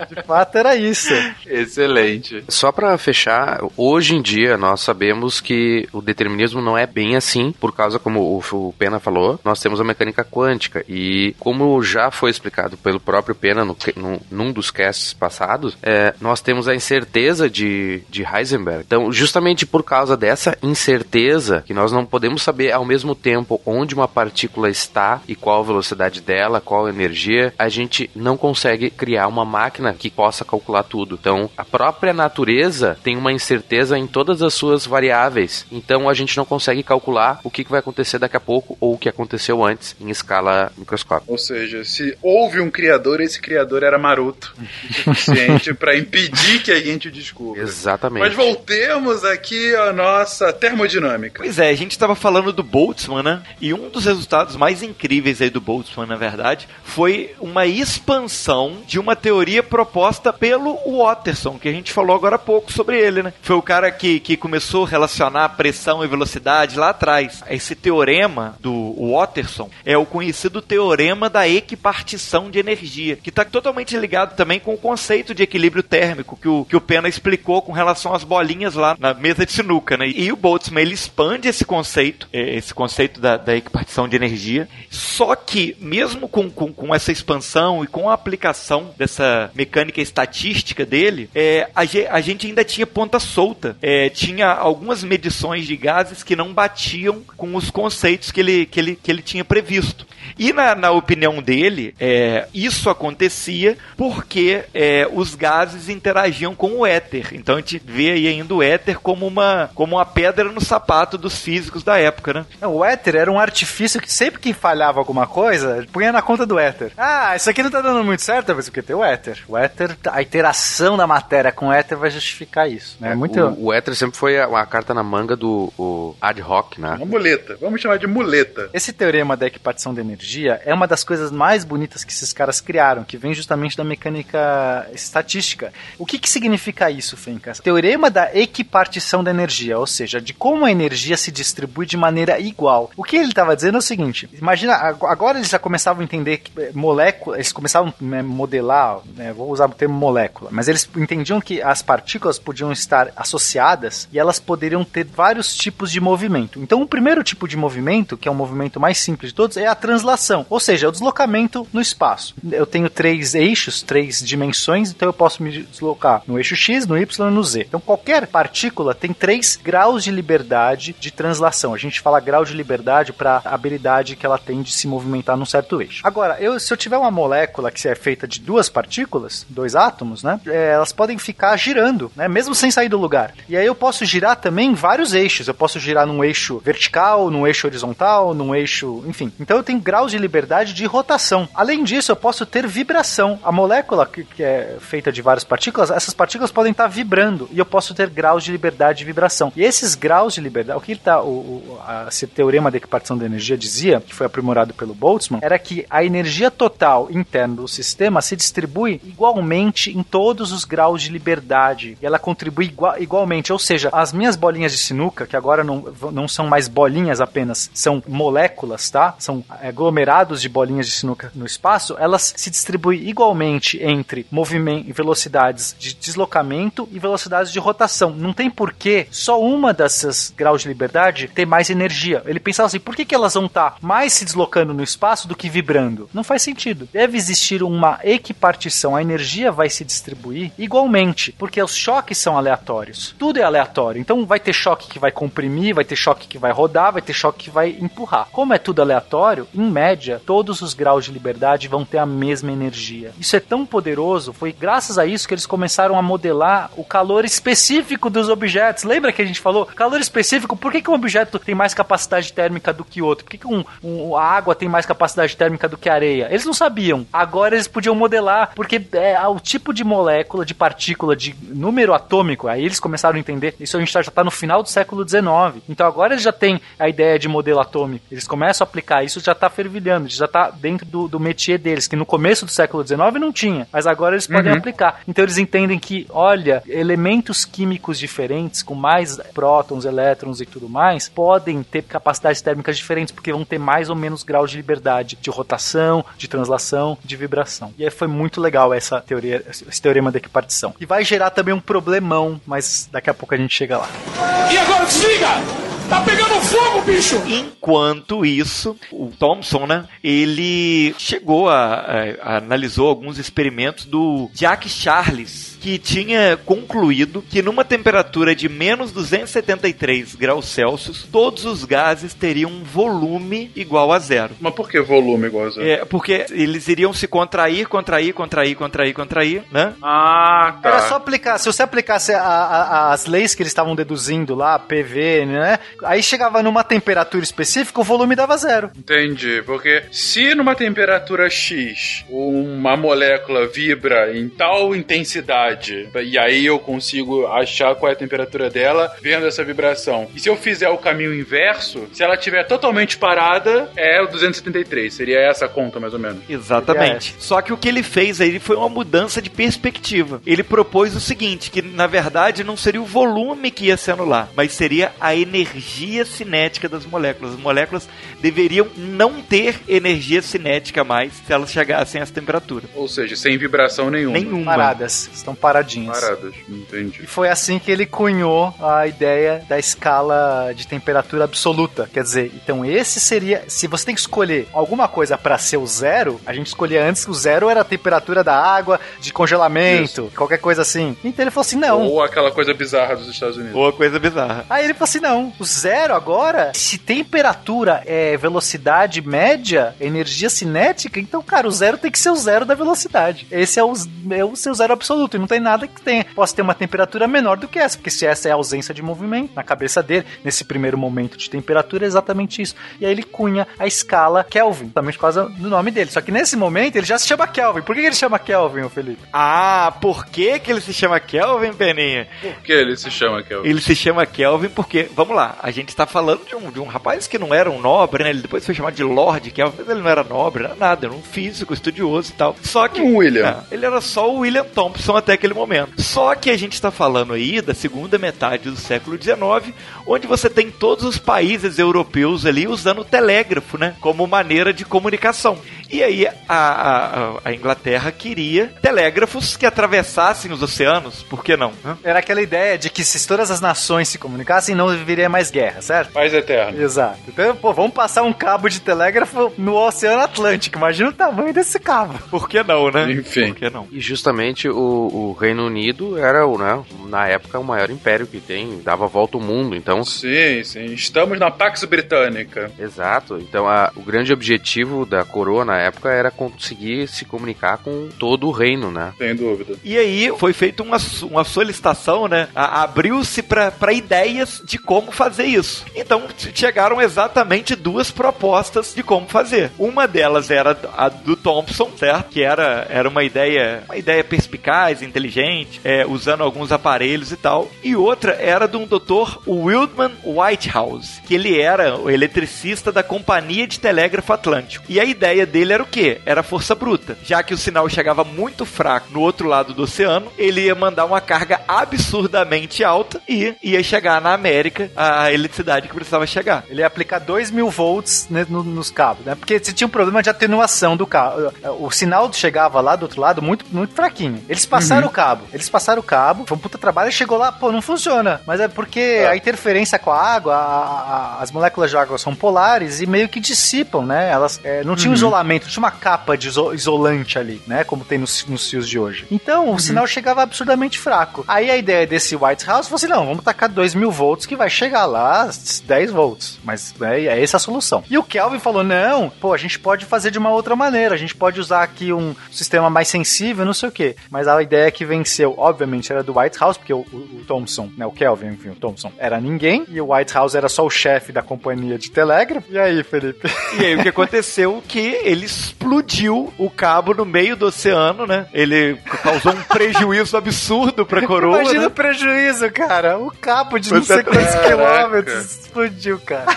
De fato, era isso.
Excelente.
Só pra fechar, hoje em dia nós sabemos que o determinismo não é bem assim, por causa, como o, Pena falou, nós temos a mecânica quântica. E como já foi explicado pelo próprio Pena no, num, num dos casts passados, é, nós temos a incerteza de, de Heisenberg. Então, justamente por causa dessa incerteza, que nós não podemos saber ao mesmo tempo onde uma partícula está e qual a velocidade dela, qual a energia, a gente não consegue criar uma máquina que possa calcular tudo. Então, a própria natureza tem uma incerteza em todas as suas variáveis. Então, a gente não consegue calcular o que vai acontecer daqui a pouco ou o que aconteceu antes em escala microscópica.
Ou seja, se houve um criador, esse criador era maroto o suficiente para impedir que a gente descubra.
Exatamente.
Mas voltemos aqui à nossa termodinâmica.
Pois é, a gente estava falando do Boltzmann, né? E um dos resultados mais incríveis aí do Boltzmann, na verdade, foi uma expansão de uma teoria proposta pelo Watterson, que a gente falou agora há pouco sobre ele, né? Foi o cara que, que começou a relacionar pressão e velocidade lá atrás. Esse teorema do Watterson é o conhecido teorema da equipartição de energia, que está totalmente ligado também com o conceito de equilíbrio térmico que o, que o Pena explicou com relação às bolinhas lá na mesa de sinuca, né? E o Boltzmann, ele expande esse conceito, é, esse conceito da, da equipartição de energia, só que mesmo com, com, com essa expansão e com a aplicação dessa mecânica estatística dele, é, a, a gente ainda tinha ponta solta. É, tinha algumas medições de gases que não batiam com os conceitos que ele, que ele, que ele tinha previsto. E na, na opinião dele, é, isso acontecia porque é, os gases interagiam com o éter. Então a gente vê aí ainda o éter como uma, como uma pedra no sapato dos físicos da época, né?
O éter era um artifício que sempre que falhava alguma coisa, punha na conta do éter. Ah, isso aqui não tá dando muito certo, mas porque tem o éter. O éter, a interação da matéria com o éter vai justificar isso. Né?
É,
muito...
o, o éter sempre foi a, a carta na manga do o ad hoc, né?
Uma muleta. Vamos chamar de muleta.
Esse teorema da equipartição de energia é uma das coisas mais bonitas que esses caras criaram, que vem justamente da mecânica estatística. O que, que significa isso, Fencas? Teorema da equipartição da energia, ou seja, de como a energia se distribui de maneira igual. O que ele estava dizendo é o seguinte: imagina, agora eles já começavam a entender que eh, moléculas, eles começavam a né, modelar, né, vou usar o termo molécula, mas eles entendiam que as partículas podiam estar associadas e elas poderiam ter vários tipos de movimento. Então, o primeiro tipo de movimento, que é o movimento mais simples de todos, é a translação, ou seja, é o deslocamento no espaço. Eu tenho três eixos, três dimensões, então eu posso me deslocar no eixo X, no Y e no Z. Então, qualquer partícula tem três graus de liberdade de translação. A gente fala grau de liberdade para a habilidade que ela tem de se movimentar num certo eixo. Agora, eu, se eu tiver uma molécula que é feita de duas partículas, dois átomos, né, é, elas podem ficar girando, né, mesmo sem sair do lugar. E aí eu posso girar também vários eixos. Eu posso girar num eixo vertical, num eixo horizontal, num eixo, enfim. Então eu tenho graus de liberdade de rotação. Além disso, eu posso ter vibração. A molécula que, que é feita de várias partículas, essas partículas podem estar vibrando e eu posso ter graus de liberdade de vibração. E esses graus de liberdade, o que está o, o a, esse teorema da equipartição da energia dizia, que foi aprimorado pelo Boltzmann, era que a energia total interna do sistema se distribui igualmente em todos os graus de liberdade. E ela contribui igual, igualmente. Ou seja, as minhas bolinhas de sinuca, que agora não, não são mais bolinhas apenas, são moléculas, tá? São aglomerados de bolinhas de sinuca no espaço, elas se distribuem igualmente entre movimento, velocidades de deslocamento e velocidades de rotação. Não tem porquê só uma dessas graus de liberdade ter mais energia. Ele pensava assim, por que, que elas vão estar mais se deslocando no espaço do que vibrando? Não faz sentido. Deve existir uma equipartição. A energia vai se distribuir igualmente, porque os choques são aleatórios. Tudo é aleatório. Então vai ter choque que vai comprimir, vai ter choque que vai rodar, vai ter choque que vai empurrar. Como é tudo aleatório, em média, todos os graus de liberdade vão ter a mesma energia. Isso é tão poderoso, foi graças a isso que eles começaram a modelar o calor específico dos objetos. Lembra que a gente falou? Calor específico, por que, que um objeto tem mais capacidade térmica do que outro? Por que, que um, um, a água tem mais capacidade térmica do que a areia? Eles não sabiam. Agora eles podiam modelar, porque é o tipo de molécula, de partícula, de número atômico, aí eles começaram a entender. Isso a gente já está no final do século XIX. Então agora eles já têm a ideia de modelo atômico. Eles começam a aplicar isso, já está fervilhando, já está dentro do, do métier deles, que no começo do século XIX não tinha, mas agora eles podem
Uhum.
aplicar. Então eles entendem que, olha, elementos químicos diferentes, com mais prótons, elétrons e tudo mais, podem ter capacidades térmicas diferentes, porque vão ter mais ou menos graus de liberdade de rotação, de translação, de vibração. E aí foi muito legal essa teoria, esse teorema da equipartição. E vai gerar também um problemão, mas daqui a pouco a gente chega lá.
E agora desliga! Tá pegando fogo, bicho!
Enquanto isso, o Thomson, né, ele chegou a, a- a- analisou alguns experimentos do Jack Charles, que tinha concluído que numa temperatura de menos 273 graus Celsius, todos os gases teriam um volume igual a zero.
Mas por que volume igual a zero?
É, porque eles iriam se contrair, contrair, contrair, contrair, contrair, né?
Ah, tá.
Era só aplicar, se você aplicasse a- a- as leis que eles estavam deduzindo lá, PV, né? Aí chegava numa temperatura específica, o volume dava zero.
Entendi, porque se numa temperatura X uma molécula vibra em tal intensidade, e aí eu consigo achar qual é a temperatura dela vendo essa vibração. E se eu fizer o caminho inverso, se ela estiver totalmente parada, é o 273. Seria essa a conta, mais ou menos.
Exatamente. Só que o que ele fez aí foi uma mudança de perspectiva. Ele propôs o seguinte, que na verdade não seria o volume que ia se anular, mas seria a energia cinética das moléculas. As moléculas deveriam não ter energia cinética mais se elas chegassem a essa temperatura.
Ou seja, sem vibração nenhuma.
Nenhuma.
Paradas, estão paradinhas.
Paradas, entendi.
E foi assim que ele cunhou a ideia da escala de temperatura absoluta. Quer dizer, então esse seria. Se você tem que escolher alguma coisa para ser o zero, a gente escolhia antes que o zero era a temperatura da água, de congelamento, qualquer coisa assim. Então ele falou assim: não.
Ou aquela coisa bizarra dos Estados Unidos.
Boa coisa bizarra.
Aí ele falou assim: não, o zero agora, se temperatura é velocidade média, energia cinética, então, cara, o zero tem que ser o zero da velocidade. Esse é o, é o seu zero absoluto. E não tem nada que tenha. Possa ter uma temperatura menor do que essa, porque se essa é a ausência de movimento na cabeça dele, nesse primeiro momento de temperatura, é exatamente isso. E aí ele cunha a escala Kelvin, também por causa do nome dele. Só que nesse momento ele já se chama Kelvin. Por que que ele chama Kelvin, ô Felipe?
Ah, por que, que ele se chama Kelvin, Peninha?
Por que ele se chama Kelvin?
Ele se chama Kelvin porque, vamos lá, a gente está falando de um, de um rapaz que não era um nobre, né? Ele depois foi chamado de Lord Kelvin, mas ele não era nobre, não era nada, era um físico, estudioso e tal. Só que.
Um William.
Ah, ele era só o William Thompson até aquele momento. Só que a gente está falando aí da segunda metade do século XIX, onde você tem todos os países europeus ali usando o telégrafo, né? Como maneira de comunicação. E aí a, a, a Inglaterra queria telégrafos que atravessassem os oceanos, por que não? né?
Era aquela ideia de que se todas as nações se comunicassem, não viria mais guerra, certo?
Paz eterna.
Exato. Então, pô, vamos passar um cabo de telégrafo no Oceano Atlântico. Imagina o tamanho desse cabo.
Por que não, né?
Enfim.
Por que não?
E justamente o, o Reino Unido era, o, né, na época, o maior império que tem, dava volta ao mundo, então...
Sim, sim. Estamos na Pax Britânica.
Exato, então a- o grande objetivo da coroa na época era conseguir se comunicar com todo o reino, né?
Sem dúvida.
E aí foi feita uma, uma solicitação, né? Abriu-se para ideias de como fazer isso. Então chegaram exatamente duas propostas de como fazer. Uma delas era a do Thompson, certo? Que era, era uma ideia, uma ideia perspicaz, inteligente, é, usando alguns aparelhos e tal. E outra era de um Dr. Wildman Whitehouse, que ele era o eletricista da Companhia de Telégrafo Atlântico. E a ideia dele era o quê? Era força bruta. Já que o sinal chegava muito fraco no outro lado do oceano, ele ia mandar uma carga absurdamente alta e ia chegar na América a eletricidade que precisava chegar.
Ele ia aplicar 2 mil volts né, no- nos cabos, né? Porque você tinha um problema de atenuação do cabo. O sinal chegava lá do outro lado muito, muito fraquinho. Eles passaram o cabo. Eles passaram o cabo, foi um puta trabalho e chegou lá, pô, não funciona. Mas é porque a interferência com a água, a- a- as moléculas de água são polares e meio que dissipam, né? Elas é, não tinha um isolamento, tinha uma capa de iso- isolante ali, né? Como tem nos, nos fios de hoje. Então, o sinal chegava absurdamente fraco. Aí a ideia desse White House foi assim: não, vamos tacar 2 mil volts que vai chegar lá 10 volts. Mas né, é essa a solução. E o Kelvin falou: não, pô, a gente pode fazer de uma outra maneira, a gente pode usar aqui um sistema mais sensível, não sei o quê. Mas a ideia que venceu, obviamente, era do White House, porque o, o, o Thompson, né, o Kelvin, enfim, o Thompson, era ninguém, e o White House era só o chefe da companhia de telégrafo. E aí, Felipe?
E aí o que aconteceu? Que ele explodiu o cabo no meio do oceano, né? Ele causou um prejuízo absurdo pra coroa.
Imagina
né?
o prejuízo, cara. O cabo de não sei quantos
Caraca.
quilômetros explodiu, cara.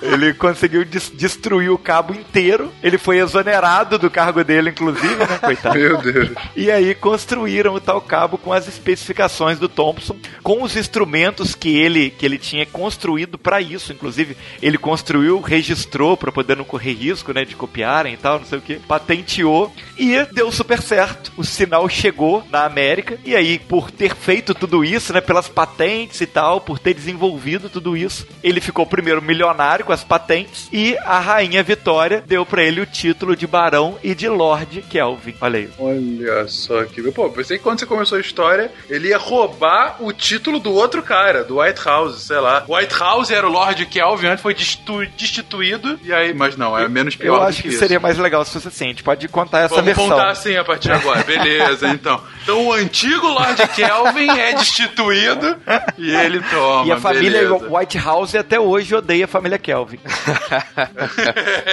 Ele conseguiu des- destruir o cabo inteiro. Ele foi exonerado do cargo dele, inclusive, né, coitado?
Meu Deus.
E aí construíram o tal cabo com as especificações do Thompson, com os instrumentos que ele, que ele tinha construído para isso. Inclusive, ele construiu, registrou para poder não correr risco, né, de copiarem e tal, não sei o que. Patenteou e deu super certo. O sinal chegou na América e aí, por ter feito tudo isso, né, pelas patentes e tal, por ter desenvolvido tudo isso, ele ficou primeiro milionário com as patentes e a rainha Vitória deu para ele o título de barão e de Lord Kelvin. Olha aí.
Olha só que. Pô, pensei que quando você começou a história, ele ia roubar o título do outro cara, do White House, sei lá. White House era o Lord Kelvin, antes foi destituído, e aí. Mas não, é menos pior
Eu acho que
isso.
seria mais legal se fosse assim. A gente pode contar essa
Vamos
versão.
contar assim a partir de agora, beleza, então. Então o antigo Lord Kelvin é destituído e ele toma.
E a família
beleza.
White House até hoje odeia a família Kelvin.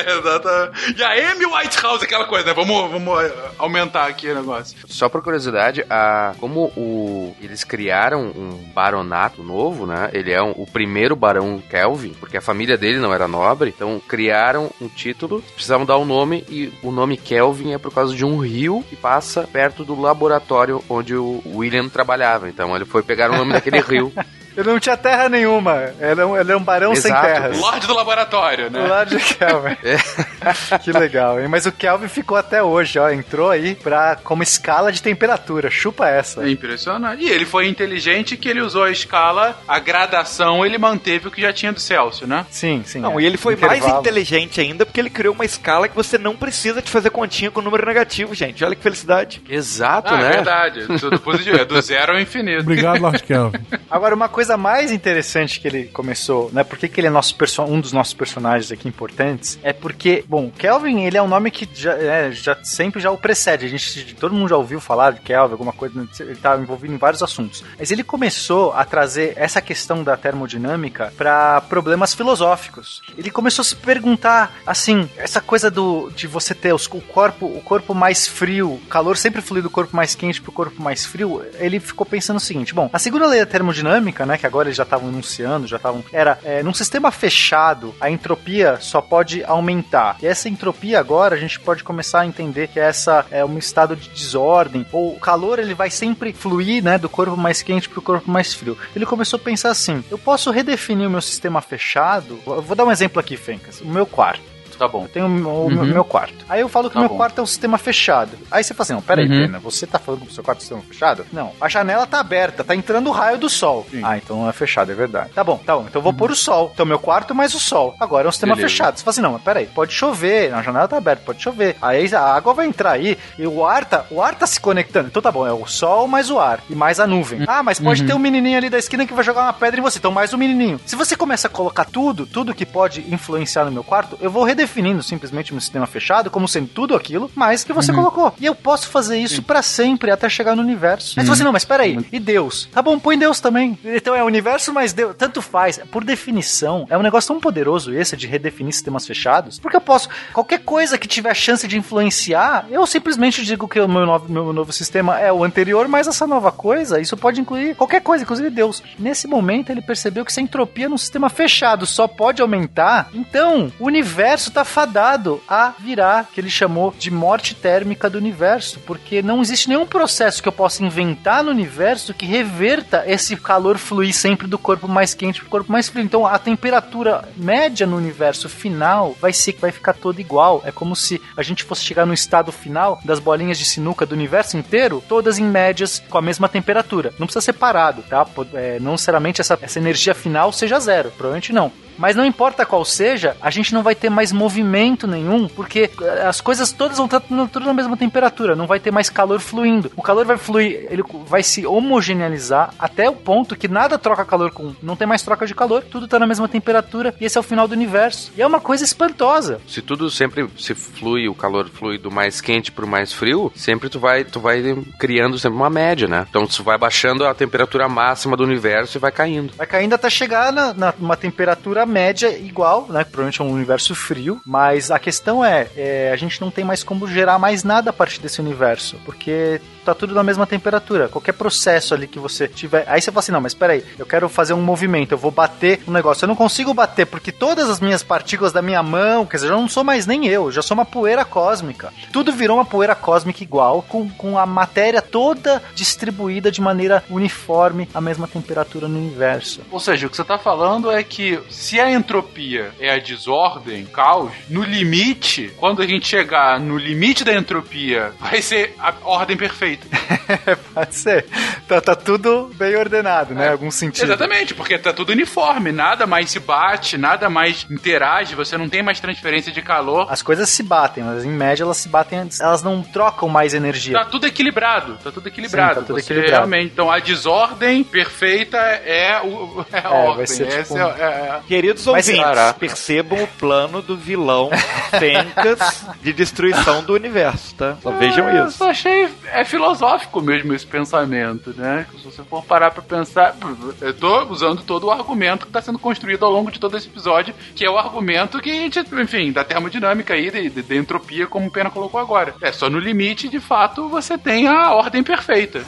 Exatamente. E a Amy Whitehouse, aquela coisa, né? Vamos, vamos eh, aumentar aqui o negócio.
Só por curiosidade, a, como o, eles criaram um baronato novo, né? Ele é um- o primeiro barão Kelvin, porque a família dele não era nobre, então criaram um título, precisavam dar um nome, e o nome Kelvin é por causa de um rio que passa perto do laboratório onde o William trabalhava. Então ele foi pegar o nome daquele rio.
Ele não tinha terra nenhuma. Ele é um, ele é um barão sem
Exato.
terras.
Lorde do laboratório, né?
Do lado de Kelvin. que legal, hein? Mas o Kelvin ficou até hoje, ó. Entrou aí pra, como escala de temperatura. Chupa essa.
É impressionante. E ele foi inteligente que ele usou a escala, a gradação, ele manteve o que já tinha do Celsius, né?
Sim, sim.
Não,
é.
e ele foi mais
Intervalo.
inteligente ainda porque ele criou uma escala que você não precisa de fazer continha com número negativo, gente. Olha que felicidade.
Exato,
Ah,
né?
é verdade. Tudo positivo. É do zero ao infinito.
Obrigado, Lord Kelvin.
Agora, uma coisa mais interessante que ele começou, né? Por que, que ele é nosso um dos nossos personagens aqui importantes? É porque, bom, Kelvin, ele é um nome que já, é, já sempre já o precede. A gente, todo mundo já ouviu falar de Kelvin, alguma coisa, ele tá envolvido em vários assuntos. Mas ele começou a trazer essa questão da termodinâmica para problemas filosóficos. Ele começou a se perguntar, assim, essa coisa do de você ter os- o corpo, o corpo mais frio, calor sempre flui do corpo mais quente pro corpo mais frio. Ele ficou pensando o seguinte: bom, a segunda lei da termodinâmica, né, que agora eles já estavam enunciando, já estavam, era é, num sistema fechado, a entropia só pode aumentar. E essa entropia agora a gente pode começar a entender que essa é um estado de desordem, ou o calor ele vai sempre fluir, né, do corpo mais quente pro corpo mais frio. Ele começou a pensar assim: eu posso redefinir o meu sistema fechado? Eu vou dar um exemplo aqui, Fencas. O meu quarto.
Tá bom.
Eu tenho o meu, meu quarto. Aí eu falo que o
Tá
meu
bom.
quarto é um sistema fechado. Aí você fala assim: não, peraí,
Uhum.
Pena, você tá falando que o seu quarto é um sistema fechado? Não. A janela tá aberta, tá entrando o raio do sol. Ah, então não é fechado, é verdade. Tá bom, tá bom. Então eu vou pôr o sol. Então meu quarto mais o sol. Agora é um sistema
Beleza.
fechado. Você fala assim: não, mas peraí, pode chover, a janela tá aberta, pode chover. Aí a água vai entrar aí e o ar tá, o ar tá se conectando. Então tá bom, é o sol mais o ar e mais a nuvem. Ah, mas pode ter um menininho ali da esquina que vai jogar uma pedra em você. Então mais um menininho. Se você começa a colocar tudo, tudo que pode influenciar no meu quarto, eu vou redefinindo simplesmente meu sistema fechado como sendo tudo aquilo, mais que você colocou. E eu posso fazer isso pra sempre até chegar no universo. Mas você não, mas peraí, e Deus? Tá bom, põe Deus também. Então é o universo mais Deus, tanto faz. Por definição, é um negócio tão poderoso esse de redefinir sistemas fechados, porque eu posso qualquer coisa que tiver chance de influenciar, eu simplesmente digo que o meu novo, meu novo sistema é o anterior, mas essa nova coisa, isso pode incluir qualquer coisa, inclusive Deus. Nesse momento ele percebeu que se a entropia num sistema fechado só pode aumentar, então o universo tá fadado a virar, que ele chamou de morte térmica do universo, porque não existe nenhum processo que eu possa inventar no universo que reverta esse calor fluir sempre do corpo mais quente pro corpo mais frio. Então a temperatura média no universo final vai ser que vai ficar toda igual. É como se a gente fosse chegar no estado final das bolinhas de sinuca do universo inteiro, todas em médias com a mesma temperatura. Não precisa ser parado, tá? É, não necessariamente essa, essa energia final seja zero, provavelmente não. Mas não importa qual seja, a gente não vai ter mais movimento nenhum, porque eh, as coisas todas vão estar tudo na mesma temperatura, não vai ter mais calor fluindo. O calor vai fluir, ele vai se homogeneizar até o ponto que nada troca calor com, não tem mais troca de calor, tudo tá na mesma temperatura e esse é o final do universo. E é uma coisa espantosa.
Se tudo sempre se flui, o calor flui do mais quente pro mais frio, sempre tu vai, tu vai criando sempre uma média, né? Então tu vai baixando a temperatura máxima do universo e vai caindo.
Vai caindo até chegar na, na- numa temperatura média igual, né? Provavelmente é um universo frio, mas a questão é, é, a gente não tem mais como gerar mais nada a partir desse universo, porque tá tudo na mesma temperatura. Qualquer processo ali que você tiver. Aí você fala assim: não, mas peraí, eu quero fazer um movimento, eu vou bater um negócio. Eu não consigo bater porque todas as minhas partículas da minha mão, quer dizer, eu não sou mais nem eu, eu já sou uma poeira cósmica. Tudo virou uma poeira cósmica igual, com, com a matéria toda distribuída de maneira uniforme, a mesma temperatura no universo.
Ou seja, o que você está falando é que se a entropia é a desordem, caos, no limite, quando a gente chegar no limite da entropia, vai ser a ordem perfeita.
Pode ser. Tá, tá tudo bem ordenado, né? Em algum sentido.
Exatamente, porque tá tudo uniforme, nada mais se bate, nada mais interage, você não tem mais transferência de calor.
As coisas se batem, mas em média elas se batem, elas não trocam mais energia.
Tá tudo equilibrado, tá tudo equilibrado.
Sim, tá tudo
Você
equilibrado.
Realmente, então a desordem perfeita é, o, é a
É,
ordem.
ser tipo um-
é, é-
Queridos
Mas,
ouvintes, percebam o plano do vilão Fencas de destruição do universo, tá? Só vejam
Eu
isso.
só achei é filosófico mesmo esse pensamento, né? Se você for parar pra pensar, eu tô usando todo o argumento que tá sendo construído ao longo de todo esse episódio, que é o argumento que a gente, enfim, da termodinâmica aí, de, de- de entropia, como o Pena colocou agora. É só no limite, de fato, você tem a ordem perfeita.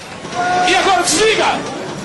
E agora desliga!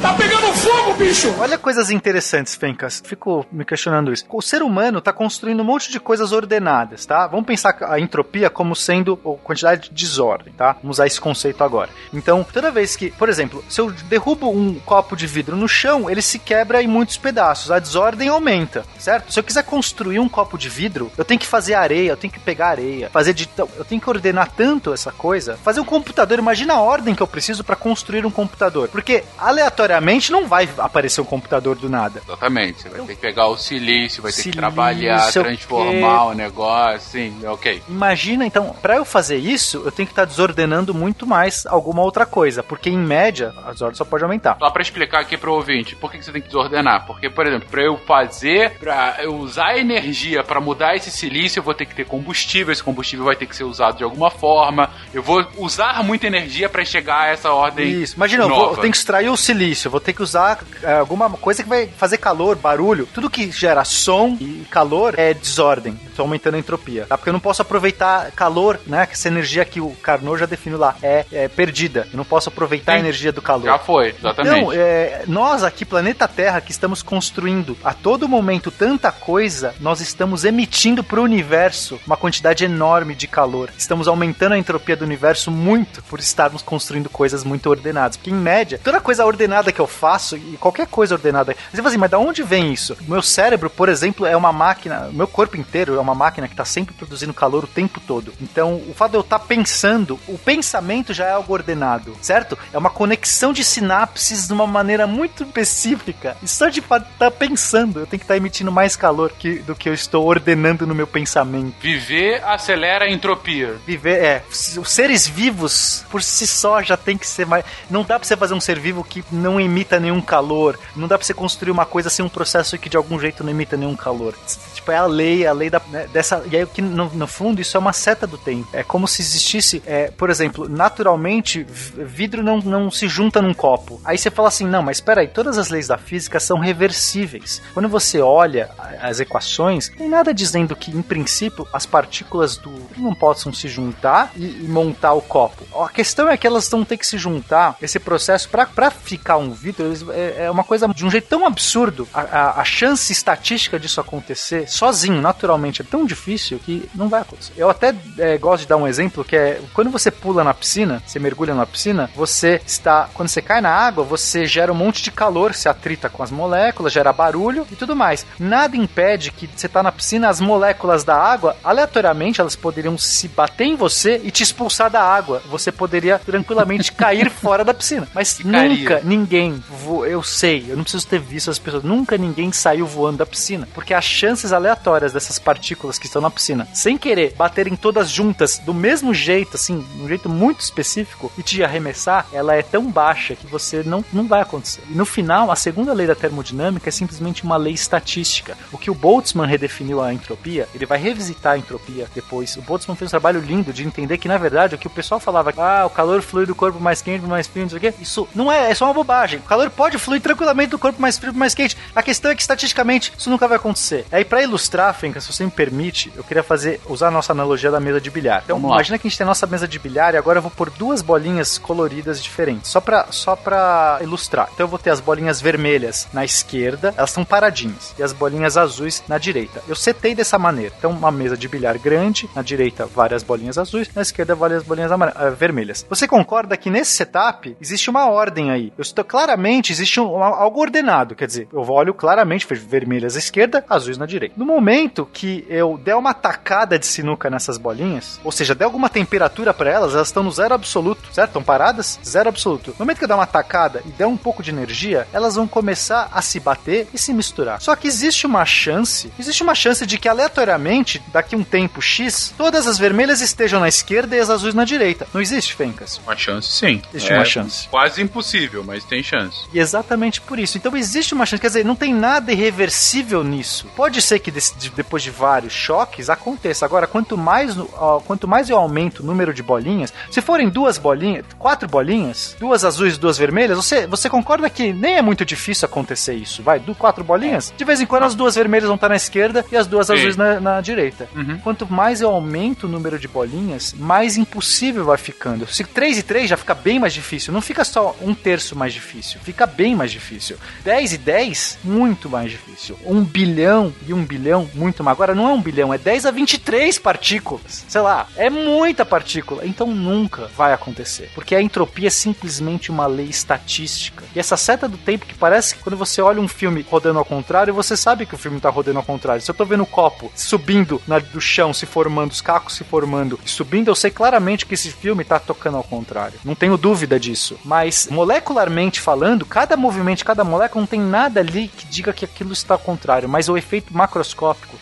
Tá pegando fogo, bicho!
Olha coisas interessantes, Fencas. Fico me questionando isso. O ser humano está construindo um monte de coisas ordenadas, tá? Vamos pensar a entropia como sendo a quantidade de desordem, tá? Vamos usar esse conceito agora. Então, toda vez que, por exemplo, se eu derrubo um copo de vidro no chão, ele se quebra em muitos pedaços. A desordem aumenta, certo? Se eu quiser construir um copo de vidro, eu tenho que fazer areia, eu tenho que pegar areia, fazer de, eu tenho que ordenar tanto essa coisa. Fazer um computador, imagina a ordem que eu preciso para construir um computador, porque aleatoriamente não vai aparecer um computador do nada.
Exatamente. Você vai ter que pegar o silício, vai ter que
Silício,
trabalhar,
o
transformar o negócio, sim, ok.
Imagina, então, para eu fazer isso, eu tenho que estar desordenando muito mais alguma outra coisa, porque em média, a desordem só pode aumentar.
Só pra explicar aqui pro ouvinte, por que que você tem que desordenar? Porque, por exemplo, pra eu fazer, pra eu usar energia pra mudar esse silício, eu vou ter que ter combustível, esse combustível vai ter que ser usado de alguma forma. Eu vou usar muita energia pra chegar a essa ordem.
Isso, imagina, eu, vou-
nova.
eu tenho que extrair o silício, eu vou ter que usar é, alguma coisa que vai fazer calor, barulho. Tudo que gera som e calor é desordem. Tô aumentando a entropia, tá? Porque eu não posso aproveitar calor, né? Que essa energia que o Carnot já definiu lá é, é perdida. Eu não posso aproveitar a
Sim.
energia do calor.
Já foi, exatamente.
Então, é, nós aqui, planeta Terra, que estamos construindo a todo momento tanta coisa, nós estamos emitindo para o universo uma quantidade enorme de calor. Estamos aumentando a entropia do universo muito por estarmos construindo coisas muito ordenadas. Porque, em média, toda coisa ordenada que eu faço, e qualquer coisa ordenada, você fala assim, mas da onde vem isso? Meu cérebro, por exemplo, é uma máquina, o meu corpo inteiro é uma máquina que está sempre produzindo calor o tempo todo. Então, o fato de eu estar pensando, o pensamento já é algo ordenado, certo? É uma conexão de sinapses de uma maneira muito específica. E só de estar pensando, eu tenho que estar emitindo mais calor que, do que eu estou ordenando no meu pensamento.
Viver acelera a entropia.
Viver, é, os seres vivos por si só já tem que ser mais. Não dá pra você fazer um ser vivo que não emita nenhum calor. Não dá pra você construir uma coisa sem um processo que de algum jeito não emita nenhum calor. Tipo, é a lei, a lei da, né, dessa. E aí, que no, no fundo, isso é uma seta do tempo. É como se existisse, é, por exemplo, naturalmente, vidro não, não se junta num copo. Aí você fala assim: não, mas espera aí, todas as leis da física são reversíveis. Quando você olha as equações, tem nada dizendo que, em princípio, as partículas do não possam se juntar e, e montar o copo. A questão é que elas vão ter que se juntar. Esse processo, pra ficar um vidro, é, é uma coisa de um jeito tão absurdo. A, a- a chance estatística disso acontecer sozinho, naturalmente, é tão difícil que não vai acontecer. Eu até é, gosto de dar um exemplo que é quando você pula na piscina, você mergulha na piscina, você está. Quando você cai na água, você gera um monte de calor, se atrita com as moléculas, gera barulho e tudo mais. Nada impede que você tá na piscina, as moléculas da água, aleatoriamente, elas poderiam se bater em você e te expulsar da água. Você poderia tranquilamente cair fora da piscina. Mas
Ficaria.
nunca ninguém, eu sei, eu não preciso ter visto as pessoas, nunca ninguém saiu voando da piscina. Porque as chances aleatórias dessas partículas que estão na piscina, sem querer baterem todas juntas do mesmo jeito, assim, de um jeito muito específico, e te arremessar, ela é tão baixa que você não, não vai acontecer. E no final, a segunda lei da termodinâmica é simplesmente uma lei estatística. O que o Boltzmann redefiniu a entropia, ele vai revisitar a entropia depois. O Boltzmann fez um trabalho lindo de entender que, na verdade, o que o pessoal falava, ah, o calor flui do corpo mais quente, mais frio, não sei o quê, isso não é, é só uma bobagem. O calor pode fluir tranquilamente do corpo mais frio mais quente. A questão é que estatisticamente isso nunca vai acontecer. Aí para ilustrar, Fenka, se você me permite, eu queria fazer usar a nossa analogia da mesa de bilhar. Então, imagina que a gente tem a nossa mesa de bilhar e agora eu vou pôr duas bolinhas coloridas diferentes, só pra, só pra ilustrar. Então eu vou ter as bolinhas vermelhas na esquerda, elas estão paradinhas, e as bolinhas azuis na direita. Eu setei dessa maneira. Então, uma mesa de bilhar grande, na direita várias bolinhas azuis, na esquerda várias bolinhas eh, vermelhas. Você concorda que nesse setup existe uma ordem aí? Eu estou claramente existe um- algo ordenado, quer dizer, eu olho claramente vejo vermelhas à esquerda, azuis na direita. No momento que eu der uma tacada de sinuca nessas bolinhas, ou seja, der alguma temperatura para elas, elas estão no zero absoluto, certo? Estão paradas? Zero absoluto. No momento que eu der uma tacada e der um pouco de energia, elas vão começar a se bater e se misturar. Só que existe uma chance, existe uma chance de que aleatoriamente, daqui um tempo X, todas as vermelhas estejam na esquerda e as azuis na direita. Não existe, Fencas?
Uma chance, sim.
Existe uma chance.
Quase impossível, mas tem chance.
E exatamente por isso. Então existe uma chance, quer dizer, não tem nada irreversível nisso. Pode ser que desse- de- depois de vários choques aconteça. Agora, quanto mais, ó, quanto mais eu aumento o número de bolinhas, se forem duas bolinhas, quatro bolinhas, duas azuis e duas vermelhas, você, você concorda que nem é muito difícil acontecer isso? Vai, du, quatro bolinhas? De vez em quando as duas vermelhas vão estar na esquerda e as duas
Sim.
azuis na, na direita.
Uhum.
Quanto mais eu aumento o número de bolinhas, mais impossível vai ficando. Se 3 e 3 já fica bem mais difícil. Não fica só um terço mais difícil. Fica bem mais difícil. 10 e 10, muito mais difícil. 1 bilhão e 1 bilhão, muito mais. Agora não é 1 bilhão, é 10 a 23 partículas. Sei lá, é muita partícula. Então nunca vai acontecer. Porque a entropia é simplesmente uma lei estatística. E essa seta do tempo que parece que quando você olha um filme rodando ao contrário, você sabe que o filme tá rodando ao contrário. Se eu tô vendo o copo subindo na- do chão, se formando, os cacos se formando e subindo, eu sei claramente que esse filme tá tocando ao contrário. Não tenho dúvida disso. Mas, molecularmente falando, cada movimento, cada molécula não tem nada ali que diga que aquilo está ao contrário. Mas o efeito macroscópico,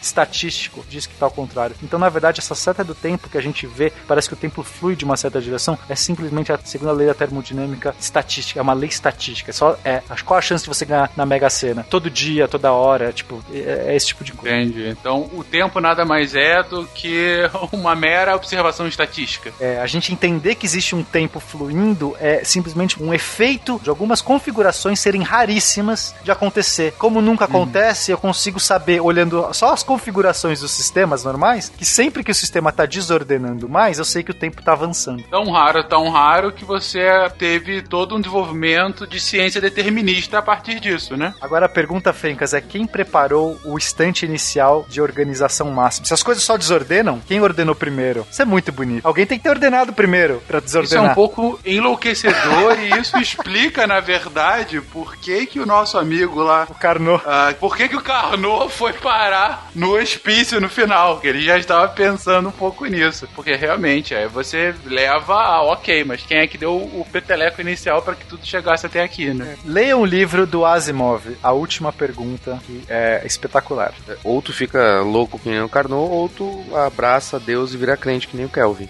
estatístico, diz que está ao contrário. Então, na verdade, essa seta do tempo que a gente vê, parece que o tempo flui de uma certa direção, é simplesmente a segunda lei da termodinâmica estatística. É uma lei estatística. Só, é, qual a chance de você ganhar na Mega Sena? Todo dia, toda hora, tipo, é, é esse tipo de coisa.
Entende? Então, o tempo nada mais é do que uma mera observação estatística.
É, a gente entender que existe um tempo fluindo é simplesmente um efeito de algumas configurações serem raríssimas de acontecer. Como nunca acontece, eu consigo saber, olhando só as configurações dos sistemas normais, que sempre que o sistema está desordenando mais, eu sei que o tempo está avançando.
Tão raro, tão raro que você teve todo um desenvolvimento de ciência determinista a partir disso, né?
Agora a pergunta, Fencas, é quem preparou o instante inicial de organização máxima? Se as coisas só desordenam, quem ordenou primeiro? Isso é muito bonito. Alguém tem que ter ordenado primeiro para
Isso é
desordenar.
um pouco enlouquecedor e isso explica, na verdade, por que, que o nosso amigo lá.
O Carnot.
ah, por que, que o Carnot foi parar no hospício no final? Que ele já estava pensando um pouco nisso. Porque realmente, aí você leva a ok, mas quem é que deu o peteleco inicial para que tudo chegasse até aqui, né?
Leiam o livro do Asimov, A Última Pergunta, que é espetacular.
Ou tu fica louco que nem o Carnot, ou tu abraça Deus e vira crente que nem o Kelvin.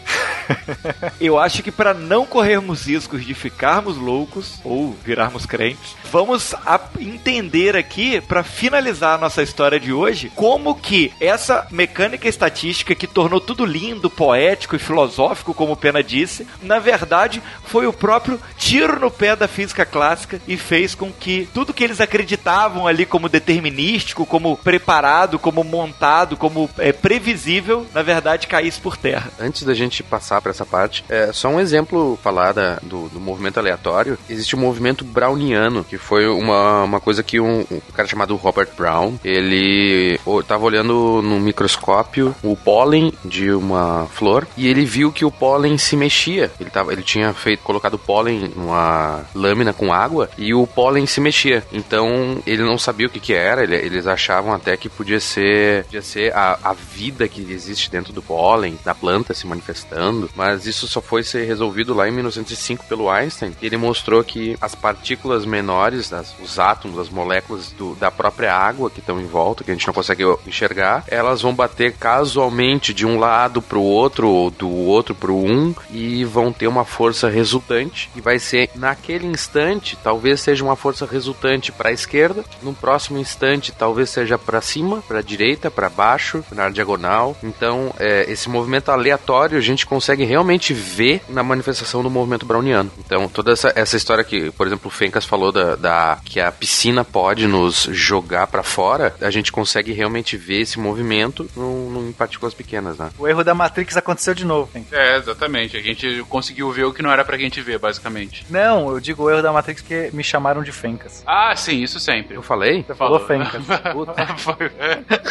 Eu acho que para não corrermos riscos de ficarmos loucos ou virarmos crentes, vamos entender aqui para finalizar a nossa história de hoje como que essa mecânica estatística que tornou tudo lindo, poético e filosófico, como o Pena disse, na verdade foi o próprio tiro no pé da física clássica e fez com que tudo que eles acreditavam ali como determinístico, como preparado, como montado, como é, previsível, na verdade caísse por terra.
Antes da gente passar para essa parte, é só um exemplo falar da- do, do movimento aleatório. Existe o movimento browniano, que foi uma, uma coisa que um, um cara chamado Robert Brown, ele estava olhando no microscópio o pólen de uma flor e ele viu que o pólen se mexia. Ele, tava, ele tinha feito colocado pólen numa lâmina com água e o pólen se mexia. Então ele não sabia o que, que era, ele- eles achavam até que podia ser, podia ser a, a vida que existe dentro do pólen, da planta se manifestando, mas isso só foi ser resolvido lá em 1905 pelo Einstein. Ele mostrou que as partículas menores, as- os átomos, as moléculas do- da própria água que estão em volta, que a gente não consegue enxergar, elas vão bater casualmente de um lado pro outro ou do outro pro um e vão ter uma força resultante e vai ser naquele instante, talvez seja uma força resultante para a esquerda, no próximo instante talvez seja para cima, para direita, para baixo, na diagonal. Então, é, esse movimento aleatório a gente consegue realmente ver na manifestação do movimento browniano. Então, toda essa, essa história que, por exemplo, o Fencas falou da, da que a piscina pode nos jogar para fora, a gente consegue realmente ver esse movimento no, no, em partículas pequenas, né?
O erro da Matrix aconteceu de novo, hein?
É, exatamente. A gente conseguiu ver o que não era pra gente ver, basicamente.
Não, eu digo o erro da Matrix porque me chamaram de Fencas.
Ah, sim, isso sempre.
Eu falei?
Você falou Fencas.
Foi.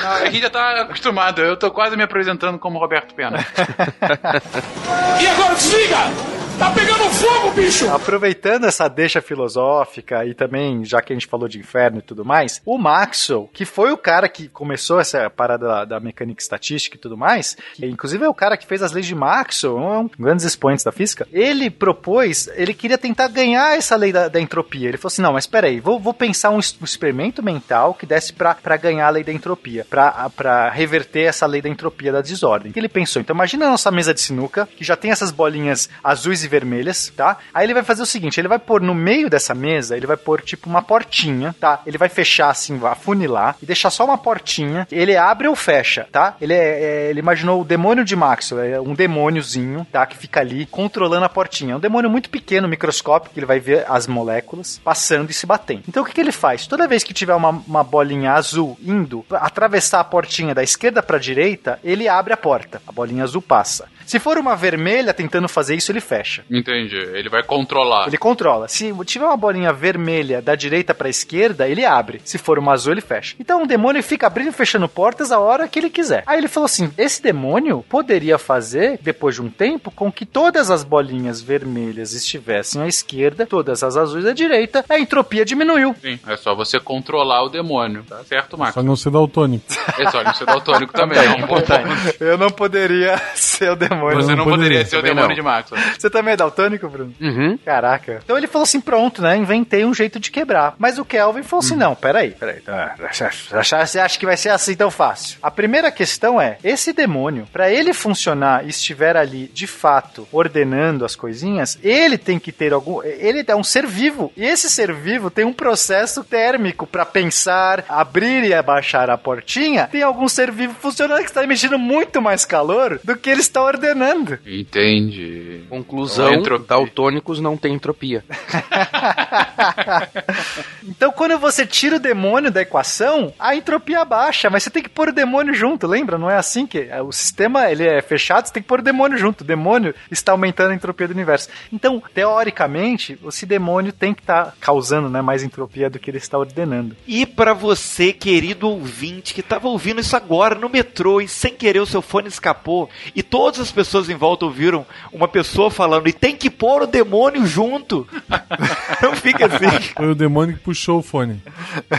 Não, a gente já tá acostumado. Eu tô quase me apresentando como Roberto Pena.
E agora desliga! Tá pegando fogo, bicho!
Aproveitando essa deixa filosófica e também, já que a gente falou de inferno e tudo mais, o Maxwell, que foi o cara que começou essa parada da, da mecânica estatística e tudo mais, que inclusive é o cara que fez as leis de Maxwell, um, um grandes expoentes da física, ele propôs, ele queria tentar ganhar essa lei da, da entropia. Ele falou assim: não, mas peraí, vou, vou pensar um, um experimento mental que desse pra ganhar a lei da entropia, pra reverter essa lei da entropia da desordem. O que ele pensou? Então imagina a nossa mesa de sinuca, que já tem essas bolinhas azuis e vermelhas, tá? Aí ele vai fazer o seguinte, ele vai pôr no meio dessa mesa, ele vai pôr tipo uma portinha, tá? Ele vai fechar assim, afunilar e deixar só uma portinha. Ele abre ou fecha, tá? Ele, é, é- ele imaginou o demônio de Maxwell, é um demôniozinho, tá? Que fica ali controlando a portinha. É um demônio muito pequeno, microscópico, que ele vai ver as moléculas passando e se batendo. Então o que, que ele faz? Toda vez que tiver uma, uma bolinha azul indo atravessar a portinha da esquerda para direita, ele abre a porta. A bolinha azul passa. Se for uma vermelha tentando fazer isso, ele fecha.
Entendi. Ele vai controlar.
Ele controla. Se tiver uma bolinha vermelha da direita pra esquerda, ele abre. Se for uma azul, ele fecha. Então o demônio fica abrindo e fechando portas a hora que ele quiser. Aí ele falou assim: esse demônio poderia fazer, depois de um tempo, com que todas as bolinhas vermelhas estivessem à esquerda, todas as azuis à direita, a entropia diminuiu.
Sim, é só você controlar o demônio. Tá certo, Marcos?
Só não ser daltônico.
É só não ser daltônico também. É um.
Eu não poderia ser o demônio.
Você não poderia ser o demônio
não.
de Maxwell.
Você também é daltônico, Bruno?
Uhum.
Caraca. Então ele falou assim: pronto, né? Inventei um jeito de quebrar. Mas o Kelvin falou assim: não, peraí, peraí. tá, Você acha que vai ser assim tão fácil? A primeira questão é: esse demônio, pra ele funcionar e estiver ali de fato ordenando as coisinhas, ele tem que ter algum. Ele é um ser vivo. E esse ser vivo tem um processo térmico pra pensar, abrir e abaixar a portinha. Tem algum ser vivo funcionando que está emitindo muito mais calor do que ele está ordenando.
Entendi.
Conclusão:
Entropia.
daltônicos não tem entropia.
Então, quando você tira o demônio da equação, a entropia baixa, mas você tem que pôr o demônio junto, lembra? Não é assim que é, o sistema ele é fechado, você tem que pôr o demônio junto. O demônio está aumentando a entropia do universo. Então, teoricamente, esse demônio tem que estar causando né, mais entropia do que ele está ordenando.
E pra você, querido ouvinte, que tava ouvindo isso agora no metrô e sem querer o seu fone escapou e todas as pessoas em volta ouviram uma pessoa falando e tem que pôr o demônio junto. Não fica assim.
Foi o demônio que puxou o fone.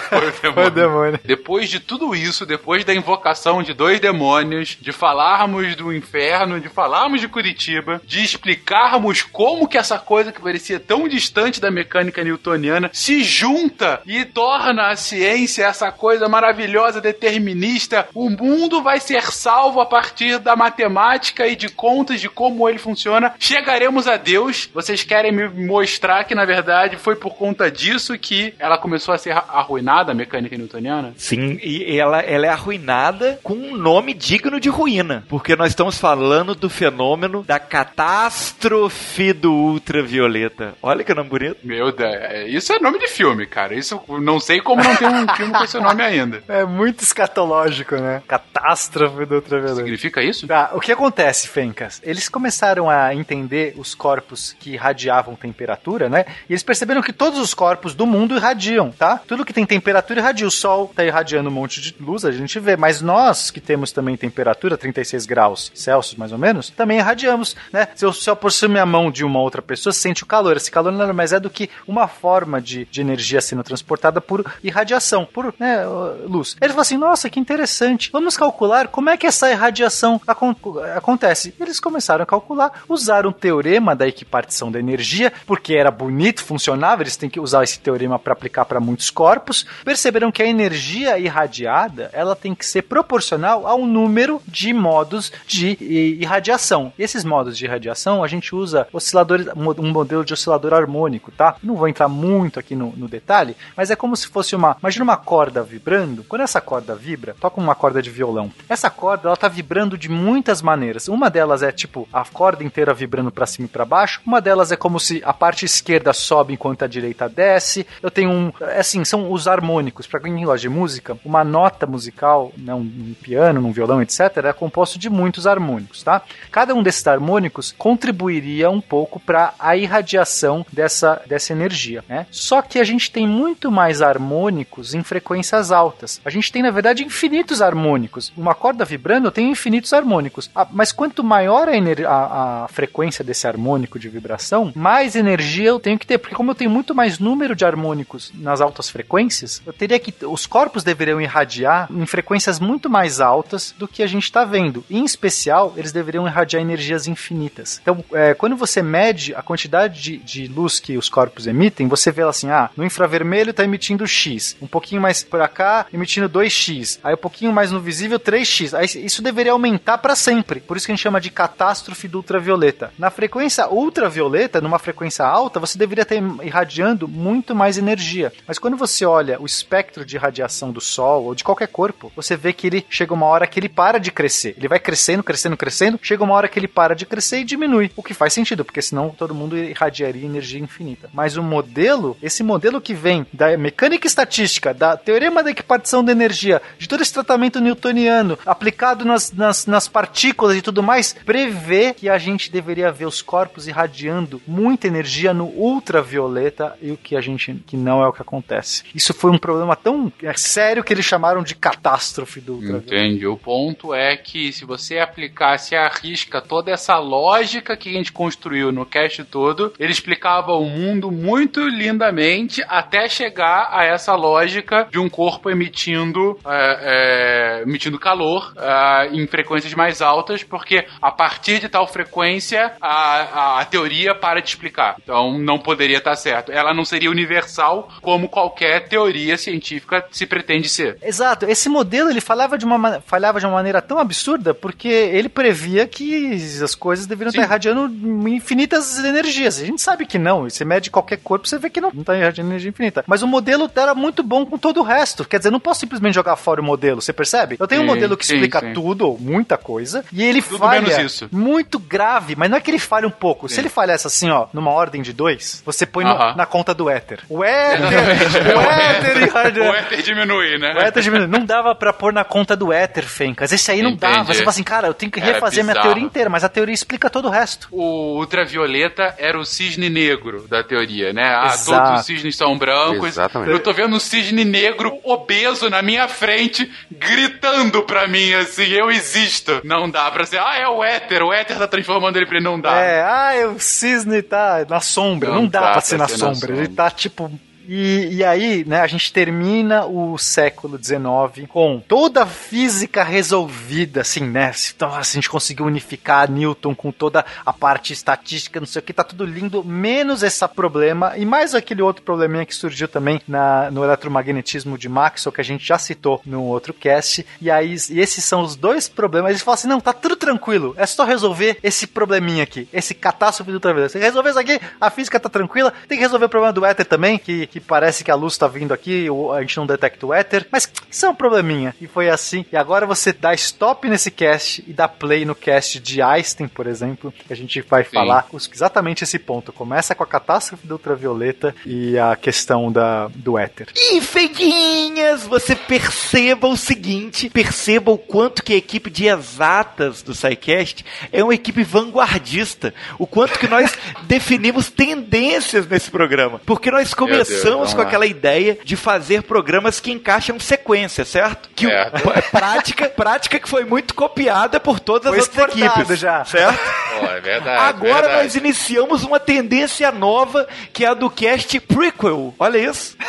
Foi o demônio.
Foi o demônio.
Depois de tudo isso, depois da invocação de dois demônios, de falarmos do inferno, de falarmos de Curitiba, de explicarmos como que essa coisa que parecia tão distante da mecânica newtoniana se junta e torna a ciência essa coisa maravilhosa, determinista, o mundo vai ser salvo a partir da matemática e de contas de como ele funciona. Chegaremos a Deus. Vocês querem me mostrar que, na verdade, foi por conta disso que ela começou a ser arruinada, a mecânica newtoniana?
Sim, e ela, ela é arruinada com um nome digno de ruína. Porque nós estamos falando do fenômeno da catástrofe do ultravioleta. Olha que nome bonito.
Meu Deus, é- isso é nome de filme, cara. Isso não sei como não tem um filme com esse nome ainda.
É muito escatológico, né? Catástrofe do ultravioleta.
Significa isso?
Tá, o que acontece, Fencas? Eles começaram a entender os corpos que irradiavam temperatura, né? E eles perceberam que todos os corpos do mundo irradiam, tá? Tudo que tem temperatura irradia. O Sol tá irradiando um monte de luz, a gente vê. Mas nós, que temos também temperatura, 36 graus Celsius, mais ou menos, também irradiamos, né? Se eu, se eu aproximo minha mão de uma outra pessoa, sente o calor. Esse calor nada mais é do que uma forma de, de energia sendo transportada por irradiação, por né, luz. Ele falou assim, nossa, que interessante. Vamos calcular como é que essa irradiação acon- acontece. Acontece? Eles começaram a calcular, usaram o teorema da equipartição da energia, porque era bonito, funcionava, eles têm que usar esse teorema para aplicar para muitos corpos. Perceberam que a energia irradiada, ela tem que ser proporcional ao número de modos de irradiação. E esses modos de irradiação, a gente usa osciladores, um modelo de oscilador harmônico, tá? Não vou entrar muito aqui no, no detalhe, mas é como se fosse uma, imagina uma corda vibrando. Quando essa corda vibra, toca uma corda de violão. Essa corda, ela tá vibrando de muitas maneiras. Uma delas é tipo a corda inteira vibrando para cima e para baixo. Uma delas é como se a parte esquerda sobe enquanto a direita desce. Eu tenho um, é assim, são os harmônicos. Para quem gosta de música, uma nota musical, né, um, piano, um violão, etc, é composto de muitos harmônicos, tá? Cada um desses harmônicos contribuiria um pouco para a irradiação dessa, dessa energia, né? Só que a gente tem muito mais harmônicos em frequências altas. A gente tem, na verdade, infinitos harmônicos. Uma corda vibrando, tenho infinitos harmônicos. Ah, mas quanto maior a, a, a, frequência desse harmônico de vibração, mais energia eu tenho que ter. Porque como eu tenho muito mais número de harmônicos nas altas frequências, eu teria que. Os corpos deveriam irradiar em frequências muito mais altas do que a gente está vendo. Em especial, eles deveriam irradiar energias infinitas. Então, é, quando você mede a quantidade de, de luz que os corpos emitem, você vê assim, ah, no infravermelho está emitindo X, um pouquinho mais para cá emitindo 2X, aí um pouquinho mais no visível 3X. Aí isso deveria aumentar para sempre. Por isso que a gente chama de catástrofe do ultravioleta. Na frequência ultravioleta, numa frequência alta, você deveria estar irradiando muito mais energia. Mas quando você olha o espectro de radiação do Sol ou de qualquer corpo, você vê que ele chega uma hora que ele para de crescer. Ele vai crescendo, crescendo, crescendo, chega uma hora que ele para de crescer e diminui. O que faz sentido, porque senão todo mundo irradiaria energia infinita. Mas o modelo, esse modelo que vem da mecânica estatística, da teorema da equipartição da energia, de todo esse tratamento newtoniano aplicado nas, nas, nas partículas e tudo mais, prevê que a gente deveria ver os corpos irradiando muita energia no ultravioleta e o que a gente que não é o que acontece. Isso foi um problema tão é, sério que eles chamaram de catástrofe do ultravioleta.
Entendi. O ponto é que se você aplicasse a risca toda essa lógica que a gente construiu no cast todo, ele explicava o mundo muito lindamente até chegar a essa lógica de um corpo emitindo é, é, emitindo calor é, em frequências mais altas, porque a partir de tal frequência a, a, a, teoria para de explicar. Então não poderia estar certo. Ela não seria universal como qualquer teoria científica se pretende ser.
Exato. Esse modelo ele falava de uma, falhava de uma maneira tão absurda porque ele previa que as coisas deveriam Sim. estar irradiando infinitas energias. A gente sabe que não. Você mede qualquer corpo, você vê que não está irradiando energia infinita. Mas o modelo era muito bom com todo o resto. Quer dizer, não posso simplesmente jogar fora o modelo, você percebe? Eu tenho sim, um modelo que sim, explica sim. tudo, ou muita coisa, e ele tudo falha muito grave, mas não é que ele falha um pouco. Se ele falhasse assim, ó, numa ordem de dois, você põe uh -huh. no, na conta do éter. O éter! o éter.
O éter diminui, né?
O éter diminui. Não dava pra pôr na conta do éter, Fencas. Esse aí não Entendi. dava. Você fala assim, cara, eu tenho que refazer minha teoria inteira, mas a teoria explica todo o resto.
O ultravioleta era o cisne negro da teoria, né? Ah, Exato. todos os cisnes são brancos. Exatamente. Eu tô vendo um cisne negro obeso na minha frente, gritando pra mim assim, eu existo. Não dá pra ser, ah, é o éter, o éter tá transformando ele pra ele, não dá.
É, ah, o cisne tá na sombra. Não, não dá, dá pra ser, na, ser sombra. na sombra. Ele tá tipo e, e aí, né, a gente termina o século XIX com toda a física resolvida, assim, né? Então, a gente conseguiu unificar Newton com toda a parte estatística, não sei o que, tá tudo lindo, menos esse problema e mais aquele outro probleminha que surgiu também na, no eletromagnetismo de Maxwell, que a gente já citou no outro cast. E aí, e esses são os dois problemas. Eles falam assim: não, tá tudo tranquilo, é só resolver esse probleminha aqui, esse catástrofe do. Se resolver isso aqui, a física tá tranquila, tem que resolver o problema do éter também, que, que parece que a luz tá vindo aqui, a gente não detecta o éter, mas isso é um probleminha. E foi assim. E agora você dá stop nesse cast e dá play no cast de Einstein, por exemplo, que a gente vai Sim. falar exatamente esse ponto. Começa com a catástrofe do ultravioleta e a questão da, do éter.
E feiguinhas, você perceba o seguinte, perceba o quanto que a equipe de exatas do SciCast é uma equipe vanguardista, o quanto que nós definimos tendências nesse programa, porque nós começamos começamos com aquela ideia de fazer programas que encaixam sequência, certo? Que é. prática, prática que foi muito copiada por todas foi as outras equipes, já. certo?
Oh, é verdade.
Agora
verdade.
nós iniciamos uma tendência nova que é a do cast prequel. Olha isso.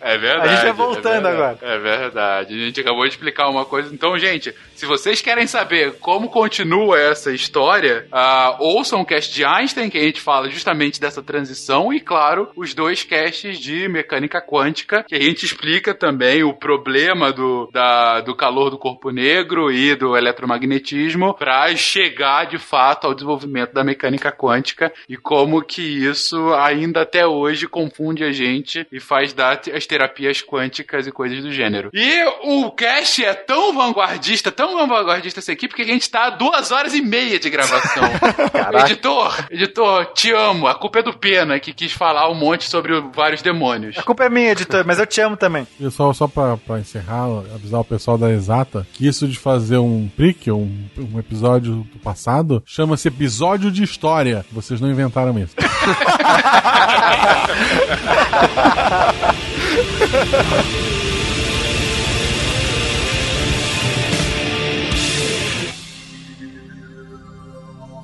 É verdade.
A gente vai
é
voltando
verdade.
agora.
É verdade. A gente acabou de explicar uma coisa. Então, gente, se vocês querem saber como continua essa história, ah, ouçam o cast de Einstein, que a gente fala justamente dessa transição, e, claro, os dois casts de mecânica quântica, que a gente explica também o problema do, da, do calor do corpo negro e do eletromagnetismo para chegar, de fato, ao desenvolvimento da mecânica quântica e como que isso ainda até hoje confunde a gente e faz dar as terapias quânticas e coisas do gênero. E o cast é tão vanguardista, tão vanguardista essa equipe, que a gente tá a duas horas e meia de gravação. editor, editor, te amo. A culpa é do Pena, que quis falar um monte sobre vários demônios.
A culpa é minha, editor, mas eu te amo também.
E só, só pra, pra encerrar, avisar o pessoal da Exata que isso de fazer um prequel, um, um episódio do passado, chama-se episódio de história. Vocês não inventaram isso.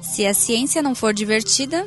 Se a ciência não for divertida,